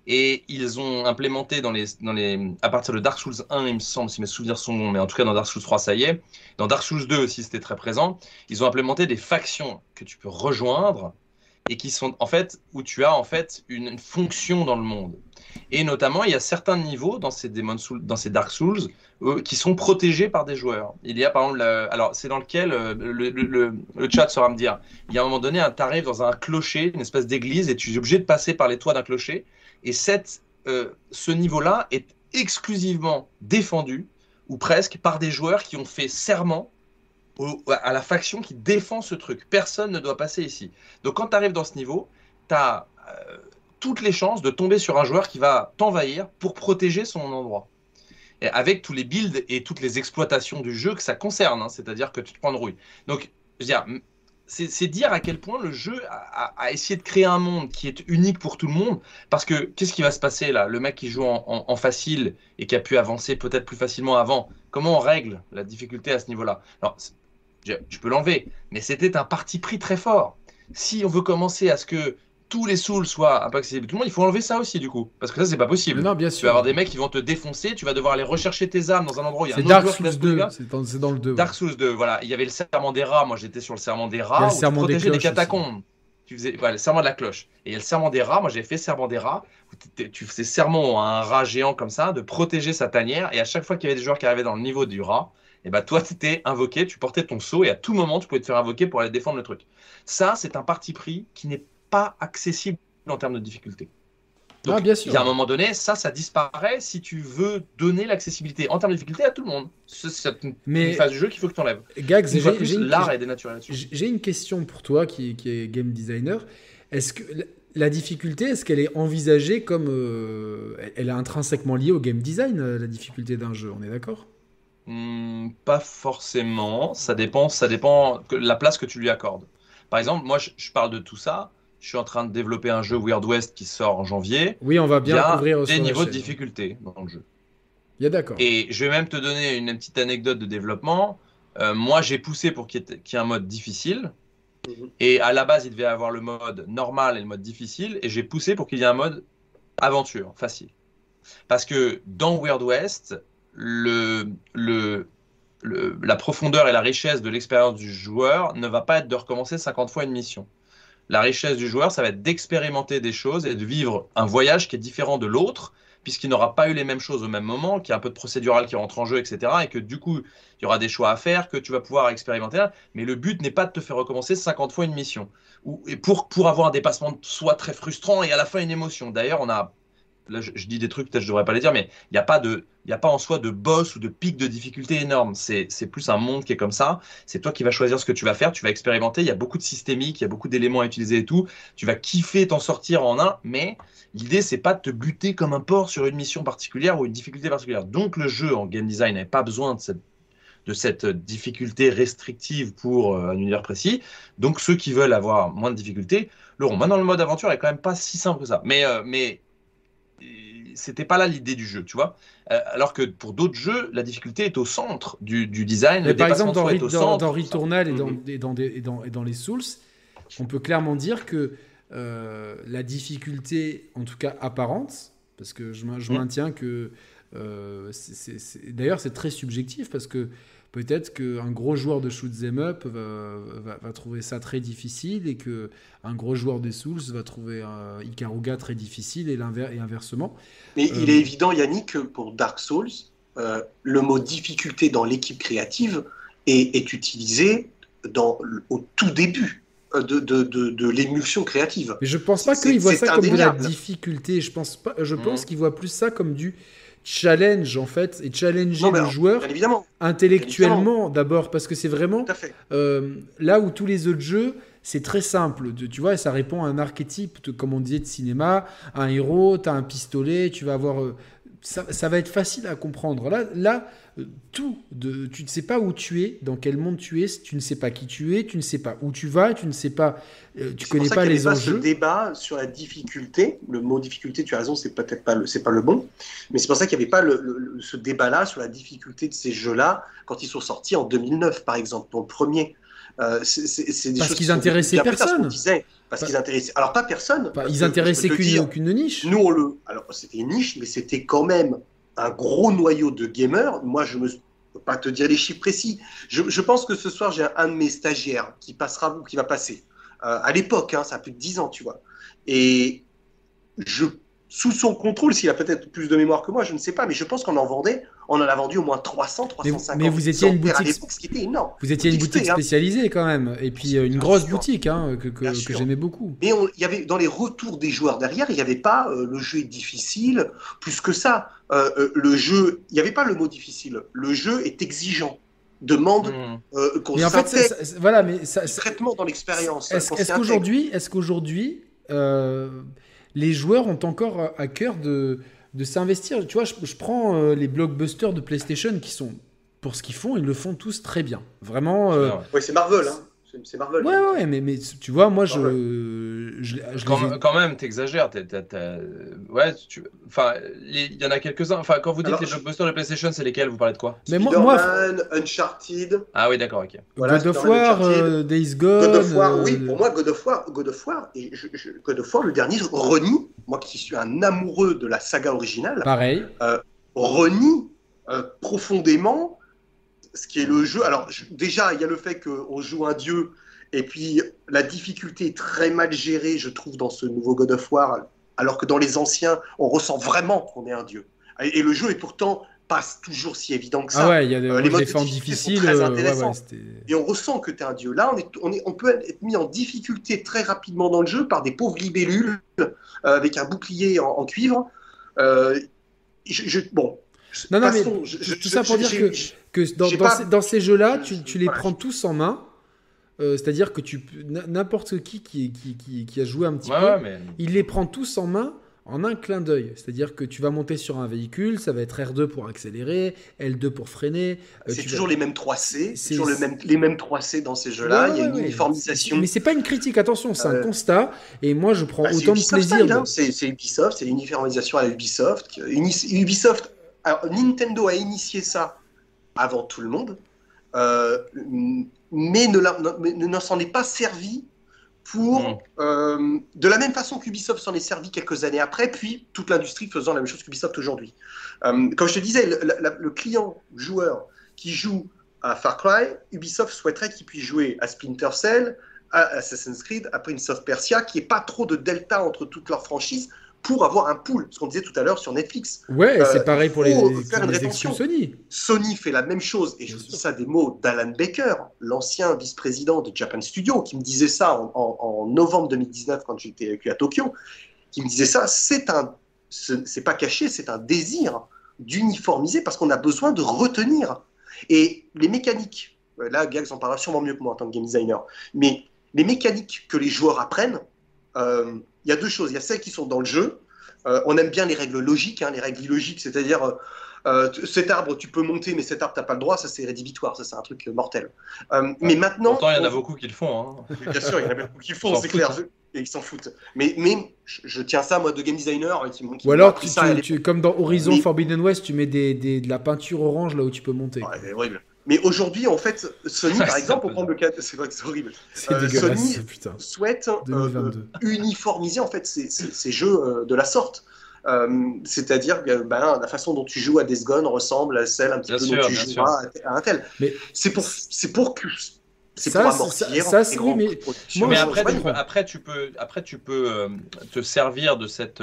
Et ils ont implémenté dans les, dans les, à partir de Dark Souls 1, il me semble, si mes souvenirs sont bons, mais en tout cas dans Dark Souls 3, ça y est. Dans Dark Souls 2 aussi, c'était très présent. Ils ont implémenté des factions que tu peux rejoindre et qui sont en fait où tu as en fait une, fonction dans le monde. Et notamment, il y a certains niveaux dans ces Dark Souls, qui sont protégés par des joueurs. Il y a par exemple, alors c'est dans lequel euh, le, chat saura me dire. Il y a un moment donné, tu arrives dans un clocher, une espèce d'église, et tu es obligé de passer par les toits d'un clocher. Et cette, euh, ce niveau-là est exclusivement défendu, ou presque, par des joueurs qui ont fait serment à la faction qui défend ce truc. Personne ne doit passer ici. Donc quand tu arrives dans ce niveau, tu as toutes les chances de tomber sur un joueur qui va t'envahir pour protéger son endroit. Et avec tous les builds et toutes les exploitations du jeu que ça concerne, hein, c'est-à-dire que tu te prends de rouille. Donc, c'est dire à quel point le jeu a, essayé de créer un monde qui est unique pour tout le monde. Parce que qu'est-ce qui va se passer là? Le mec qui joue en, facile et qui a pu avancer peut-être plus facilement avant, comment on règle la difficulté à ce niveau-là? Je peux l'enlever, mais c'était un parti pris très fort. Si on veut commencer à ce que tous les souls soient un peu accessibles à tout le monde, il faut enlever ça aussi du coup. Parce que ça, c'est pas possible. Non, bien Tu vas sûr. avoir des mecs qui vont te défoncer, tu vas devoir aller rechercher tes armes dans un endroit où il y a un autre Dark va Souls se trouver 2. là. C'est dans, le 2. ouais. Dark Souls 2, voilà. Il y avait le serment des rats. Moi, j'étais sur le serment des rats. le où tu serment des protégeais des cloches catacombes. Tu faisais ouais, le serment de la cloche. Et il y a le serment des rats. Moi, j'ai fait serment des rats. où Tu faisais serment à un rat géant comme ça de protéger sa tanière. Et à chaque fois qu'il y avait des joueurs qui arrivaient dans le niveau du rat, et bah toi, tu étais invoqué, tu portais ton seau et à tout moment, tu pouvais te faire invoquer pour aller défendre le truc. Ça, c'est un parti pris qui n'est pas accessible en termes de difficulté. Ah, bien sûr. Il y a un moment donné, ça, ça disparaît si tu veux donner l'accessibilité en termes de difficulté à tout le monde. C'est une, phase du jeu qu'il faut que tu enlèves. Gags, j'ai l'art est dénaturé là-dessus. j'ai- une question pour toi qui, qui est game designer. Est-ce que la- difficulté, est-ce qu'elle est envisagée comme. euh, elle- elle est intrinsèquement liée au game design, euh, la difficulté d'un jeu, on est d'accord? Hmm, pas forcément. Ça dépend, ça dépend de la place que tu lui accordes. Par exemple, moi, je, je parle de tout ça. Je suis en train de développer un jeu Weird West qui sort en janvier. Oui, on va Il y bien a couvrir des niveaux de difficulté dans le jeu. Il y a d'accord. Et je vais même te donner une, petite anecdote de développement. Euh, moi, j'ai poussé pour qu'il y, ait- qu'il y ait un mode difficile. Mhm. Et à la base, il devait avoir le mode normal et le mode difficile. Et j'ai poussé pour qu'il y ait un mode aventure, facile. Parce que dans Weird West, la profondeur et la richesse de l'expérience du joueur ne va pas être de recommencer 50 fois une mission. La richesse du joueur, ça va être d'expérimenter des choses et de vivre un voyage qui est différent de l'autre, puisqu'il n'aura pas eu les mêmes choses au même moment, qu'il y a un peu de procédural qui rentre en jeu, etc. Et que du coup, il y aura des choix à faire, que tu vas pouvoir expérimenter. Mais le but n'est pas de te faire recommencer 50 fois une mission. Ou, et pour, pour avoir un dépassement de soi très frustrant et à la fin une émotion. D'ailleurs, on a je, dis des trucs, peut-être je devrais pas les dire, mais il n'y a pas en soi de boss ou de pic de difficulté énorme. C'est, plus un monde qui est comme ça. C'est toi qui vas choisir ce que tu vas faire. Tu vas expérimenter. Il y a beaucoup de systémiques, il y a beaucoup d'éléments à utiliser et tout. Tu vas kiffer t'en sortir en un, mais l'idée c'est pas de te buter comme un porc sur une mission particulière ou une difficulté particulière. Donc le jeu en game design n'avait pas besoin de cette difficulté restrictive pour euh, un univers précis. Donc ceux qui veulent avoir moins de difficultés l'auront. Maintenant, le mode aventure est quand même pas si simple que ça. Mais, euh, mais c'était pas là l'idée du jeu, tu vois. Euh, alors que pour d'autres jeux, la difficulté est au centre du, design. par exemple, dans, Returnal et, dans, et, dans, et, dans, les Souls, on peut clairement dire que euh, la difficulté, en tout cas apparente, parce que je, je mm. maintiens que. Euh, d'ailleurs, c'est très subjectif parce que peut-être qu'un gros joueur de shoot them up va, trouver ça très difficile et que un gros joueur des Souls va trouver un Ikaruga très difficile et, et inversement. Mais il est euh, évident, Yannick, que pour Dark Souls, euh, le mot difficulté dans l'équipe créative est, utilisé dans, au tout début euh, de, de, de, l'émulsion créative. Mais je pense pas qu'il voit ça comme de la difficulté. Je pense pas. Je pense mmh. qu'il voit plus ça comme du challenge en fait et challenger le joueur intellectuellement d'abord parce que c'est vraiment euh, là où tous les autres jeux c'est très simple. Tu vois ça répond à un archétype comme on disait de cinéma. Un héros tu as un pistolet tu vas avoir euh, ça, ça, va être facile à comprendre. Là là tout. De, tu ne sais pas où tu es, dans quel monde tu es, tu ne sais pas qui tu es, tu ne sais pas où tu vas, tu ne sais pas, euh, tu connais pas les enjeux. Ce débat sur la difficulté, le mot difficulté, tu as raison, c'est peut-être pas le, c'est pas le bon, mais c'est pour ça qu'il n'y avait pas le, ce débat-là sur la difficulté de ces jeux-là quand ils sont sortis en 2009, par exemple, ton premier. Euh, c'est, parce qu'ils intéressaient personne. parce qu'ils intéressaient. Alors pas personne. ils intéressaient qu'une, niche. Nous on le. Alors c'était une niche, mais c'était quand même un gros noyau de gamers. Moi, je ne peux pas te dire les chiffres précis. Je, pense que ce soir, j'ai un, de mes stagiaires qui passera ou qui va passer. Euh, à l'époque, hein, ça a plus de 10 ans, tu vois. Et je sous son contrôle, s'il a peut-être plus de mémoire que moi, je ne sais pas, mais je pense qu'on en vendait, on en a vendu au moins 300, 350. Mais, vous étiez une boutique, Vous étiez une boutique hein. spécialisée quand même, et puis euh, une grosse boutique hein, que, que, j'aimais beaucoup. Mais il y avait dans les retours des joueurs derrière, il n'y avait pas euh, le jeu est difficile, plus que ça. Euh, le jeu, il n'y avait pas le mot difficile. Le jeu est exigeant demande mmh. qu'on mais en fait, voilà, mais ça, traitement dans l'expérience. Est-ce qu'aujourd'hui, est-ce qu'aujourd'hui, les joueurs ont encore à cœur de, de s'investir. Tu vois, je, prends euh, les blockbusters de PlayStation qui sont, pour ce qu'ils font, ils le font tous très bien. Vraiment. Euh, oui, c'est Marvel. Hein. C'est Marvel. Ouais, ouais, mais, mais tu vois, moi, je. je, quand, quand, même, t'exagères. Ouais, tu... enfin, il y en a quelques-uns. Enfin, quand vous dites les blockbusters de PlayStation, c'est lesquels Vous parlez de quoi? Mais moi, moi... Uncharted. Ah oui, d'accord, ok. God of War, euh, Days Gone. God of War, oui, pour moi, God of War, God of War, et God of War, le dernier, renie, moi qui suis un amoureux de la saga originale. Pareil. Euh, renie euh, profondément ce qui est le jeu. Alors, déjà, il y a le fait qu'on joue un dieu, et puis la difficulté est très mal gérée, je trouve, dans ce nouveau God of War, alors que dans les anciens, on ressent vraiment qu'on est un dieu. Et, le jeu est pourtant pas toujours si évident que ça. Ah ouais, il y a des, euh, les modes difficiles. Très euh, intéressants. et on ressent que tu es un dieu. Là, on, est, on, est, on peut être mis en difficulté très rapidement dans le jeu par des pauvres libellules euh, avec un bouclier en, cuivre. je, bon, non, non, mais tout ça pour dire que, que dans, ces, jeux-là, tu, les prends tous en main. Euh, c'est-à-dire que tu n'importe qui qui, qui qui, a joué un petit peu, il les prend tous en main en un clin d'œil. C'est-à-dire que tu vas monter sur un véhicule, ça va être R2 pour accélérer, L2 pour freiner. Euh, c'est toujours les mêmes 3C, c'est toujours même, les mêmes 3C dans ces jeux-là. il y a une uniformisation. Mais c'est pas une critique, attention, c'est un euh, constat. Et moi, je prends bah, autant de plaisir. Hein. C'est Ubisoft, c'est l'uniformisation à Ubisoft. Ubisoft alors, Nintendo a initié ça avant tout le monde, euh, mais ne, ne s'en est pas servi pour, mm. euh, de la même façon qu'Ubisoft s'en est servi quelques années après, puis toute l'industrie faisant la même chose qu'Ubisoft aujourd'hui. Euh, comme je te disais, le, client joueur qui joue à Far Cry, Ubisoft souhaiterait qu'il puisse jouer à Splinter Cell, à Assassin's Creed, à Prince of Persia, qui n'y ait pas trop de delta entre toutes leurs franchises, pour avoir un pool, ce qu'on disait tout à l'heure sur Netflix. Ouais, c'est euh, pareil pour les, les Sony. Sony fait la même chose, et je dis ça des mots d'Alan Baker, l'ancien vice-président de Japan Studio, qui me disait ça en, novembre 2019 quand j'étais à Tokyo, qui me disait ça, c'est un c'est pas caché, c'est un désir d'uniformiser parce qu'on a besoin de retenir. Et les mécaniques, euh, là, Gags en parlera sûrement mieux que moi en tant que game designer, mais les mécaniques que les joueurs apprennent, euh, il y a deux choses. Il y a celles qui sont dans le jeu. Euh, on aime bien les règles logiques, hein, les règles illogiques, c'est-à-dire cet arbre, tu peux monter, mais cet arbre, tu n'as pas le droit, ça c'est rédhibitoire, ça c'est un truc mortel. mais maintenant. Pourtant, il y en a beaucoup qui le font. Hein. Bien sûr, il y en a beaucoup qui le font, c'est clair. Et ils s'en foutent. Mais, mais je, tiens ça, moi, de game designer. Qui, qui Ou alors, tu, ça, tu, comme dans Horizon Forbidden West, tu mets des, des, de la peinture orange là où tu peux monter. Ouais, c'est horrible. Mais aujourd'hui, en fait, Sony, par exemple, pour prendre le cas, c'est vrai que c'est horrible. Euh, Sony souhaite euh, uniformiser en fait ces, ces, jeux euh, de la sorte. C'est-à-dire que ben, la façon dont tu joues à Death Gone ressemble à celle un petit peu dont tu joues à, un tel. Mais c'est pour, c'est pour que c'est pour amortir. Ça, ça oui, mais, mais après, tu peux, après, tu peux, après, tu peux te servir de cette,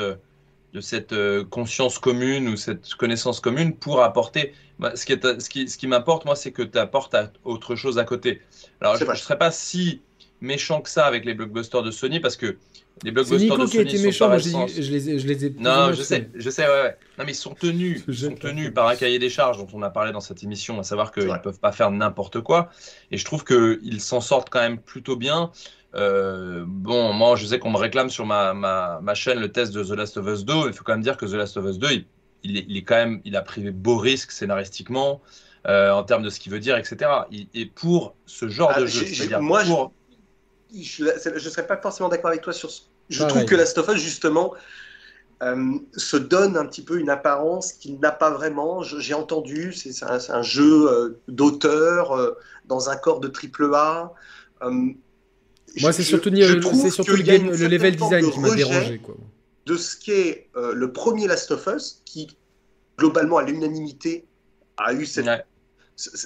de cette conscience commune ou cette connaissance commune pour apporter bah, ce qui, ce qui, ce qui m'importe, moi, c'est que tu apportes autre chose à côté. Alors, je ne serais pas si méchant que ça avec les blockbusters de Sony parce que les blockbusters de Sony. qui a été méchant, je, les ai, je les ai. Non, je sais, je sais, ouais, ouais. Non, mais ils sont tenus, ils sont tenus par un cahier des charges dont on a parlé dans cette émission, à savoir qu'ils ne peuvent pas faire n'importe quoi. Et je trouve qu'ils s'en sortent quand même plutôt bien. Euh, bon, moi, je sais qu'on me réclame sur ma, ma, ma, chaîne le test de The Last of Us 2. Il faut quand même dire que The Last of Us 2, il il est, quand même, il a pris beau risque scénaristiquement, euh, en termes de ce qu'il veut dire, etc. et pour ce genre de ah, jeu, moi, je ne serais pas forcément d'accord avec toi sur ce. Je trouve que Last of Us, justement, euh, se donne un petit peu une apparence qu'il n'a pas vraiment. J'ai entendu, c'est un, jeu euh, d'auteur dans un corps de triple A. Moi, c'est surtout, surtout le, game, le level design qui m'a dérangé. Quoi de ce qu'est euh, le premier Last of Us, qui globalement à l'unanimité a eu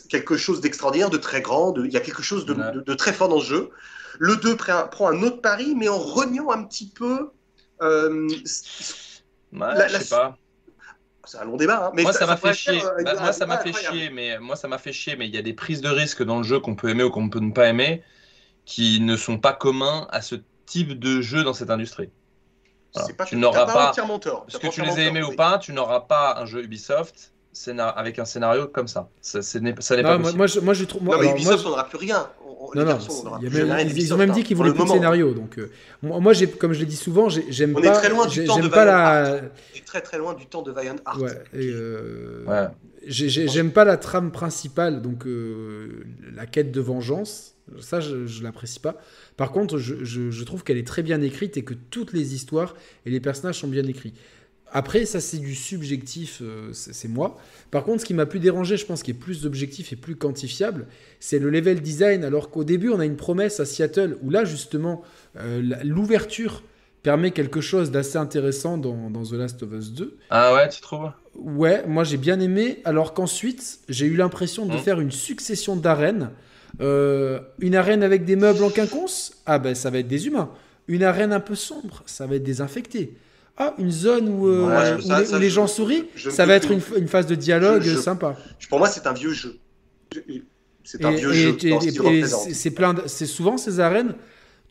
quelque chose d'extraordinaire, de très grand, il y a quelque chose de, très fort dans ce jeu. Le 2 prend un autre pari, mais en reniant un petit peu... Euh, je sais pas. C'est un long débat. Hein, mais moi, ça m'a fait chier. Euh, bah, moi, ça m'a fait chier. Mais moi, ça m'a fait chier. Mais il y a des prises de risque dans le jeu qu'on peut aimer ou qu'on peut ne pas aimer, qui ne sont pas communs à ce type de jeu dans cette industrie tu n'auras pas, parce que tu les as aimés ou pas, tu n'auras pas un jeu Ubisoft avec un scénario comme ça. Ça, n'est pas possible. Moi, moi, je trouve. non, mais Ubisoft, on n'aura plus rien. non, non, ils ont même dit qu'ils voulaient plus de scénario. Donc, euh, moi, comme je l'ai dit souvent, j'aime pas. On est très loin du temps de pas la... très très loin du temps de Valiant Art. Ouais, euh, J'aime pas la trame principale, donc euh, la quête de vengeance. Ça, je, je l'apprécie pas. Par contre, je, trouve qu'elle est très bien écrite et que toutes les histoires et les personnages sont bien écrits. Après, ça c'est du subjectif, euh, c'est moi. Par contre, ce qui m'a plus dérangé, je pense, qui est plus objectif et plus quantifiable, c'est le level design. Alors qu'au début, on a une promesse à Seattle où là, justement, euh, l'ouverture permet quelque chose d'assez intéressant dans, dans, The Last of Us 2. Ah ouais, tu trouves? Ouais, moi j'ai bien aimé, alors qu'ensuite, j'ai eu l'impression de mmh. faire une succession d'arènes euh, une arène avec des meubles en quinconce Ah ben ça va être des humains. Une arène un peu sombre, ça va être des infectés. Ah, une zone où, euh, les, gens sourient, ça va être une, phase de dialogue sympa. Pour moi, c'est un vieux jeu. C'est un vieux jeu. c'est plein. C'est souvent ces arènes.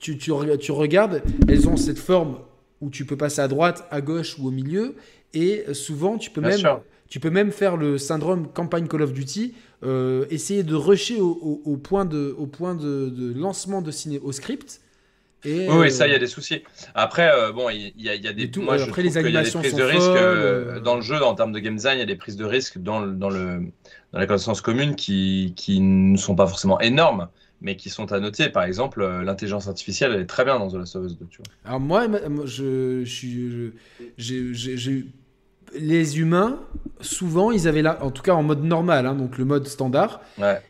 Tu, tu, tu, regardes, elles ont cette forme où tu peux passer à droite, à gauche ou au milieu, et souvent tu peux même, tu peux même faire le syndrome campagne Call of Duty euh, essayer de rusher au, point, de, au point de, lancement de ciné au script. Et, oui, ça, il y a euh, des soucis. Après, euh, bon, il y, a des. Tout, moi, après, les animations y a des prises de risque dans le jeu, en termes de game design, il y a des prises de risque dans, le, dans, le, dans la connaissance commune qui, qui ne sont pas forcément énormes mais qui sont à noter. Par exemple, l'intelligence artificielle, elle est très bien dans The Last of Us 2. Tu vois. Alors moi, je, je, j'ai les humains, souvent, ils avaient là, en tout cas en mode normal, hein, donc le mode standard,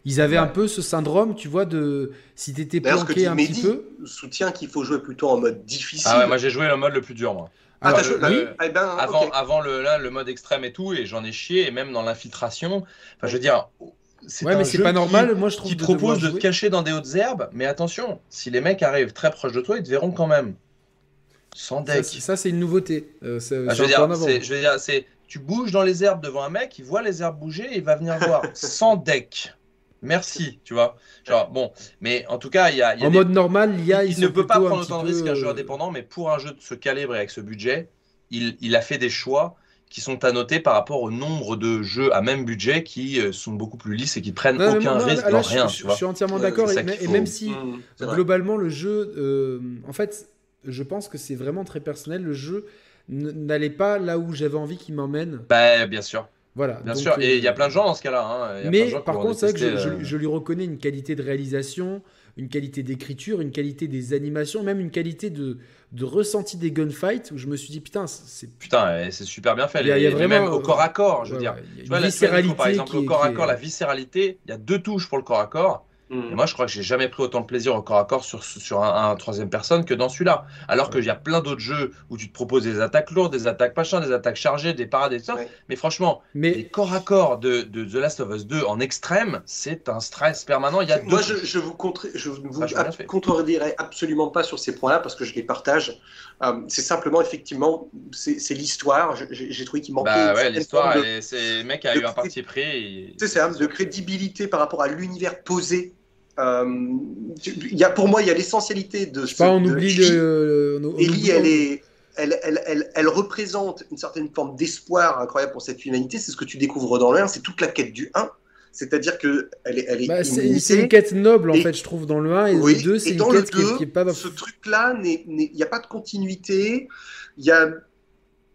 ils avaient un peu ce syndrome, tu vois, de si t'étais planqué un petit peu. soutient qu'il faut jouer plutôt en mode difficile. Ah ouais, moi j'ai joué le mode le plus dur, moi. Ah, joué, eh ben, avant, avant le, là, le mode extrême et tout, et j'en ai chié, et même dans l'infiltration. Enfin, je veux dire, c'est ouais, mais c'est pas normal, moi je trouve. Qui propose de te cacher dans des hautes herbes, mais attention, si les mecs arrivent très proches de toi, ils te verront quand même. Sans deck. Ça, c'est une nouveauté. Euh, ah, je, veux dire, je veux dire, c'est tu bouges dans les herbes devant un mec, il voit les herbes bouger et il va venir voir. Sans deck. Merci, tu vois. Genre, bon, mais en tout cas, il y a. en mode normal, il y a. Il, ne peut pas prendre autant de risques qu'un jeu indépendant, mais pour un jeu de ce calibre et avec ce budget, il, il a fait des choix qui sont à noter par rapport au nombre de jeux à même budget qui euh, sont beaucoup plus lisses et qui prennent Non, aucun non, risque là, dans je, rien. je- tu je vois. suis entièrement Ouais, d'accord. Et, et même si Mmh, globalement le jeu, euh, en fait, je pense que c'est vraiment très personnel. Le jeu n'allait pas là où j'avais envie qu'il m'emmène. Bah, bien sûr, Voilà. bien donc, sûr. Et il y a euh, plein de gens dans ce cas-là. hein. Mais par contre, c'est vrai que je, détester, je- euh, je lui reconnais une qualité de réalisation, une qualité d'écriture, une qualité des animations, même une qualité de, de ressenti des gunfights où je me suis dit putain, c'est Putain, c'est super bien fait. Il y a- il y a Et vraiment, même au corps à corps, je veux ouais, dire. ouais, Tu vois, la- viscéralité par exemple, est- corps à corps, la viscéralité, il y a deux touches pour le corps à corps. Mmh. Et moi, je crois que j'ai jamais pris autant de plaisir au corps à corps sur, sur un, un troisième personne que dans celui-là. Alors qu'il y a plein d'autres jeux où tu te proposes des attaques lourdes, des attaques machin, des attaques chargées, des parades et tout ça. Ouais. Mais franchement, les Mais corps à corps de, de The Last of Us 2 en extrême, c'est un stress permanent. Il y a deux Moi, je, je vous, contre, je vous contredirai absolument pas sur ces points-là parce que je les partage. Euh, c'est simplement, effectivement, c'est l'histoire. J'ai trouvé qu'il manquait. Bah ouais, l'histoire, c'est le mec a de- eu un parti pris. et- C'est ça, de crédibilité par rapport à l'univers posé. Euh, y a, pour moi, il y a l'essentialité de je sais pas, on oublie le. Ellie, elle est. Elle, elle, elle, elle représente une certaine forme d'espoir incroyable pour cette humanité. C'est ce que tu découvres dans le 1. C'est toute la quête du 1. C'est-à-dire que elle est, elle est Bah, c'est une quête noble en Et- fait, je trouve, dans le 1 et Oui, le 2, c'est une dans le quête qui, est- 2, qui est pas. ce truc-là, il n'y a pas de continuité. Il y a.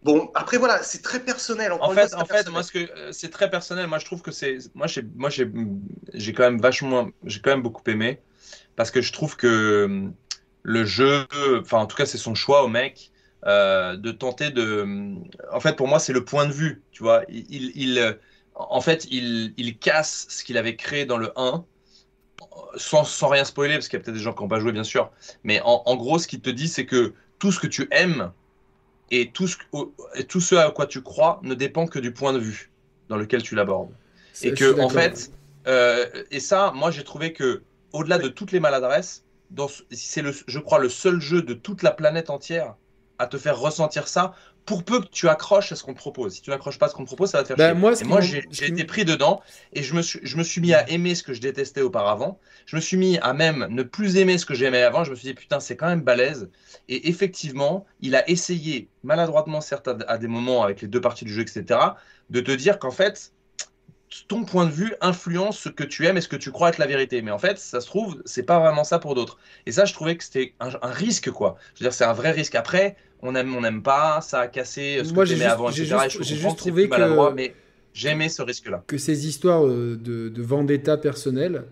Bon, après, voilà, c'est très personnel. En fait, fois, en fait, moi, ce que euh, c'est très personnel. Moi, je trouve que c'est, moi, j'ai, moi, j'ai, j'ai quand même vachement, j'ai quand même beaucoup aimé parce que je trouve que euh, le jeu, enfin, en tout cas, c'est son choix au mec euh, de tenter de. En fait, pour moi, c'est le point de vue. Tu vois, il, en fait, il, il casse ce qu'il avait créé dans le 1 sans, sans rien spoiler, parce qu'il y a peut-être des gens qui n'ont pas joué, bien sûr. Mais en, en gros, ce qu'il te dit, c'est que tout ce que tu aimes et tout ce, tout ce à quoi tu crois ne dépend que du point de vue dans lequel tu l'abordes. Et que, en fait, euh, et ça, moi, j'ai trouvé que, au-delà de toutes les maladresses, c'est le, je crois, le seul jeu de toute la planète entière à te faire ressentir ça, pour peu que tu accroches à ce qu'on te propose. Si tu n'accroches pas à ce qu'on te propose, ça va te faire Bah, chier. moi, et moi, j'ai été pris dedans et je me, suis, je me suis mis à aimer ce que je détestais auparavant. Je me suis mis à même ne plus aimer ce que j'aimais avant. Je me suis dit, putain, c'est quand même balèze. Et effectivement, il a essayé, maladroitement certes, à, à des moments avec les deux parties du jeu, etc., de te dire qu'en fait, ton point de vue influence ce que tu aimes et ce que tu crois être la vérité. Mais en fait, ça se trouve, c'est pas vraiment ça pour d'autres. Et ça, je trouvais que c'était un, un risque, quoi. Je veux dire, c'est un vrai risque. Après, on aime, on n'aime pas, ça a cassé ce Moi, que j'ai t'aimais juste- avant, j'ai juste- trouvé que- mais j'aimais ce risque-là. que ces histoires euh, de, de vendetta personnelle,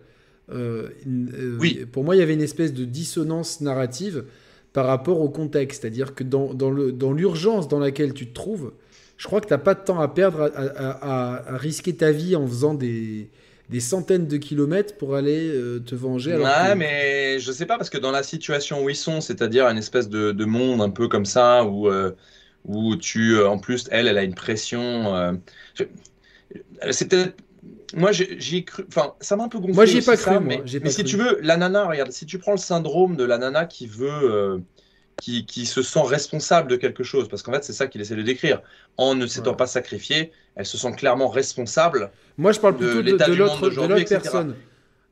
euh, euh, Oui. pour moi, il y avait une espèce de dissonance narrative par rapport au contexte. C'est-à-dire que dans, dans le- dans l'urgence dans laquelle tu te trouves, je crois que tu n'as pas de temps à perdre à, à- à- à risquer ta vie en faisant des, des centaines de kilomètres pour aller euh, te venger. alors Ouais, que- mais je sais pas, parce que dans la situation où ils sont, c'est-à-dire une espèce de, de monde un peu comme ça, où, euh, où tu, euh, en plus, elle, elle a une pression. je- c'est peut-être. Moi, j'ai cru. Enfin, ça m'a un peu gonflé. Moi, j'y ai aussi, pas ça, cru, moi, Mais, j'ai mais pas si cru. tu veux, la nana, regarde, si tu prends le syndrome de la nana qui veut. Qui, qui se sent responsable de quelque chose, parce qu'en fait, c'est ça qu'il essaie de décrire. En ne s'étant Ouais. pas sacrifiée, elle se sent clairement responsable Moi, je parle de plutôt de, de de l'autre personne.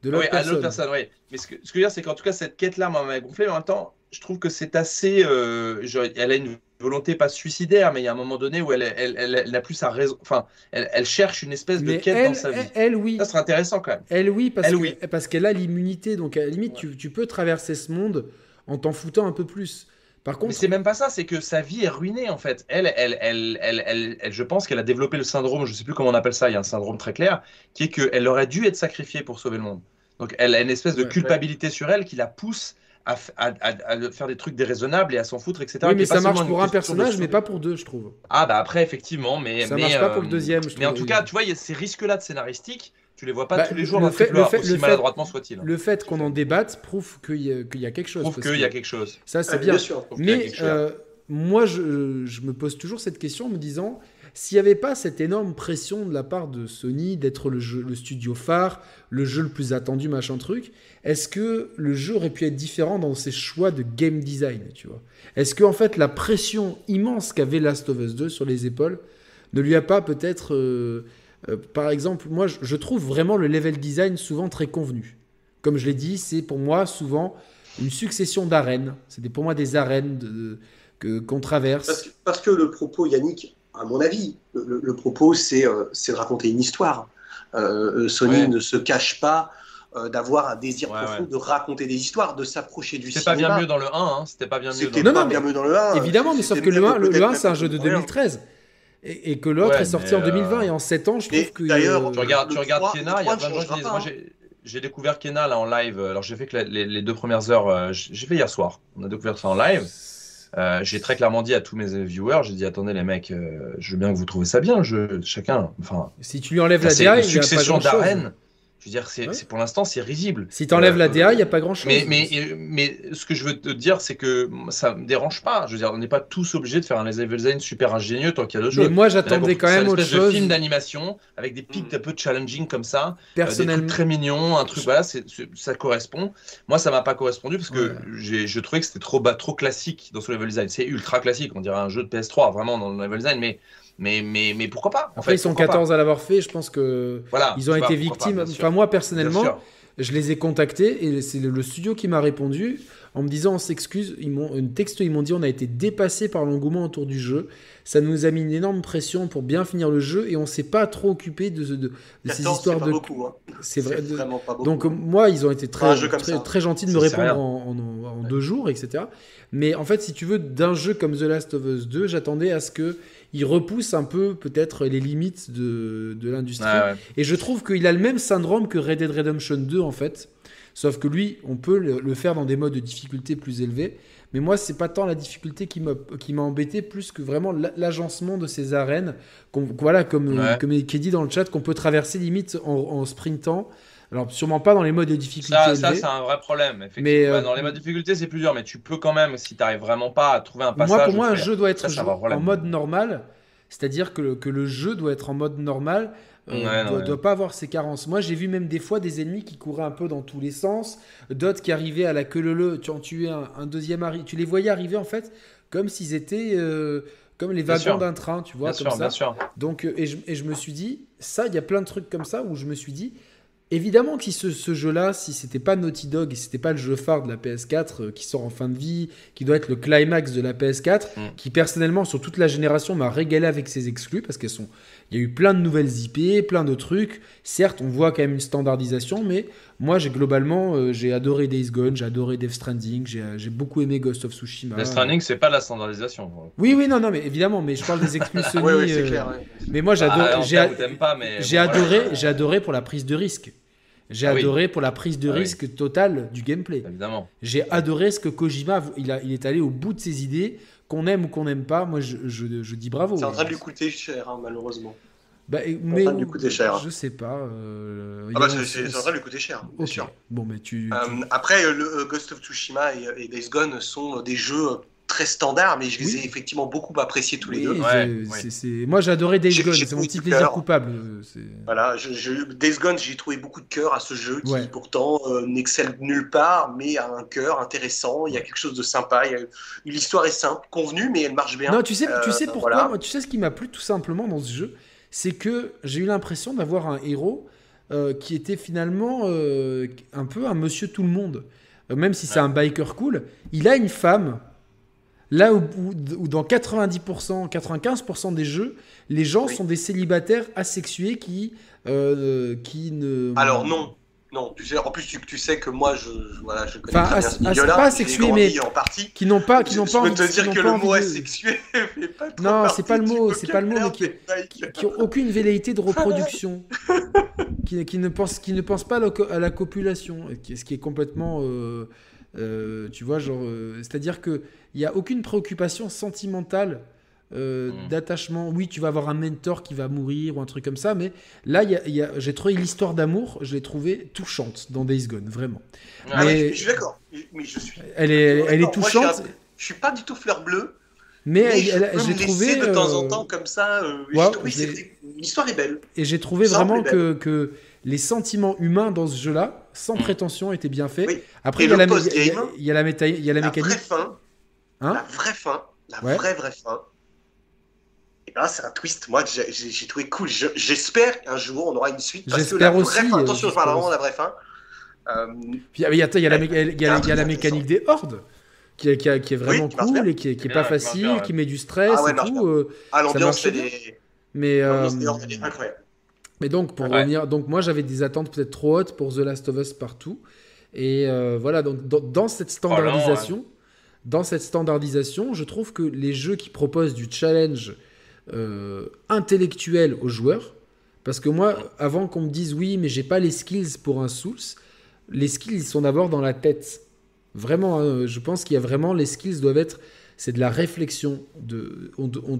De oui, l'autre à personne. l'autre personne, oui. Mais ce que, ce que je veux dire, c'est qu'en tout cas, cette quête-là m'a gonflé, mais en même temps, je trouve que c'est assez. euh, elle a une volonté pas suicidaire, mais il y a un moment donné où elle, elle, elle, elle n'a plus sa raison. Enfin, elle, cherche une espèce de quête dans sa vie. elle, oui. Ça serait intéressant quand même. Elle, oui, parce Elle, que- oui. parce qu'elle a l'immunité. Donc, à la limite, Ouais. tu, tu peux traverser ce monde en t'en foutant un peu plus. Par Mais contre, c'est même pas ça, c'est que sa vie est ruinée en fait. Elle, elle, elle, elle, elle, je pense qu'elle a développé le syndrome, je sais plus comment on appelle ça, il y a un syndrome très clair, qui est qu'elle aurait dû être sacrifiée pour sauver le monde. Donc elle a une espèce de culpabilité sur elle qui la pousse à, faire des trucs déraisonnables et à s'en foutre, etc. oui, mais ça marche pour un personnage, mais pas pour deux, je trouve. Ah bah après effectivement, mais Ça marche pas pour euh, le deuxième, je Mais en tout cas, tu vois, il y a ces risques-là de scénaristique, tu les vois pas Bah, tous les jours le fait- le fait- aussi le fait- maladroitement soit-il. Le fait qu'on en débatte prouve qu'il y, a- qu'il y a quelque chose. Prouve qu'il y a quelque chose. Ça, c'est Ah, bien. sûr. Mais euh, moi, je, je me pose toujours cette question en me disant s'il n'y avait pas cette énorme pression de la part de Sony d'être le, jeu- le studio phare, le jeu le plus attendu, machin truc, est-ce que le jeu aurait pu être différent dans ses choix de game design tu vois? Est-ce que en fait la pression immense qu'avait Last of Us 2 sur les épaules ne lui a pas peut-être, euh, euh, par exemple, moi je, je trouve vraiment le level design souvent très convenu. Comme je l'ai dit, c'est pour moi souvent une succession d'arènes. C'était pour moi des arènes de- de- que qu'on traverse. Parce que, parce que le propos, Yannick, à mon avis, le, le propos, c'est euh, c'est de raconter une histoire. Euh, Sony Ouais. ne se cache pas euh, d'avoir un désir Ouais, profond ouais. de raconter des histoires, de s'approcher du C'était pas cinéma. bien mieux dans le 1, hein. C'était pas bien mieux dans C'était le Non, pas non, bien mais- mieux dans le 1. Évidemment, mais sauf C'était que le mieux 1, le, peut-être 1 même c'est un jeu de le premier. 2013. Et, et que l'autre Ouais, est sorti en mais, 2020 euh, et en 7 ans, je Et trouve que. d'ailleurs, Tu regardes, tu regardes 3, Kena, il y a 3 plein de gens qui disent Moi, j'ai- découvert Kena là en live. Alors, j'ai fait que les, les deux premières heures, euh, j'ai fait hier soir. On a découvert ça en live. Euh, j'ai très clairement dit à tous mes viewers J'ai dit, attendez, les mecs, euh, je veux bien que vous trouvez ça bien, le jeu, chacun. Enfin, Si tu lui enlèves la DA, une il n'y a pas succession d'arènes. Je veux dire, c'est Ouais. pour l'instant, c'est risible. Si tu enlèves Euh, la DA, il n'y a pas grand chose. Mais, mais, mais ce que je veux te dire, c'est que ça me dérange pas. Je veux dire, on n'est pas tous obligés de faire un level design super ingénieux tant qu'il y a d'autres Mais jeux. moi, j'attendais quand même un autre espèce de chose. film d'animation avec des pics Mm. un peu challenging comme ça, euh, des Personnellement, trucs très mignons, un truc voilà, c'est c'est- ça correspond. Moi, ça m'a pas correspondu parce que Ouais. j'ai je trouvais que c'était trop bas, trop classique dans ce level design. C'est ultra classique, on dirait un jeu de PS3 vraiment dans le level design, mais mais mais mais pourquoi pas en après, fait, ils sont pourquoi pas 14 à l'avoir fait. Je pense que Voilà, ils ont été pas, victimes. Enfin, moi, personnellement, je les ai contactés et c'est le, studio qui m'a répondu en me disant on s'excuse. Ils m'ont une texto, ils m'ont dit on a été dépassé par l'engouement autour du jeu. Ça nous a mis une énorme pression pour bien finir le jeu et on s'est pas trop occupé de, de, de ces 14, histoires c'est pas de. beaucoup. hein. C'est vrai. de- vraiment pas beaucoup. Donc moi, ils ont été très, très, gentils de me répondre en, en- en deux jours, etc. Mais en fait, si tu veux, d'un jeu comme The Last of Us 2, j'attendais à ce que il repousse un peu peut-être les limites de, de l'industrie. Ouais. Et je trouve qu'il a le même syndrome que Red Dead Redemption 2 en fait. Sauf que lui, on peut le, le faire dans des modes de difficulté plus élevés. Mais moi, c'est pas tant la difficulté qui m'a embêté, plus que vraiment l'a- l'agencement de ces arènes. qu'on- voilà, comme, Ouais. comme qui est dit dans le chat, qu'on peut traverser limite en, en sprintant. Alors, sûrement pas dans les modes de difficulté Ça, ça c'est un vrai problème. Effectivement. Mais, euh, Ouais, dans les modes de difficulté, c'est plus dur, mais tu peux quand même, si tu n'arrives vraiment pas à trouver un passage. Moi, pour moi, un jeu doit être Ça, joué en mode normal. C'est-à-dire que, le- que le jeu doit être en mode normal. euh, Ouais, doit, ouais. doit pas avoir ses carences. Moi, j'ai vu même des fois des ennemis qui couraient un peu dans tous les sens, d'autres qui arrivaient à la queue leu tu en tuais un, un deuxième Tu les voyais arriver en fait comme s'ils étaient euh, comme les wagons d'un train, tu vois, Bien comme sûr, ça. bien sûr. Donc, et je, et je me suis dit, ça, il y a plein de trucs comme ça où je me suis dit, évidemment que si ce, ce jeu-là, si c'était pas Naughty Dog et si c'était pas le jeu phare de la PS4 euh, qui sort en fin de vie, qui doit être le climax de la PS4, Mm. qui personnellement sur toute la génération m'a régalé avec ses exclus parce qu'elles sont, il y a eu plein de nouvelles IP, plein de trucs. Certes, on voit quand même une standardisation, mais moi, j'ai globalement, euh, j'ai adoré Days Gone, j'ai adoré Death Stranding, j'ai j'ai beaucoup aimé Ghost of Tsushima. Death Stranding, c'est pas de la standardisation. Oui, oui, non, non, mais évidemment, mais je parle des exclus Sony. Oui, oui, c'est euh, clair. ouais. Mais moi, j'adore. Ah, en j'ai bon, adoré, j'ai adoré pour la prise de risque. J'ai Ah oui. adoré pour la prise de Ah oui. risque totale du gameplay. Évidemment. J'ai adoré ce que Kojima, il, a, il est allé au bout de ses idées, qu'on aime ou qu'on n'aime pas. Moi, je, je, je dis bravo. C'est en train de lui coûter cher, hein, malheureusement. Bah, et- en mais train de lui coûter cher. Je sais pas. euh, Ah bah, c'est en train de lui coûter cher, bien Ok. sûr. Bon, mais tu. tu- Euh, après, euh, le euh, Ghost of Tsushima et, et Days Gone sont des jeux très standards, mais je les Oui. ai effectivement beaucoup appréciés tous les deux. Ouais, ouais. c'est- Moi, j'ai adoré Days Gone. C'est mon petit plaisir cœur. coupable. euh, Voilà, je, je- Days Gone, j'ai trouvé beaucoup de cœur à ce jeu qui Ouais. pourtant euh, n'excelle nulle part, mais a un cœur intéressant. Il y a quelque chose de sympa. il y a- L'histoire est simple, convenue, mais elle marche bien. Non, tu sais, tu Euh, sais pourquoi voilà. moi, Tu sais ce qui m'a plu tout simplement dans ce jeu C'est que j'ai eu l'impression d'avoir un héros euh, qui était finalement euh, un peu un monsieur tout le monde. Même si c'est un biker cool, il a une femme. Là où, où- dans 90%, 95% des jeux, les gens Oui. sont des célibataires asexués qui, euh, qui ne. Alors non, non. Tu sais, en plus tu, tu sais que moi, je, je- voilà, je connais Enfin, très bien ce pas asexué, mais- en partie. Qui n'ont pas, qui je n'ont je pas peux envie- te qui dire que le mot de- asexué fait pas trop Non, c'est pas le mot, c'est pas le mot, mais qui- mecs. qui ont aucune velléité de reproduction, qui, qui ne pensent, qui ne pensent pas à la, copulation, qui- ce qui est complètement, euh, euh, tu vois, genre, euh, c'est-à-dire que il y a aucune préoccupation sentimentale. euh, Mm. d'attachement, oui, tu vas avoir un mentor qui va mourir ou un truc comme ça, mais là, il y a- il y a- j'ai trouvé l'histoire d'amour, je l'ai trouvée touchante dans Days Gone, vraiment. Ah Mais- je suis d'accord. Mais je suis. Elle est, elle est moi, je suis touchante, suis pas du tout fleur bleue. mais, Mais elle- je elle- me trouvé de temps en euh, temps comme ça. euh, ouais, l'ai- l'histoire est belle. Et j'ai trouvé vraiment que, que les sentiments humains dans ce jeu-là, sans Mm. prétention, étaient bien faits. Oui. Après, il y a la, post-game, il y a- il y a la, méta- il y a la La mécanique. fin, Hein la vraie fin, la Ouais. vraie vraie fin. Et là, c'est un twist. Moi, j'ai- trouvé cool. Je- J'espère qu'un jour on aura une suite. J'espère aussi, fin, euh, attention, je parle j'espère vraiment de la vraie fin. Euh, Puis, il y a y a la- y a y a la à mécanique des hordes. qui, est- qui qui est vraiment marche cool et qui est, qui est Bien, pas facile, bien, ouais. qui met du stress Ah ouais, et tout. euh, Ah, l'ambiance, marche elle bien. est, mais euh, l'ambiance dehors, elle est incroyable. Mais donc, pour Ouais. revenir, donc moi j'avais des attentes peut-être trop hautes pour The Last of Us partout. Et euh, voilà, donc dans, dans cette standardisation, dans cette standardisation, je trouve que les jeux qui proposent du challenge euh, intellectuel aux joueurs, parce que moi, avant qu'on me dise oui, mais j'ai pas les skills pour un Souls, les skills ils sont d'abord dans la tête. Vraiment, hein, je pense qu'il y a vraiment les skills doivent être, c'est de la réflexion. De,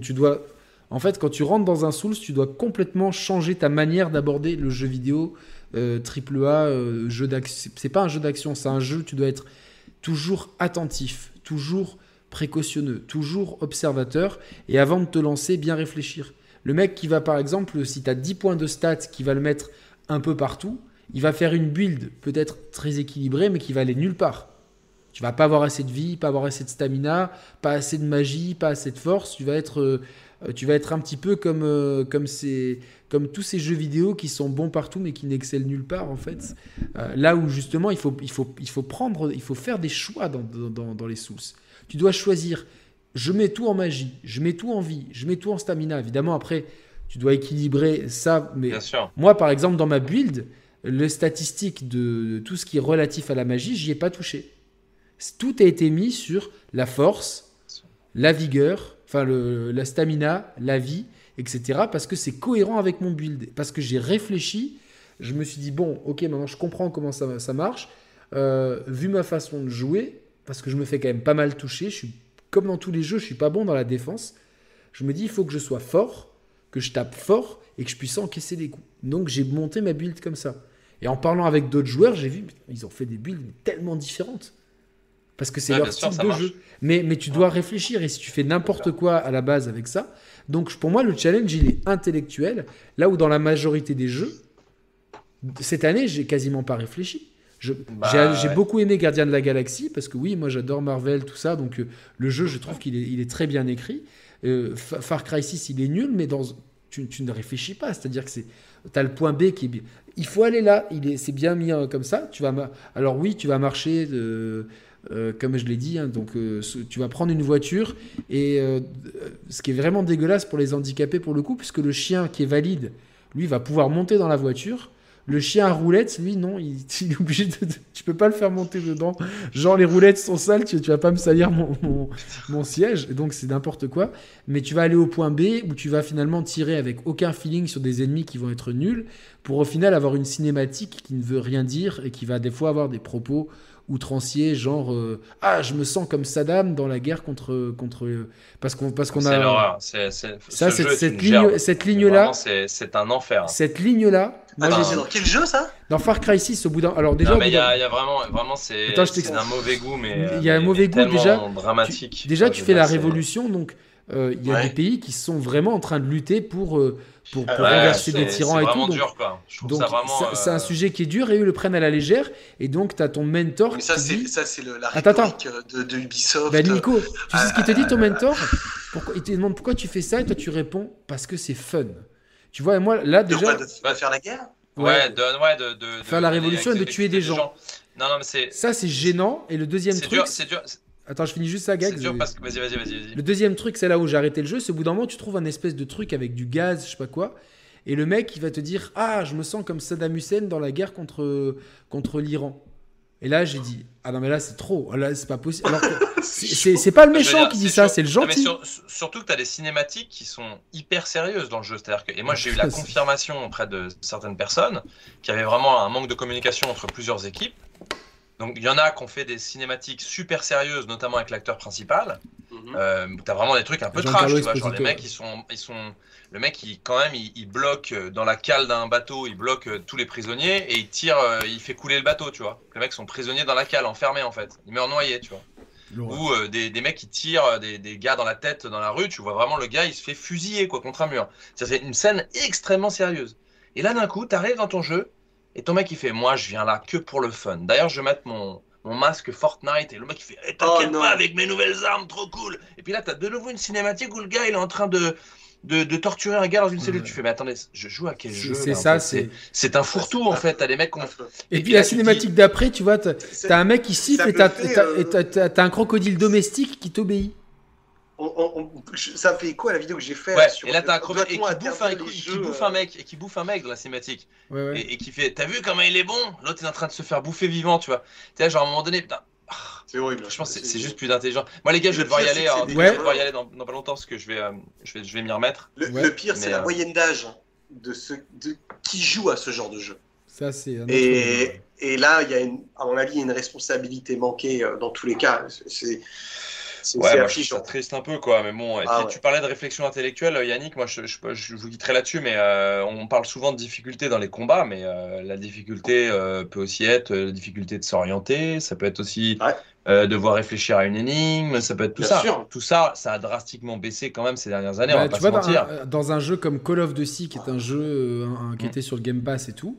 tu dois en fait, quand tu rentres dans un Souls, tu dois complètement changer ta manière d'aborder le jeu vidéo euh, AAA, euh, jeu d'action. C'est pas un jeu d'action, c'est un jeu tu dois être toujours attentif, toujours précautionneux, toujours observateur, et avant de te lancer, bien réfléchir. Le mec qui va, par exemple, si tu as 10 points de stats, qui va le mettre un peu partout, il va faire une build peut-être très équilibrée, mais qui va aller nulle part. Tu vas pas avoir assez de vie, pas avoir assez de stamina, pas assez de magie, pas assez de force. Tu vas être, euh, tu vas être un petit peu comme, euh, comme, ces, comme tous ces jeux vidéo qui sont bons partout mais qui n'excellent nulle part en fait. Euh, là où justement il faut, il, faut, il faut prendre, il faut faire des choix dans, dans, les Souls. Tu dois choisir. Je mets tout en magie, je mets tout en vie, je mets tout en stamina. Évidemment après tu dois équilibrer ça, mais Bien sûr. moi, par exemple, dans ma build, les statistiques de, de tout ce qui est relatif à la magie, j'y ai pas touché. Tout a été mis sur la force, la vigueur, la stamina, la vie, etc. Parce que c'est cohérent avec mon build. Parce que j'ai réfléchi, je me suis dit, bon, ok, maintenant je comprends comment ça, marche. Euh, vu ma façon de jouer, parce que je me fais quand même pas mal toucher, je suis comme dans tous les jeux, je suis pas bon dans la défense. Je me dis, il faut que je sois fort, que je tape fort et que je puisse encaisser des coups. Donc j'ai monté ma build comme ça. Et en parlant avec d'autres joueurs, j'ai vu, ils ont fait des builds tellement différentes. Parce que c'est Ouais, leur sûr, style de marche. jeu. Mais, mais tu dois réfléchir. Et si tu fais n'importe quoi à la base avec ça, donc pour moi, le challenge, il est intellectuel. Là où dans la majorité des jeux, cette année, j'ai quasiment pas réfléchi. Bah, j'ai ouais. beaucoup aimé Gardien de la Galaxie parce que oui, moi j'adore Marvel, tout ça. Donc euh, le jeu, je trouve qu'il est, il est très bien écrit. Euh, Fa- Far Cry 6, il est nul, mais dans, tu, tu ne réfléchis pas. C'est-à-dire que c'est, as le point B qui est bien. Il faut aller là. Il est, c'est bien mis euh, comme ça. Tu vas, alors oui, tu vas marcher. de- euh, comme je l'ai dit, hein, donc euh, tu vas prendre une voiture et euh, ce qui est vraiment dégueulasse pour les handicapés pour le coup, puisque le chien qui est valide, lui va pouvoir monter dans la voiture. Le chien à roulettes, lui, non, il, il est obligé de, Tu peux pas le faire monter dedans. Genre, les roulettes sont sales, tu, tu vas pas me salir mon, siège. Donc, c'est n'importe quoi. Mais tu vas aller au point B où tu vas finalement tirer avec aucun feeling sur des ennemis qui vont être nuls pour au final avoir une cinématique qui ne veut rien dire et qui va des fois avoir des propos outranciers, genre euh, Ah, je me sens comme Saddam dans la guerre contre. contre parce qu'on parce qu'on C'est a. l'horreur. C'est, c'est- Ça, ce c'est- cette ligne- cette ligne-là- vraiment, C'est, c'est un enfer. Cette ligne-là, moi, Attends, j'ai- c'est dans quel jeu ça? dans Far Cry 6, au bout d'un. Alors, déjà, non, mais il y, a il y a vraiment, vraiment c'est, d'un mauvais goût, mais Il y a un mauvais goût, déjà. dramatique. Tu- déjà, tu fais la révolution, donc euh, il y a Ouais. des pays qui sont vraiment en train de lutter pour, euh, pour, pour Ouais, renverser des tyrans et tout. vraiment Donc, c'est euh, un sujet qui est dur et eux le prennent à la légère. Et donc, tu as ton mentor Mais ça, qui c'est dit ça, c'est le- la Attends, attends. rhétorique euh, de, de Ubisoft. Bah, Nico, tu sais ce qu'il te dit ton mentor pourquoi, Il te demande pourquoi tu fais ça et toi tu réponds parce que c'est fun. Tu vois, et moi là de, déjà. quoi, de, de faire la guerre Ouais, de, ouais, de, de- Faire de- la révolution et de tuer des gens. Non, non, mais c'est. Ça c'est gênant. Et le deuxième C'est truc. dur, c'est dur, Attends, je finis juste ça, gag. c'est dur parce que. Vas-y, vas-y, vas-y. Le deuxième truc, c'est là où j'ai arrêté le jeu. C'est au bout d'un moment, tu trouves un espèce de truc avec du gaz, je sais pas quoi. Et le mec, il va te dire Ah, je me sens comme Saddam Hussein dans la guerre contre, contre l'Iran. Et là, j'ai dit Ah non, mais là, c'est trop. Là, c'est pas possible. Alors c'est- pas le méchant dire, qui dit ça, c'est le Non, mais gentil. sur- surtout que tu as des cinématiques qui sont hyper sérieuses dans le jeu. C'est-à-dire que, et moi, j'ai eu la confirmation auprès de certaines personnes qu'il y avait vraiment un manque de communication entre plusieurs équipes. Donc, il y en a qui ont fait des cinématiques super sérieuses, notamment avec l'acteur principal. Mhm. Euh, t'as vraiment des trucs un peu trash, tu vois, genre les mecs ils sont, ils sont, le mec il quand même il, il bloque euh, dans la cale d'un bateau, il bloque euh, tous les prisonniers et il tire, il fait couler le bateau, tu vois. Les mecs sont prisonniers dans la cale, enfermés en fait, ils meurent noyés, tu vois. Ou euh, des, des mecs qui tirent des, des gars dans la tête dans la rue, tu vois vraiment le gars il se fait fusiller quoi contre un mur. Ça c'est une scène extrêmement sérieuse. Et là d'un coup t'arrives dans ton jeu et ton mec il fait moi je viens là que pour le fun. D'ailleurs je vais mettre mon mon masque Fortnite et le mec il fait Eh, t'inquiète Oh, pas avec mes nouvelles armes trop cool. Et puis là t'as de nouveau une cinématique où le gars il est en train de de, de torturer un gars dans une cellule. Tu fais, mais attendez, je joue à quel jeu C'est ça, c'est. C'est un fourre-tout en fait. T'as des mecs qui ont- Et, Et puis la cinématique d'après, tu vois, t'as un mec qui siffle et t'as fait, t'as- euh, et t'as- t'as- t'as un crocodile domestique qui t'obéit. On- on- on- je- ça fait quoi la vidéo que j'ai fait Ouais, sur et là t'as un crevette et qui bouffe un, les qui jeux, bouffe euh, un mec et qui bouffe un mec dans la cinématique Ouais, ouais. et, et qui fait t'as vu comment il est bon? L'autre est en train de se faire bouffer vivant tu vois tu sais genre à un moment donné putain C'est horrible. franchement c'est c'est juste plus intelligent moi les gars je vais Le devoir y aller que hein, je vais devoir y aller dans, dans pas longtemps parce que je vais euh, je vais je vais m'y remettre Le, Ouais. le pire, c'est la euh, moyenne d'âge de ceux de, qui jouent à ce genre de jeu. Ça, c'est Et, et là, il y a une, à mon avis, il y a une responsabilité manquée euh, dans tous les cas. C'est- Ouais, c'est moi, je ça triste un peu, quoi. Mais bon, Ah ouais. tu parlais de réflexion intellectuelle, Yannick. Moi, je, je, je vous quitterai là-dessus, mais euh, on parle souvent de difficulté dans les combats, mais euh, la difficulté euh, peut aussi être euh, la difficulté de s'orienter. Ça peut être aussi Ouais. euh, devoir réfléchir à une énigme. Ça peut être tout Bien ça. sûr. Tout ça, ça a drastiquement baissé quand même ces dernières années. Bah, on va tu pas vois, se dans mentir. un, dans un jeu comme Call of Duty, qui est un jeu euh, un- qui Mm. était sur le Game Pass et tout,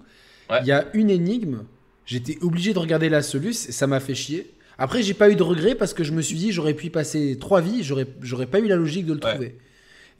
il Ouais. y a une énigme. J'étais obligé de regarder la soluce et ça m'a fait chier. Après, j'ai pas eu de regret parce que je me suis dit, j'aurais pu y passer trois vies, j'aurais, pas eu la logique de le Ouais. trouver.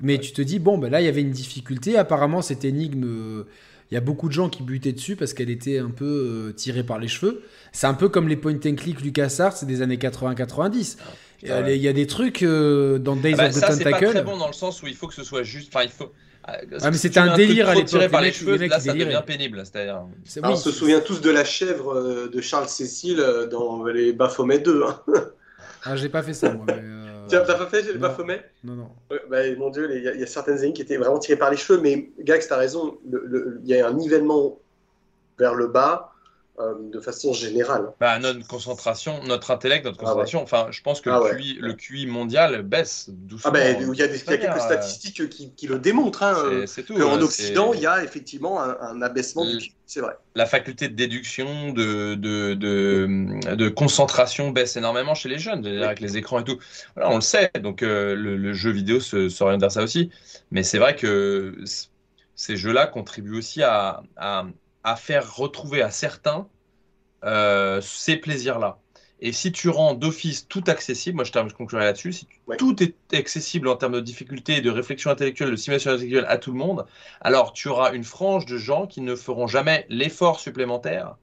Mais tu te dis, bon, ben là, il y avait une difficulté. Apparemment, cette énigme, euh, il y a beaucoup de gens qui butaient dessus parce qu'elle était un peu euh, tirée par les cheveux. C'est un peu comme les point and click LucasArts, des années 80-90. Il y a- Ah, ouais. il y a des trucs euh, dans Days Ah bah, of the ça, c'est pas Tentacle. très bon dans le sens où il faut que ce soit juste. Enfin, il faut. Ah, mais c'était un truc délire à l'époque, par les les cheveux, là, ça déliraient. devient pénible. C'est-à-dire. Alors, oui, on se souvient tous de la chèvre euh, de Charles Cécile euh, dans les Baphomet 2. Hein. Ah, j'ai pas fait ça, moi. mais, euh, Tu as t'as pas fait les non. Baphomet? Non, non. Ouais, bah, Mon Dieu, il y, a- il y a certaines énigmes qui étaient vraiment tirées par les cheveux, mais Gax, t'as raison, il y a un nivellement vers le bas euh, de façon générale. Bah, notre concentration, notre intellect, notre Ah ouais. concentration. Enfin, je pense que Ah le, ouais. QI, le QI mondial baisse doucement. Ah ben, il y a, des, il y a quelques euh, statistiques qui, qui le démontrent. Hein, euh, C'est tout. qu'en euh, Occident, il y a effectivement un, un abaissement du QI, c'est vrai. La faculté de déduction, de, de, de, de concentration baisse énormément chez les jeunes, Oui. avec les écrans et tout. Voilà, on le sait. Donc, euh, le, le jeu vidéo se- s'oriente vers ça aussi. Mais c'est vrai que ces jeux-là contribuent aussi à, à, à faire retrouver à certains euh, ces plaisirs-là. Et si tu rends d'office tout accessible, moi je termine- je conclurai là-dessus, si tu- Ouais. tout est accessible en termes de difficulté, de réflexion intellectuelle, de simulation intellectuelle à tout le monde, alors tu auras une frange de gens qui ne feront jamais l'effort supplémentaire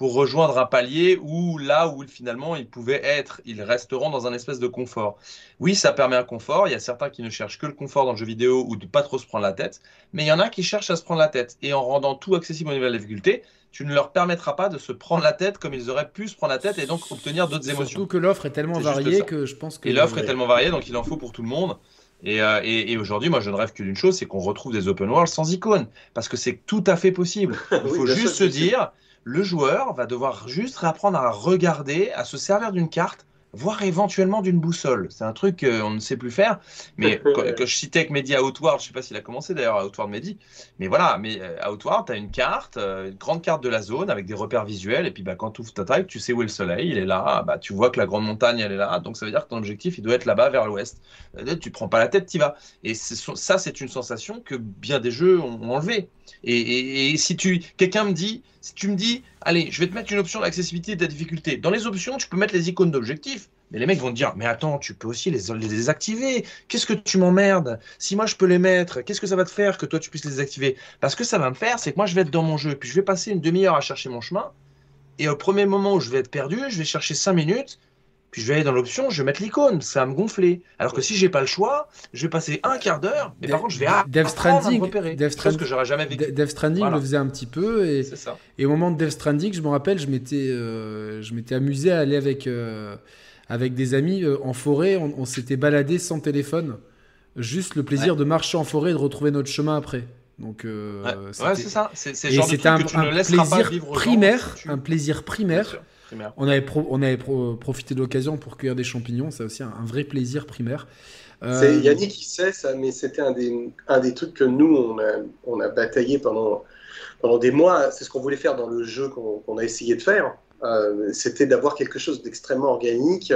pour rejoindre un palier où là où finalement ils pouvaient être, ils resteront dans un espèce de confort. Oui, ça permet un confort, il y a certains qui ne cherchent que le confort dans le jeu vidéo ou de pas trop se prendre la tête, mais il y en a qui cherchent à se prendre la tête. Et en rendant tout accessible au niveau de la difficulté, tu ne leur permettras pas de se prendre la tête comme ils auraient pu se prendre la tête et donc obtenir d'autres émotions. Surtout que l'offre est tellement variée que je pense que. Et l'offre est tellement variée, donc il en faut pour tout le monde. Et, euh, et, et aujourd'hui, moi, je ne rêve que d'une chose, c'est qu'on retrouve des open world sans icône, parce que c'est tout à fait possible. Il Oui, faut juste se sûr, dire, le joueur va devoir juste réapprendre à regarder, à se servir d'une carte, voire éventuellement d'une boussole. C'est un truc qu'on ne sait plus faire. Mais que, que je citais avec Mehdi à Outward, je ne sais pas s'il a commencé d'ailleurs à Outward Mehdi, mais voilà, mais euh, à Outward, tu as une carte, euh, une grande carte de la zone avec des repères visuels, et puis bah, quand tu ouvres ta taille, tu sais où est le soleil, il est là, bah, tu vois que la grande montagne, elle est là, donc ça veut dire que ton objectif, il doit être là-bas vers l'ouest. Euh, Tu prends pas la tête, tu vas. Et ça, c'est une sensation que bien des jeux ont, ont enlevé. Et, et- et si tu, quelqu'un me dit, si tu me dis, allez, je vais te mettre une option d'accessibilité et de la difficulté. Dans les options, tu peux mettre les icônes d'objectifs. Mais les mecs vont te dire, mais attends, tu peux aussi les, les désactiver. Qu'est-ce que tu m'emmerdes? Si moi je peux les mettre, qu'est-ce que ça va te faire que toi tu puisses les désactiver? Parce que ça va me faire, c'est que moi je vais être dans mon jeu, puis je vais passer une demi-heure à chercher mon chemin. Et au premier moment où je vais être perdu, je vais chercher cinq minutes. Puis je vais aller dans l'option, je vais mettre l'icône, ça va me gonfler. Alors que si j'ai pas le choix, je vais passer un quart d'heure, mais Dev- par contre je vais Dev apprendre à me Stranding- repérer. Dev Stranding- que j'aurais jamais vécu. De- Death Stranding Voilà. le faisait un petit peu et, C'est ça. et au moment de Death Stranding, je me rappelle, je m'étais euh, je m'étais amusé à aller avec euh, avec des amis euh, en forêt, on, on s'était baladé sans téléphone, juste le plaisir de marcher en forêt et de retrouver notre chemin après. Donc Ouais, c'était- Ouais, c'est ça. C'est c'est un, un plaisir primaire, un plaisir primaire. Primaire. On avait, pro- on avait pro- profité de l'occasion pour cueillir des champignons, c'est aussi un, un vrai plaisir primaire. Euh, C'est Yannick qui sait ça, mais c'était un des, un des trucs que nous, on a, on a bataillé pendant, pendant des mois. C'est ce qu'on voulait faire dans le jeu qu'on a essayé de faire. Euh, c'était d'avoir quelque chose d'extrêmement organique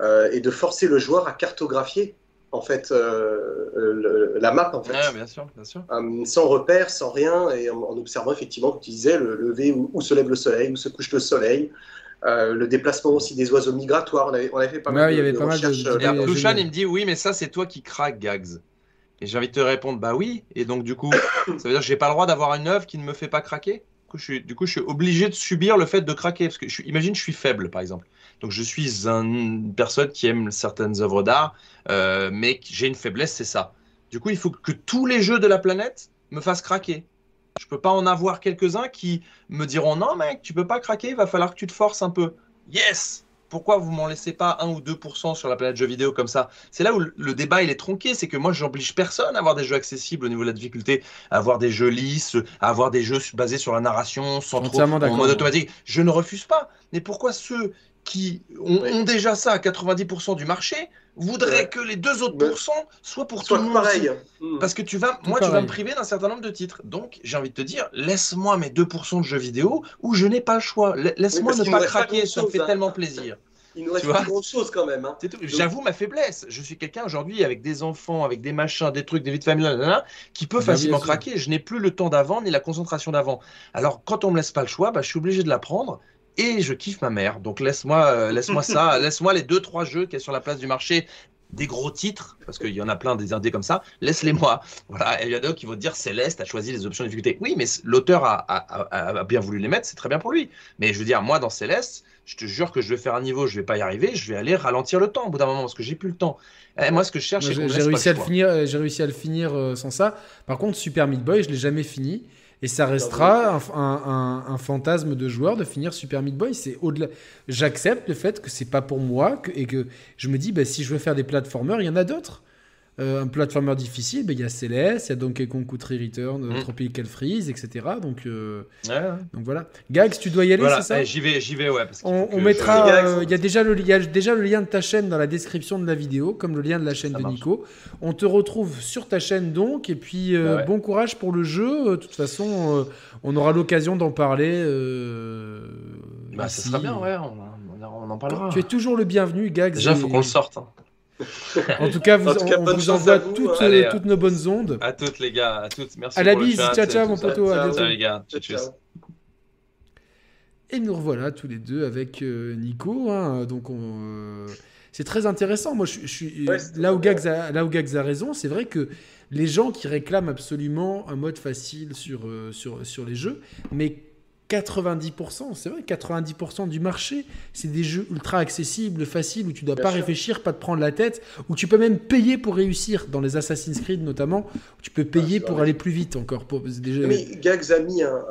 euh, et de forcer le joueur à cartographier en fait euh, le- la map en fait. Ouais, bien sûr, bien sûr. Euh, sans repère, sans rien, et en, en observant effectivement, comme tu disais, le lever, où, où se lève le soleil, où se couche le soleil, euh, le déplacement aussi des oiseaux migratoires. On avait, on avait fait pas Ouais, mal il y de, avait de pas mal de- euh, Et alors, génial. Plouchan, il me dit oui, mais ça, c'est toi qui craques, Gags. Et j'ai envie de te répondre, bah oui. Et donc, du coup, ça veut dire que j'ai pas le droit d'avoir une œuvre qui ne me fait pas craquer? Du coup, je suis, du coup, je suis obligé de subir le fait de craquer. Parce que je suis, imagine, je suis faible, par exemple. Donc, je suis une personne qui aime certaines œuvres d'art, euh, mais j'ai une faiblesse, c'est ça. Du coup, il faut que tous les jeux de la planète me fassent craquer. Je peux pas en avoir quelques-uns qui me diront non, mec, tu peux pas craquer, il va falloir que tu te forces un peu. Yes! pourquoi vous m'en laissez pas 1 ou 2% sur la planète jeux vidéo comme ça? C'est là où le débat il est tronqué, c'est que moi j'oblige personne à avoir des jeux accessibles au niveau de la difficulté, à avoir des jeux lisses, à avoir des jeux basés sur la narration sans trop en mode automatique. Je ne refuse pas. Mais pourquoi ceux qui ont, déjà ça à 90% du marché voudraient que les deux autres pourcents soient pour tout le monde pareil. Hmm. Parce que tu vas, moi, tu vas me priver d'un certain nombre de titres. Donc, j'ai envie de te dire, laisse-moi mes 2% de jeux vidéo où je n'ai pas le choix. Laisse-moi ne pas craquer, ça me fait hein. tellement plaisir. Il nous reste pas grand chose quand même. Hein. J'avoue ma faiblesse. Je suis quelqu'un aujourd'hui avec des enfants, avec des machins, des trucs, des vies de famille, qui peut bah, facilement craquer. Je n'ai plus le temps d'avant ni la concentration d'avant. Alors quand on me laisse pas le choix, bah, je suis obligé de la prendre et je kiffe ma mère. Donc laisse-moi euh, laisse-moi ça, laisse-moi les deux trois jeux qui sont sur la place du marché des gros titres, parce qu'il y en a plein des indés comme ça, laisse-les moi. Voilà, et il y a d'autres qui vont dire Céleste a choisi les options de difficulté. Oui, mais l'auteur a, a, bien voulu les mettre, c'est très bien pour lui. Mais je veux dire, moi dans Céleste, je te jure que je vais faire un niveau, je vais pas y arriver, je vais aller ralentir le temps au bout d'un moment parce que j'ai plus le temps. Et eh, moi, ce que je cherche, c'est j'ai réussi à le finir, j'ai réussi à le finir euh, sans ça. Par contre, Super Meat Boy, je l'ai jamais fini. Et ça restera un, fantasme de joueur de finir Super Meat Boy. C'est au-delà. J'accepte le fait que c'est pas pour moi et que je me dis, bah, si je veux faire des platformers, il y en a d'autres. Euh, un platformer difficile, ben, il y a Céleste, il y a Donkey Kong Country Return, mm. Tropical Freeze, etc. Donc, euh, donc voilà. Gags, tu dois y aller, c'est ça eh, J'y vais, j'y vais, ouais. on, mettra. Euh, il y a déjà le, y a déjà le lien de ta chaîne dans la description de la vidéo, comme le lien de la chaîne de Nico. On te retrouve sur ta chaîne donc, et puis bon courage pour le jeu. De toute façon, on aura l'occasion d'en parler. bah, ça sera bien, ouais. On, en parlera. Tu es toujours le bienvenu, Gags. Déjà, il faut qu'on le sorte. Hein. En tout cas, vous, on, vous envoie toutes, euh, toutes, nos bonnes ondes. À toutes les gars, à toutes. Merci. À la bise, ciao ciao mon poteau. Ciao, les gars. Et nous revoilà tous les deux avec euh, Nico. Hein. donc euh, c'est très intéressant. Moi, je, suis là où Gags a, là où Gags a raison. C'est vrai que les gens qui réclament absolument un mode facile sur, sur, sur les jeux, mais 90%, c'est vrai, 90% du marché, c'est des jeux ultra accessibles, faciles, où tu dois pas réfléchir, pas te prendre la tête, où tu peux même payer pour réussir, dans les Assassin's Creed notamment, où tu peux payer ah, pour aller plus vite encore. Pour, déjà... Mais Gags a mis un...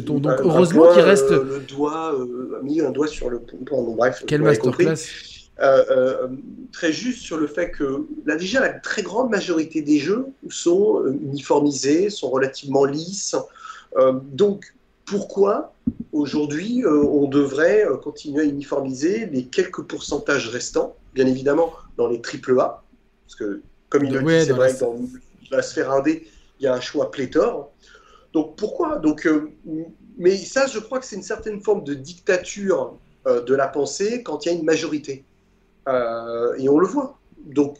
donc heureusement qu'il reste... Euh, le doigt, euh, a mis un doigt sur le... Bon, bref, Quel masterclass euh, très juste sur le fait que là déjà la très grande majorité des jeux sont uniformisés, sont relativement lisses. donc pourquoi aujourd'hui euh, on devrait euh, continuer à uniformiser les quelques pourcentages restants, bien évidemment dans les AAA, parce que comme il le dit, c'est vrai que dans la sphère indé, il y a un choix pléthore. Donc pourquoi? Donc, euh, mais ça, je crois que c'est une certaine forme de dictature de la pensée quand il y a une majorité, et on le voit. Donc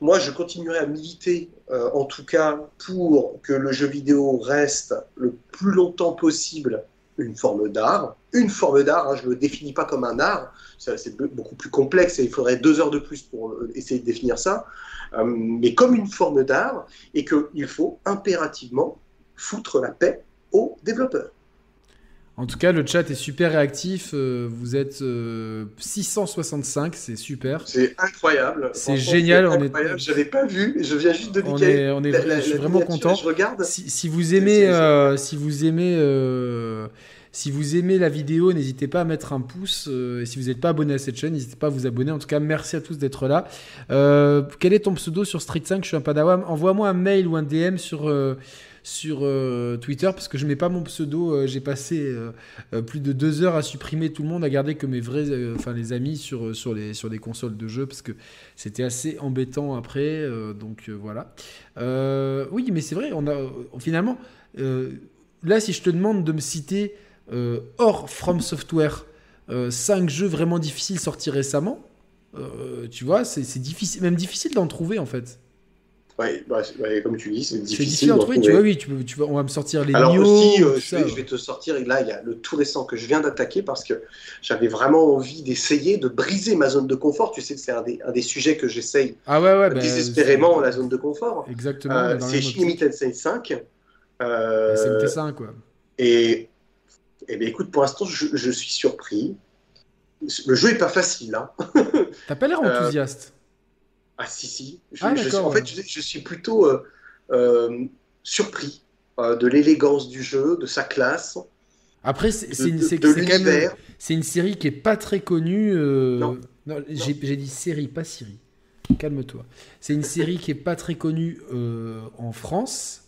moi, je continuerai à militer, euh, en tout cas, pour que le jeu vidéo reste le plus longtemps possible une forme d'art. Une forme d'art, hein, je ne le définis pas comme un art, c'est beaucoup plus complexe et il faudrait deux heures de plus pour euh, essayer de définir ça, euh, mais comme une forme d'art et qu'il faut impérativement foutre la paix aux développeurs. En tout cas, le chat est super réactif. Euh, vous êtes 665, euh, c'est super. C'est incroyable. C'est génial. On incroyable. Je n'avais pas vu. Je viens juste de on est, on est, Je suis vraiment content. Je regarde. Si, vous aimez, euh, si vous aimez, si vous aimez la vidéo, n'hésitez pas à mettre un pouce. et si vous n'êtes pas abonné à cette chaîne, n'hésitez pas à vous abonner. En tout cas, merci à tous d'être là. quel est ton pseudo sur Street 5 Je suis un Padawan. Envoie-moi un mail ou un DM sur sur euh, Twitter parce que je mets pas mon pseudo. Euh, j'ai passé euh, plus de deux heures à supprimer tout le monde, à garder que mes vrais, enfin les amis sur sur les sur consoles de jeux parce que c'était assez embêtant après. donc voilà. oui, mais c'est vrai. On a finalement là si je te demande de me citer hors From Software 5 jeux vraiment difficiles sortis récemment. tu vois, c'est difficile, même difficile d'en trouver en fait. Ouais, bah, ouais, comme tu dis, c'est C'est difficile. difficile tu vois, oui, tu, peux- tu vas- on va me sortir les Alors Nioh, aussi, euh, je, vais, je vais te sortir, et là, il y a le tout récent que je viens d'attaquer parce que j'avais vraiment envie d'essayer de briser ma zone de confort. Tu sais que c'est un des, un des sujets que j'essaye Ah ouais, ouais, bah, désespérément, la zone de confort. Exactement. Euh, c'est même Shin optique. Tensei 5. Euh, C'est le T5, quoi. et, et ben, écoute, pour l'instant, je, je suis surpris. Le jeu est pas facile. Hein. T'as pas l'air Euh, enthousiaste. Ah si, si. Je, Ah, je en fait, je, je suis plutôt euh, euh, surpris euh, de l'élégance du jeu, de sa classe, Après, c'est une, série qui est pas très connue. Non. non, j'ai dit série, pas série. Calme-toi. C'est une série qui est pas très connue en France.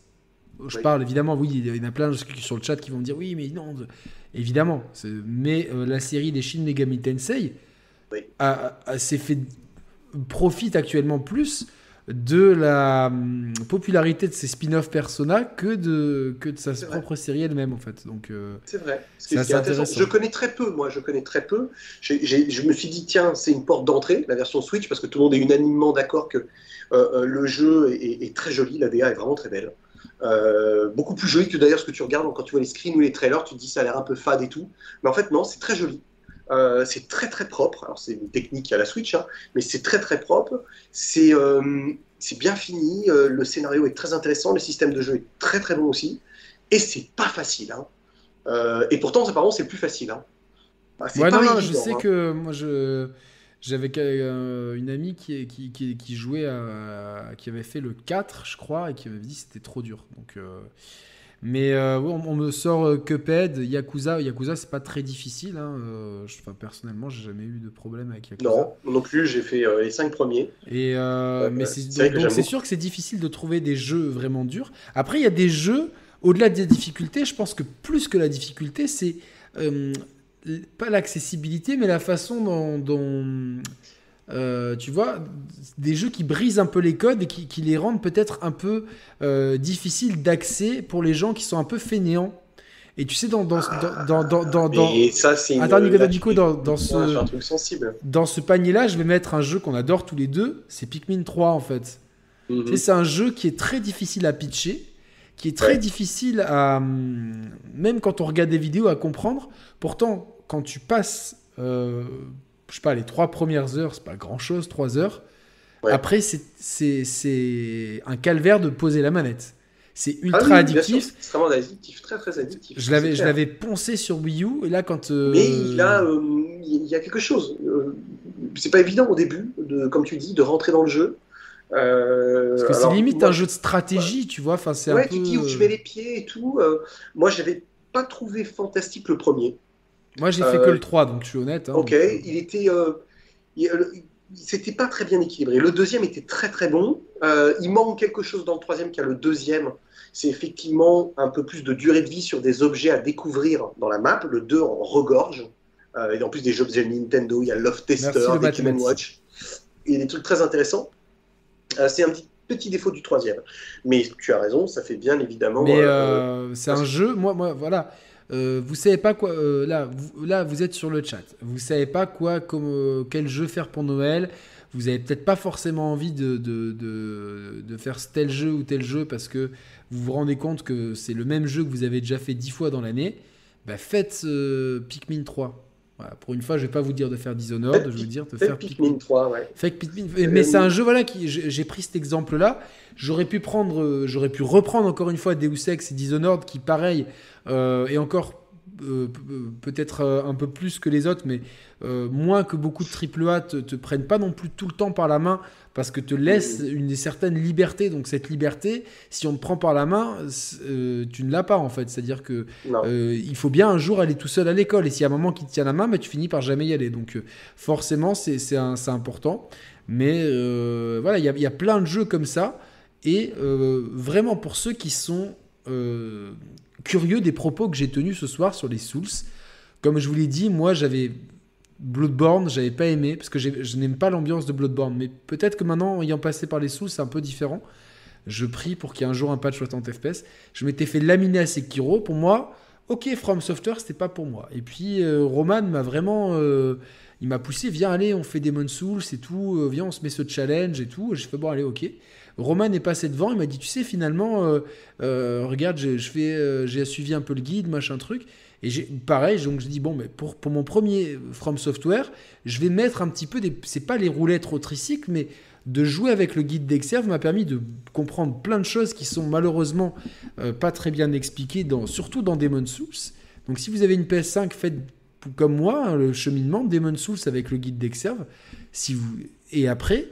Je Oui. parle évidemment, oui, il y en a plein sur le chat qui vont me dire oui, mais non, de- évidemment. Mais la série des Shin Megami Tensei Oui. s'est fait profite actuellement plus de la hum, popularité de ses spin-off Persona que de que de sa vrai. propre série elle-même en fait. Donc euh, C'est vrai. Ce C'est intéressant. intéressant. Je connais très peu, moi, je connais très peu. Je me suis dit, tiens, c'est une porte d'entrée, la version Switch, parce que tout le monde est unanimement d'accord que euh, euh, le jeu est, est très joli, la DA est vraiment très belle. Euh, beaucoup plus joli que d'ailleurs ce que tu regardes quand tu vois les screens ou les trailers, tu te dis ça a l'air un peu fade et tout. Mais en fait, non, c'est très joli. Euh, c'est très très propre. Alors, c'est une technique à la Switch, hein, mais c'est très très propre. C'est euh, bien fini. euh, le scénario est très intéressant. Le système de jeu est très très bon aussi. Et c'est pas facile. Hein. Euh, et pourtant, apparemment, c'est le plus facile. Hein. Ah, c'est ouais, pas non, je sais hein. que moi je j'avais une amie qui, qui, qui, qui jouait à- qui avait fait le 4 je crois et qui m'avait dit que c'était trop dur. Donc mais euh, on, on me sort euh, Cuphead, Yakuza, Yakuza c'est pas très difficile hein, euh, je- enfin, personnellement, j'ai jamais eu de problème avec Yakuza. Non, non plus. J'ai fait euh, les cinq premiers. Et mais c'est sûr que c'est difficile de trouver des jeux vraiment durs. Après, il y a des jeux au-delà des difficultés. Je pense que plus que la difficulté, c'est pas l'accessibilité, mais la façon dont, dont, euh, tu vois des jeux qui brisent un peu les codes et qui, qui les rendent peut-être un peu euh, difficiles d'accès pour les gens qui sont un peu fainéants. Et tu sais dans dans dans dans dans, dans- Et ça, c'est une. Attends, Nicolas, Nico, tu- dans, dans ce, pointes sur un truc sensible. dans ce panier-là, je vais mettre un jeu qu'on adore tous les deux, c'est Pikmin 3 en fait. Tu sais, C'est un jeu qui est très difficile à pitcher, qui est très Ouais. difficile à. Même quand on regarde des vidéos, à comprendre. Pourtant, quand tu passes, euh, je sais pas, les trois premières heures, c'est pas grand chose, trois heures. Ouais. Après, c'est- un calvaire de poser la manette. C'est Ah ultra oui, addictif. c'est extrêmement addictif, très très addictif. Je l'avais, je poncé sur Wii U et là quand. euh, Mais il a, euh, il y a quelque chose. Euh, c'est pas évident au début, de, comme tu dis, de rentrer dans le jeu. Euh, Parce que c'est limite moi, un jeu de stratégie, tu vois. Enfin, c'est Ouais, un peu. tu dis où je mets les pieds et tout. moi, j'avais pas trouvé fantastique le premier. Moi, j'ai fait Euh, que le 3, donc je suis honnête. hein. Ok, il était. euh, il- euh, c'était pas très bien équilibré. Le deuxième était très très bon. Euh, il manque quelque chose dans le troisième qu'il y a le deuxième. C'est effectivement un peu plus de durée de vie sur des objets à découvrir dans la map. Le 2 en regorge. Euh, et en plus des objets Nintendo, il y a Love Tester, Merci, des. Watch. Il y a des trucs très intéressants. Euh, c'est un petit, petit défaut du troisième. Mais tu as raison, ça fait bien évidemment. Mais euh, euh, c'est un jeu, moi, moi voilà. Euh, vous savez pas quoi. euh, là, vous, là, vous êtes sur le chat. Vous savez pas quoi, comme, euh, quel jeu faire pour Noël. Vous avez peut-être pas forcément envie de, de, de, de faire tel jeu ou tel jeu parce que vous vous rendez compte que c'est le même jeu que vous avez déjà fait dix fois dans l'année. Bah, faites Pikmin 3. Voilà, pour une fois, je vais pas vous dire de faire Dishonored, je vais vous dire de Faites faire Pikmin 3, ouais. Fake Pikmin. Mais c'est un jeu voilà qui j'ai pris cet exemple là. J'aurais pu prendre, j'aurais pu reprendre encore une fois Deus Ex et Dishonored qui pareil et encore euh, euh, peut-être euh, un peu plus que les autres, mais euh, moins que beaucoup de AAA te, te prennent pas non plus tout le temps par la main parce que te laissent une certaine liberté. Donc cette liberté, si on te prend par la main, euh, tu ne l'as pas en fait. C'est-à-dire que euh, il faut bien un jour aller tout seul à l'école. Et s'il y a un moment qui te tient la main, bah, tu finis par jamais y aller. Donc euh, forcément, c'est important. Mais euh, voilà, il y, a- y a plein de jeux comme ça. Et euh, vraiment pour ceux qui sont euh, curieux des propos que j'ai tenus ce soir sur les Souls, comme je vous l'ai dit, moi j'avais Bloodborne, j'avais pas aimé parce que je n'aime pas l'ambiance de Bloodborne. Mais peut-être que maintenant, ayant passé par les Souls, c'est un peu différent. Je prie pour qu'il y ait un jour un patch 60 FPS. Je m'étais fait laminer à Sekiro. Pour moi, ok, From Software, c'était pas pour moi. Et puis, euh, Roman m'a vraiment. euh, il m'a poussé, viens, allez, on fait Demon Souls et tout. euh, viens, on se met ce challenge et tout. J'ai fait, bon, allez, ok. Roman est passé devant, il m'a dit, tu sais, finalement, euh, euh, regarde, fais, euh, j'ai suivi un peu le guide, machin truc. Et j'ai pareil, donc je dis bon, mais pour, pour mon premier From Software, je vais mettre un petit peu des, c'est pas les roulettes rotricycles, mais de jouer avec le guide d'Exerve m'a permis de comprendre plein de choses qui sont malheureusement pas très bien expliquées, dans, surtout dans Demon Souls. Donc si vous avez une PS5, faites comme moi hein, le cheminement Demon Souls avec le guide d'Exerve. Si vous et après,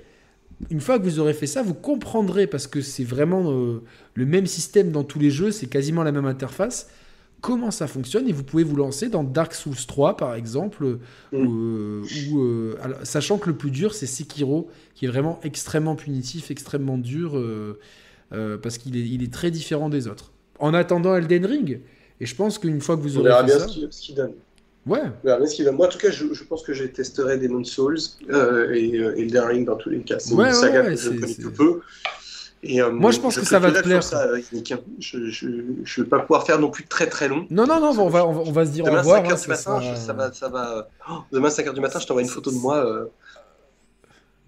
une fois que vous aurez fait ça, vous comprendrez parce que c'est vraiment euh, le même système dans tous les jeux, c'est quasiment la même interface comment ça fonctionne et vous pouvez vous lancer dans Dark Souls 3 par exemple, Mm. euh, où, euh, alors, sachant que le plus dur c'est Sekiro, qui est vraiment extrêmement punitif, extrêmement dur, euh, euh, parce qu'il est, il est très différent des autres. En attendant Elden Ring, et je pense qu'une fois que vous aurez fait bien ça, ce donne. Ouais, bien ce qu'il donne. Moi, en tout cas, je, je pense que je testerai Demon Souls euh, et euh, Elden Ring dans tous les cas. C'est Ouais, une saga ouais, que je connais tout peu. Et, euh, Moi, je pense que ça va te plaire. Ça, euh, hein. Je ne vais pas pouvoir faire non plus très très long. non, non, non, on va, on va, on va se dire au Demain, revoir. 5h hein, du matin, sera- je- ça va. Ça va... Oh, demain, 5h du matin, je t'envoie une photo de moi. euh,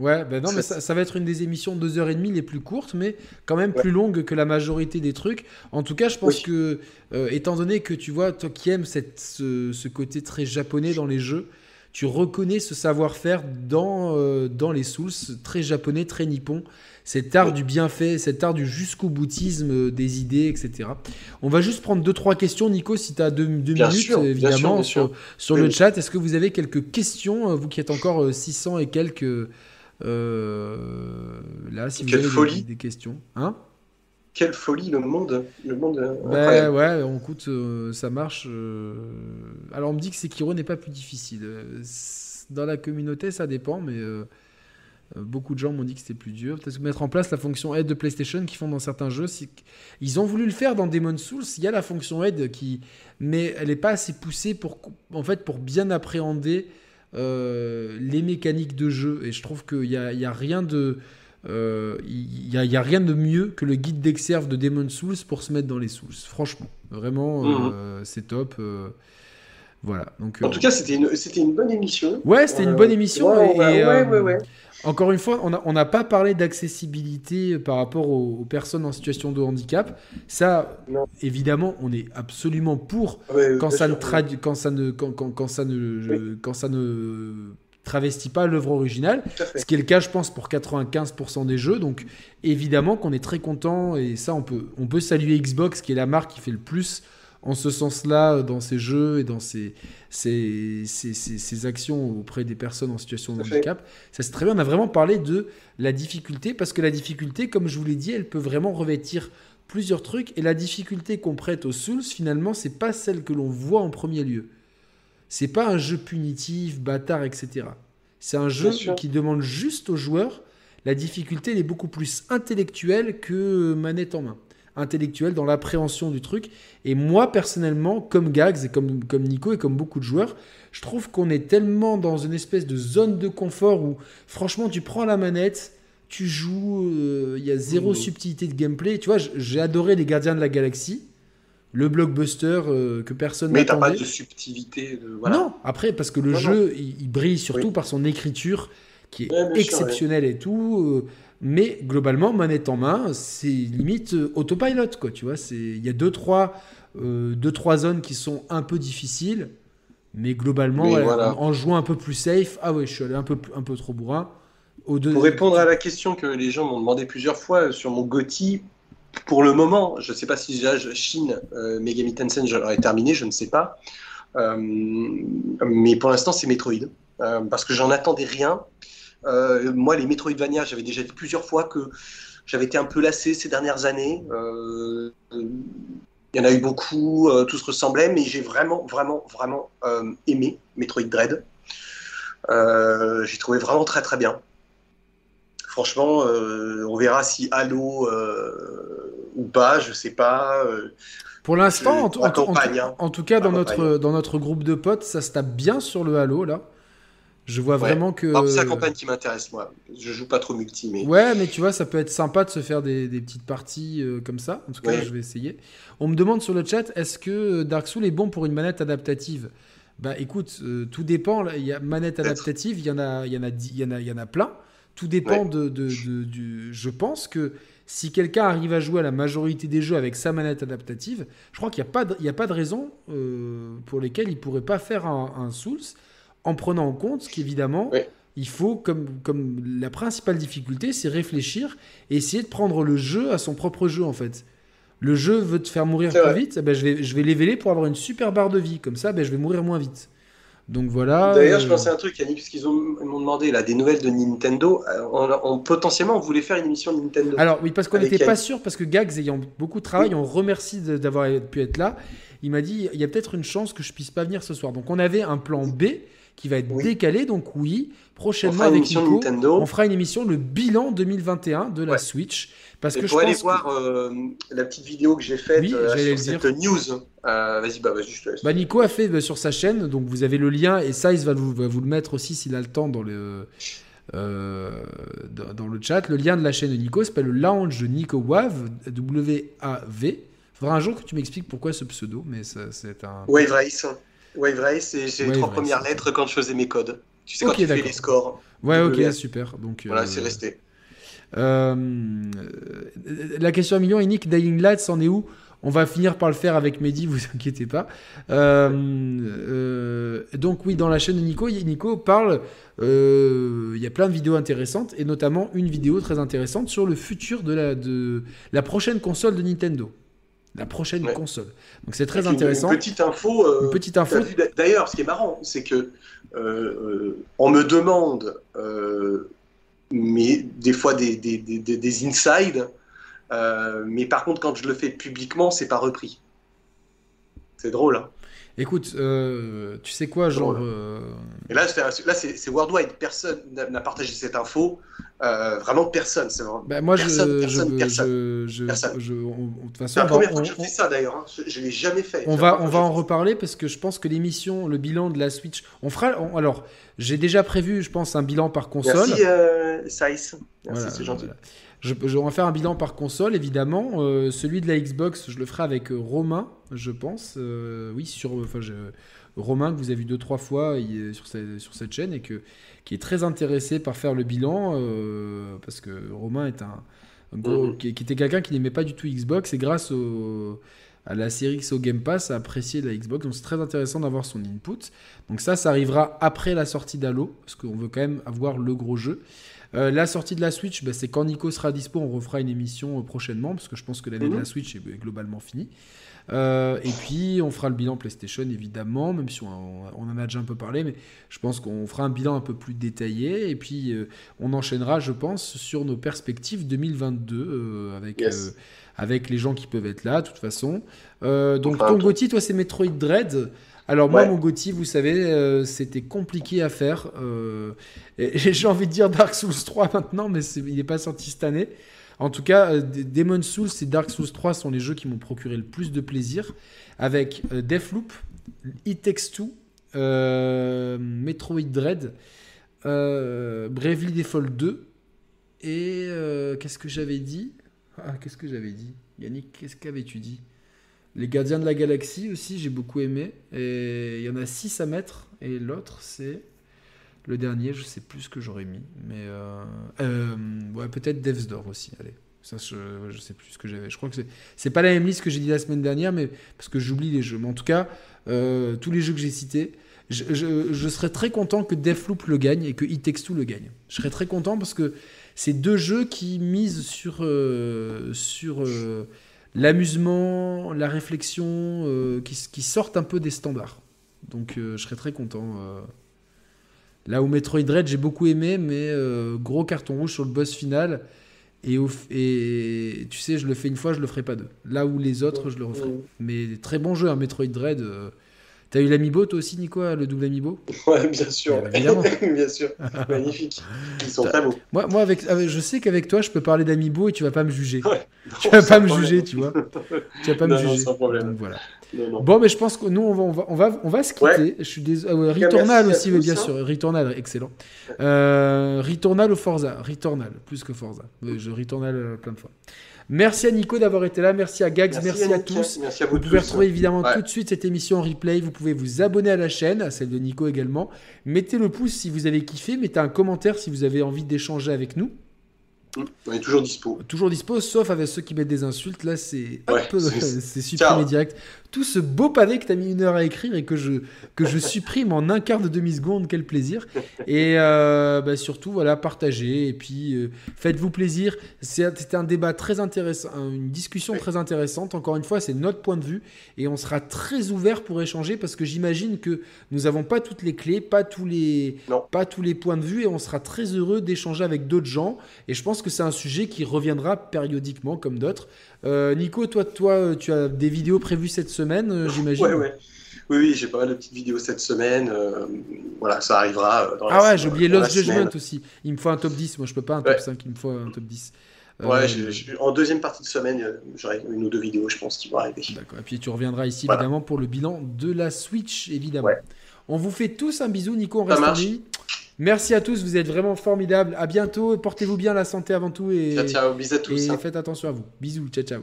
Ouais, ben non, mais Ça- va être une des émissions de 2h30 les plus courtes, mais quand même Ouais. plus longue que la majorité des trucs. En tout cas, je pense Oui. que, euh, étant donné que tu vois, toi qui aimes cette, ce, ce côté très japonais dans les jeux, tu reconnais ce savoir-faire dans, euh, dans les Souls, très japonais, très nippon. Cet art du bienfait, cet art du jusqu'au boutisme euh, des idées, etc. On va juste prendre deux trois questions, Nico, si tu as deux, minutes, sûr, bien évidemment, sûr, bien sur, sûr. sur Oui, le chat. Est-ce que vous avez quelques questions, vous qui êtes encore euh, 600 et quelques là, si vous Quelle avez des- folie. Des, questions, hein Quelle folie, le monde. Le monde euh, incroyable. ouais, on coûte, euh, ça marche. euh. Alors on me dit que Sekiro n'est pas plus difficile. Euh, Dans la communauté, ça dépend, mais euh, euh, beaucoup de gens m'ont dit que c'était plus dur. Peut-être mettre en place la fonction aide de PlayStation qu'ils font dans certains jeux. Ils ont voulu le faire dans Demon's Souls. Il y a la fonction aide qui, mais elle n'est pas assez poussée pour, en fait, pour bien appréhender euh, les mécaniques de jeu. Et je trouve qu'il y a, il y a rien de euh, n'y a, il y a rien de mieux que le guide d'Exerve de Demon's Souls pour se mettre dans les Souls. Franchement, vraiment, euh, c'est top. Euh, voilà. Donc, En euh, tout cas, c'était une, bonne émission. ouais, c'était une Euh, bonne émission. ouais, et- ouais, et, ouais, euh, ouais, ouais. Encore une fois, on n'a pas parlé d'accessibilité par rapport aux, aux personnes en situation de handicap. Ça, Non. évidemment, on est absolument pour Ouais, quand ça, ne quand ça ne quand, quand- quand ça ne quand ça ne travestit pas l'œuvre originale, ce qui est le cas, je pense, pour 95% des jeux. Donc, évidemment qu'on est très content et ça, on peut on peut saluer Xbox, qui est la marque qui fait le plus en ce sens-là dans ses jeux et dans ses, ses, ses- ses- ses actions auprès des personnes en situation de handicap. Ça c'est très bien. On a vraiment parlé de la difficulté parce que la difficulté, comme je vous l'ai dit, elle peut vraiment revêtir plusieurs trucs et la difficulté qu'on prête aux Souls, finalement, c'est pas celle que l'on voit en premier lieu. C'est pas un jeu punitif, bâtard, etc. C'est un jeu qui demande juste aux joueurs. La difficulté elle est beaucoup plus intellectuelle que manette en main. Intellectuelle dans l'appréhension du truc. Et moi, personnellement, comme Gags et comme, comme Nico et comme beaucoup de joueurs, je trouve qu'on est tellement dans une espèce de zone de confort où, franchement, tu prends la manette, tu joues, euh, il y a zéro Mhm. subtilité de gameplay. Tu vois, j'ai adoré Les Gardiens de la Galaxie, le blockbuster euh, que personne Mais t'as pas de subtilité. De... Voilà. Non, après, parce que le Non, jeu, il, il brille surtout Oui. par son écriture qui est Ouais, exceptionnelle et tout. euh, mais globalement, manette en main, c'est limite euh, autopilot, quoi. Tu vois, il y a deux trois, euh, deux, trois zones qui sont un peu difficiles. Mais globalement, Mais ouais, voilà. en, en jouant un peu plus safe, ah ouais, je suis allé un peu, un peu trop bourrin. Deux- Pour répondre à la question que les gens m'ont demandé plusieurs fois euh, sur mon GOTY, pour le moment, je ne sais pas si je- Shin euh, Megami Tensei j'aurais terminé, je ne sais pas. Euh, mais pour l'instant, c'est Metroid. Euh, parce que j'en attendais rien. Euh, moi, les Metroidvania, j'avais déjà dit plusieurs fois que j'avais été un peu lassé ces dernières années. Euh, il y en a eu beaucoup, euh, tout se ressemblait, mais j'ai vraiment, vraiment, vraiment euh, aimé Metroid Dread. Euh, j'ai trouvé vraiment très, très bien. Franchement, on verra si Halo ou pas, je sais pas. Pour l'instant, en, en hein. en tout cas, dans notre, dans notre groupe de potes, ça se tape bien sur le Halo, là. Je vois Ouais. vraiment que. c'est la campagne qui m'intéresse, moi. Je joue pas trop multi, mais. Ouais, mais tu vois, ça peut être sympa de se faire des, des petites parties euh, comme ça. En tout cas, Ouais. je vais essayer. On me demande sur le chat, est-ce que Dark Souls est bon pour une manette adaptative? Bah écoute, euh, tout dépend. Il y a manette adaptative, il y en a, il y en a, il y en a, il y en a plein. Tout dépend de, de, du. Je pense que si quelqu'un arrive à jouer à la majorité des jeux avec sa manette adaptative, je crois qu'il n'y a, pas de, a pas de raison euh, pour lesquelles il ne pourrait pas faire un, un, Souls en prenant en compte qu'évidemment, il faut, comme, comme la principale difficulté, c'est réfléchir et essayer de prendre le jeu à son propre jeu en fait. Le jeu veut te faire mourir plus vite, eh ben je vais, je vais pour avoir une super barre de vie. Comme ça, ben je vais mourir moins vite. Donc voilà. D'ailleurs, je euh, pensais à un truc, Yannick, parce qu'ils m'ont demandé là, des nouvelles de Nintendo. Euh, on, potentiellement, on voulait faire une émission de Nintendo. Alors oui, parce qu'on n'était pas sûr, parce que Gags ayant beaucoup de travail, on remercie d'avoir pu être là. Il m'a dit, il y a peut-être une chance que je puisse pas venir ce soir. Donc on avait un plan B qui va être décalé. Donc oui, prochainement avec Nico, Nintendo. on fera une émission le bilan 2021 de la Switch. Parce que je aller voir euh, la petite vidéo que j'ai faite oui, euh, sur cette news. Euh, vas-y, bah, vas-y, je te laisse. Bah, Nico a fait bah, sur sa chaîne, donc vous avez le lien et ça, il va vous, va vous le mettre aussi s'il a le temps dans le. dans, le chat, le lien de la chaîne de Nico s'appelle le Lounge de Nico Wave, W-A-V. Faudra un jour que tu m'expliques pourquoi ce pseudo, mais c'est un. Wave Race. Wave Race, c'est les trois premières lettres quand je faisais mes codes. Tu sais, quand tu fais les scores. Ouais, ok, super. Donc, voilà, c'est resté. Euh, la question à million, Nick Dying Light, c'en est où? On va finir par le faire avec Mehdi, vous inquiétez pas. Euh, euh, donc oui, dans la chaîne de Nico, Nico parle, il y a plein de vidéos intéressantes, et notamment une vidéo très intéressante sur le futur de la, de la prochaine console de Nintendo. La prochaine console. Donc c'est très intéressant. Une, petite info. une petite info. D'ailleurs, ce qui est marrant, c'est que on me demande mais des fois des, des, des, des insides. Euh, mais par contre, quand je le fais publiquement, c'est pas repris. C'est drôle. Hein Écoute, euh, tu sais quoi, genre. Euh... Et là, là c'est worldwide. Personne n'a partagé cette info. Euh, vraiment personne. C'est vraiment... Bah, moi, personne, je, personne, je, personne. Je, personne. Je, on, de c'est la première fois que je fais ça d'ailleurs. Hein. Je, ne l'ai jamais fait. On va, on va en reparler parce que je pense que l'émission, le bilan de la Switch, on fera. On, alors, j'ai déjà prévu, je pense, un bilan par console. Merci, euh, Saïs. Merci, voilà, c'est gentil. Voilà. Je, je, on va faire un bilan par console, évidemment. Euh, celui de la Xbox, je le ferai avec euh, Romain, je pense. Euh, oui, sur. Enfin, je, Romain, que vous avez vu deux, trois fois il, sur, cette, sur cette chaîne et que, qui est très intéressé par faire le bilan. Euh, parce que Romain est un. un gros, mm -hmm. qui, qui, était quelqu'un qui n'aimait pas du tout Xbox et grâce au, à la série X au Game Pass a apprécié la Xbox. Donc c'est très intéressant d'avoir son input. Donc ça, ça arrivera après la sortie d'Halo, parce qu'on veut quand même avoir le gros jeu. Euh, la sortie de la Switch, bah, c'est quand Nico sera dispo, on refera une émission euh, prochainement, parce que je pense que l'année mmh. de la Switch est globalement finie. Euh, et puis on fera le bilan PlayStation évidemment, même si on, on, en a déjà un peu parlé, mais je pense qu'on fera un bilan un peu plus détaillé. Et puis euh, on enchaînera, je pense, sur nos perspectives 2022 euh, avec, yes. avec les gens qui peuvent être là, de toute façon. donc enfin, ton Gotti, toi c'est Metroid Dread. Alors moi, ouais. mon Gotti, vous savez, euh, c'était compliqué à faire. Euh, J'ai envie de dire Dark Souls 3 maintenant, mais il n'est pas sorti cette année. En tout cas, euh, Demon Souls et Dark Souls 3 sont les jeux qui m'ont procuré le plus de plaisir. Avec euh, Deathloop, It Takes Two, Metroid Dread, Bravely Default 2 et qu'est-ce que j'avais dit? Ah, Qu'est-ce que j'avais dit? Yannick, qu'est-ce qu'avais-tu dit? Les Gardiens de la Galaxie aussi, j'ai beaucoup aimé. Et il y en a 6 à mettre. Et l'autre, c'est le dernier, je sais plus ce que j'aurais mis. Mais euh, euh, ouais, peut-être Devs Door aussi. Allez, ça, je, sais plus ce que j'avais. Je crois que c'est, pas la même liste que j'ai dit la semaine dernière, mais parce que j'oublie les jeux. Mais en tout cas, euh, tous les jeux que j'ai cités, je, serais très content que Deathloop le gagne et que It Takes Two le gagne. Je serais très content parce que c'est deux jeux qui misent sur. Sur l'amusement, la réflexion euh, qui, qui, sortent un peu des standards. Donc euh, je serais très content. Euh. Là où Metroid Dread, j'ai beaucoup aimé, mais gros carton rouge sur le boss final. Et, et, tu sais, je le fais une fois, je le ferai pas deux. Là où les autres, je le referai. Mais très bon jeu, hein, Metroid Dread. T'as eu l'amiibo toi aussi, Nico, le double amiibo? Ouais, bien sûr. Eh ben, bien sûr. Magnifique. Ils sont très beaux. Moi, moi avec, je sais qu'avec toi, je peux parler d'amiibo et tu vas pas me juger. Ouais. tu vas pas me problème. juger, tu vois. Tu vas pas non, me non, juger. Sans problème. Donc, voilà. Non, bon, mais je pense que nous, on va, on va, on va, on va se quitter. Ouais. Je suis désolé. Euh, Returnal aussi, mais bien hein. sûr. Returnal, excellent. Euh, Returnal ou Forza? Returnal, plus que Forza. Je Returnal plein de fois. Merci à Nico d'avoir été là, merci à Gags, merci, à tous. Merci à vous, vous pouvez retrouver évidemment tout de suite cette émission en replay. Vous pouvez vous abonner à la chaîne, à celle de Nico également. Mettez le pouce si vous avez kiffé, mettez un commentaire si vous avez envie d'échanger avec nous. On est toujours dispo. Toujours dispo, sauf avec ceux qui mettent des insultes. Là, c'est c'est supprimé direct. Tout ce beau pavé que tu as mis une heure à écrire et que je, que je supprime en un quart de demi-seconde, quel plaisir. Et euh, bah, surtout, voilà, partagez et puis euh, faites-vous plaisir. C'était un débat très intéressant, une discussion très intéressante. Encore une fois, c'est notre point de vue et on sera très ouvert pour échanger parce que j'imagine que nous n'avons pas toutes les clés, pas tous les, pas tous les points de vue et on sera très heureux d'échanger avec d'autres gens. Et je pense que c'est un sujet qui reviendra périodiquement comme d'autres. Euh, Nico, toi, toi, tu as des vidéos prévues cette semaine, euh, j'imagine Oui, oui, j'ai pas mal de petites vidéos cette semaine. Euh, voilà, ça arrivera dans Ah ouais, j'ai oublié Lost Judgment aussi. Il me faut un top 10. Moi, je peux pas un top 5, il me faut un top 10. Ouais, en deuxième partie de semaine, j'aurai une ou deux vidéos, je pense, qui vont arriver. D'accord. Et puis tu reviendras ici, évidemment, pour le bilan de la Switch, évidemment. On vous fait tous un bisou, Nico. On reste en Merci à tous, vous êtes vraiment formidables. À bientôt, portez-vous bien, la santé avant tout. Et, ciao, ciao, bisous à tous. Et hein. faites attention à vous. Bisous, ciao, ciao.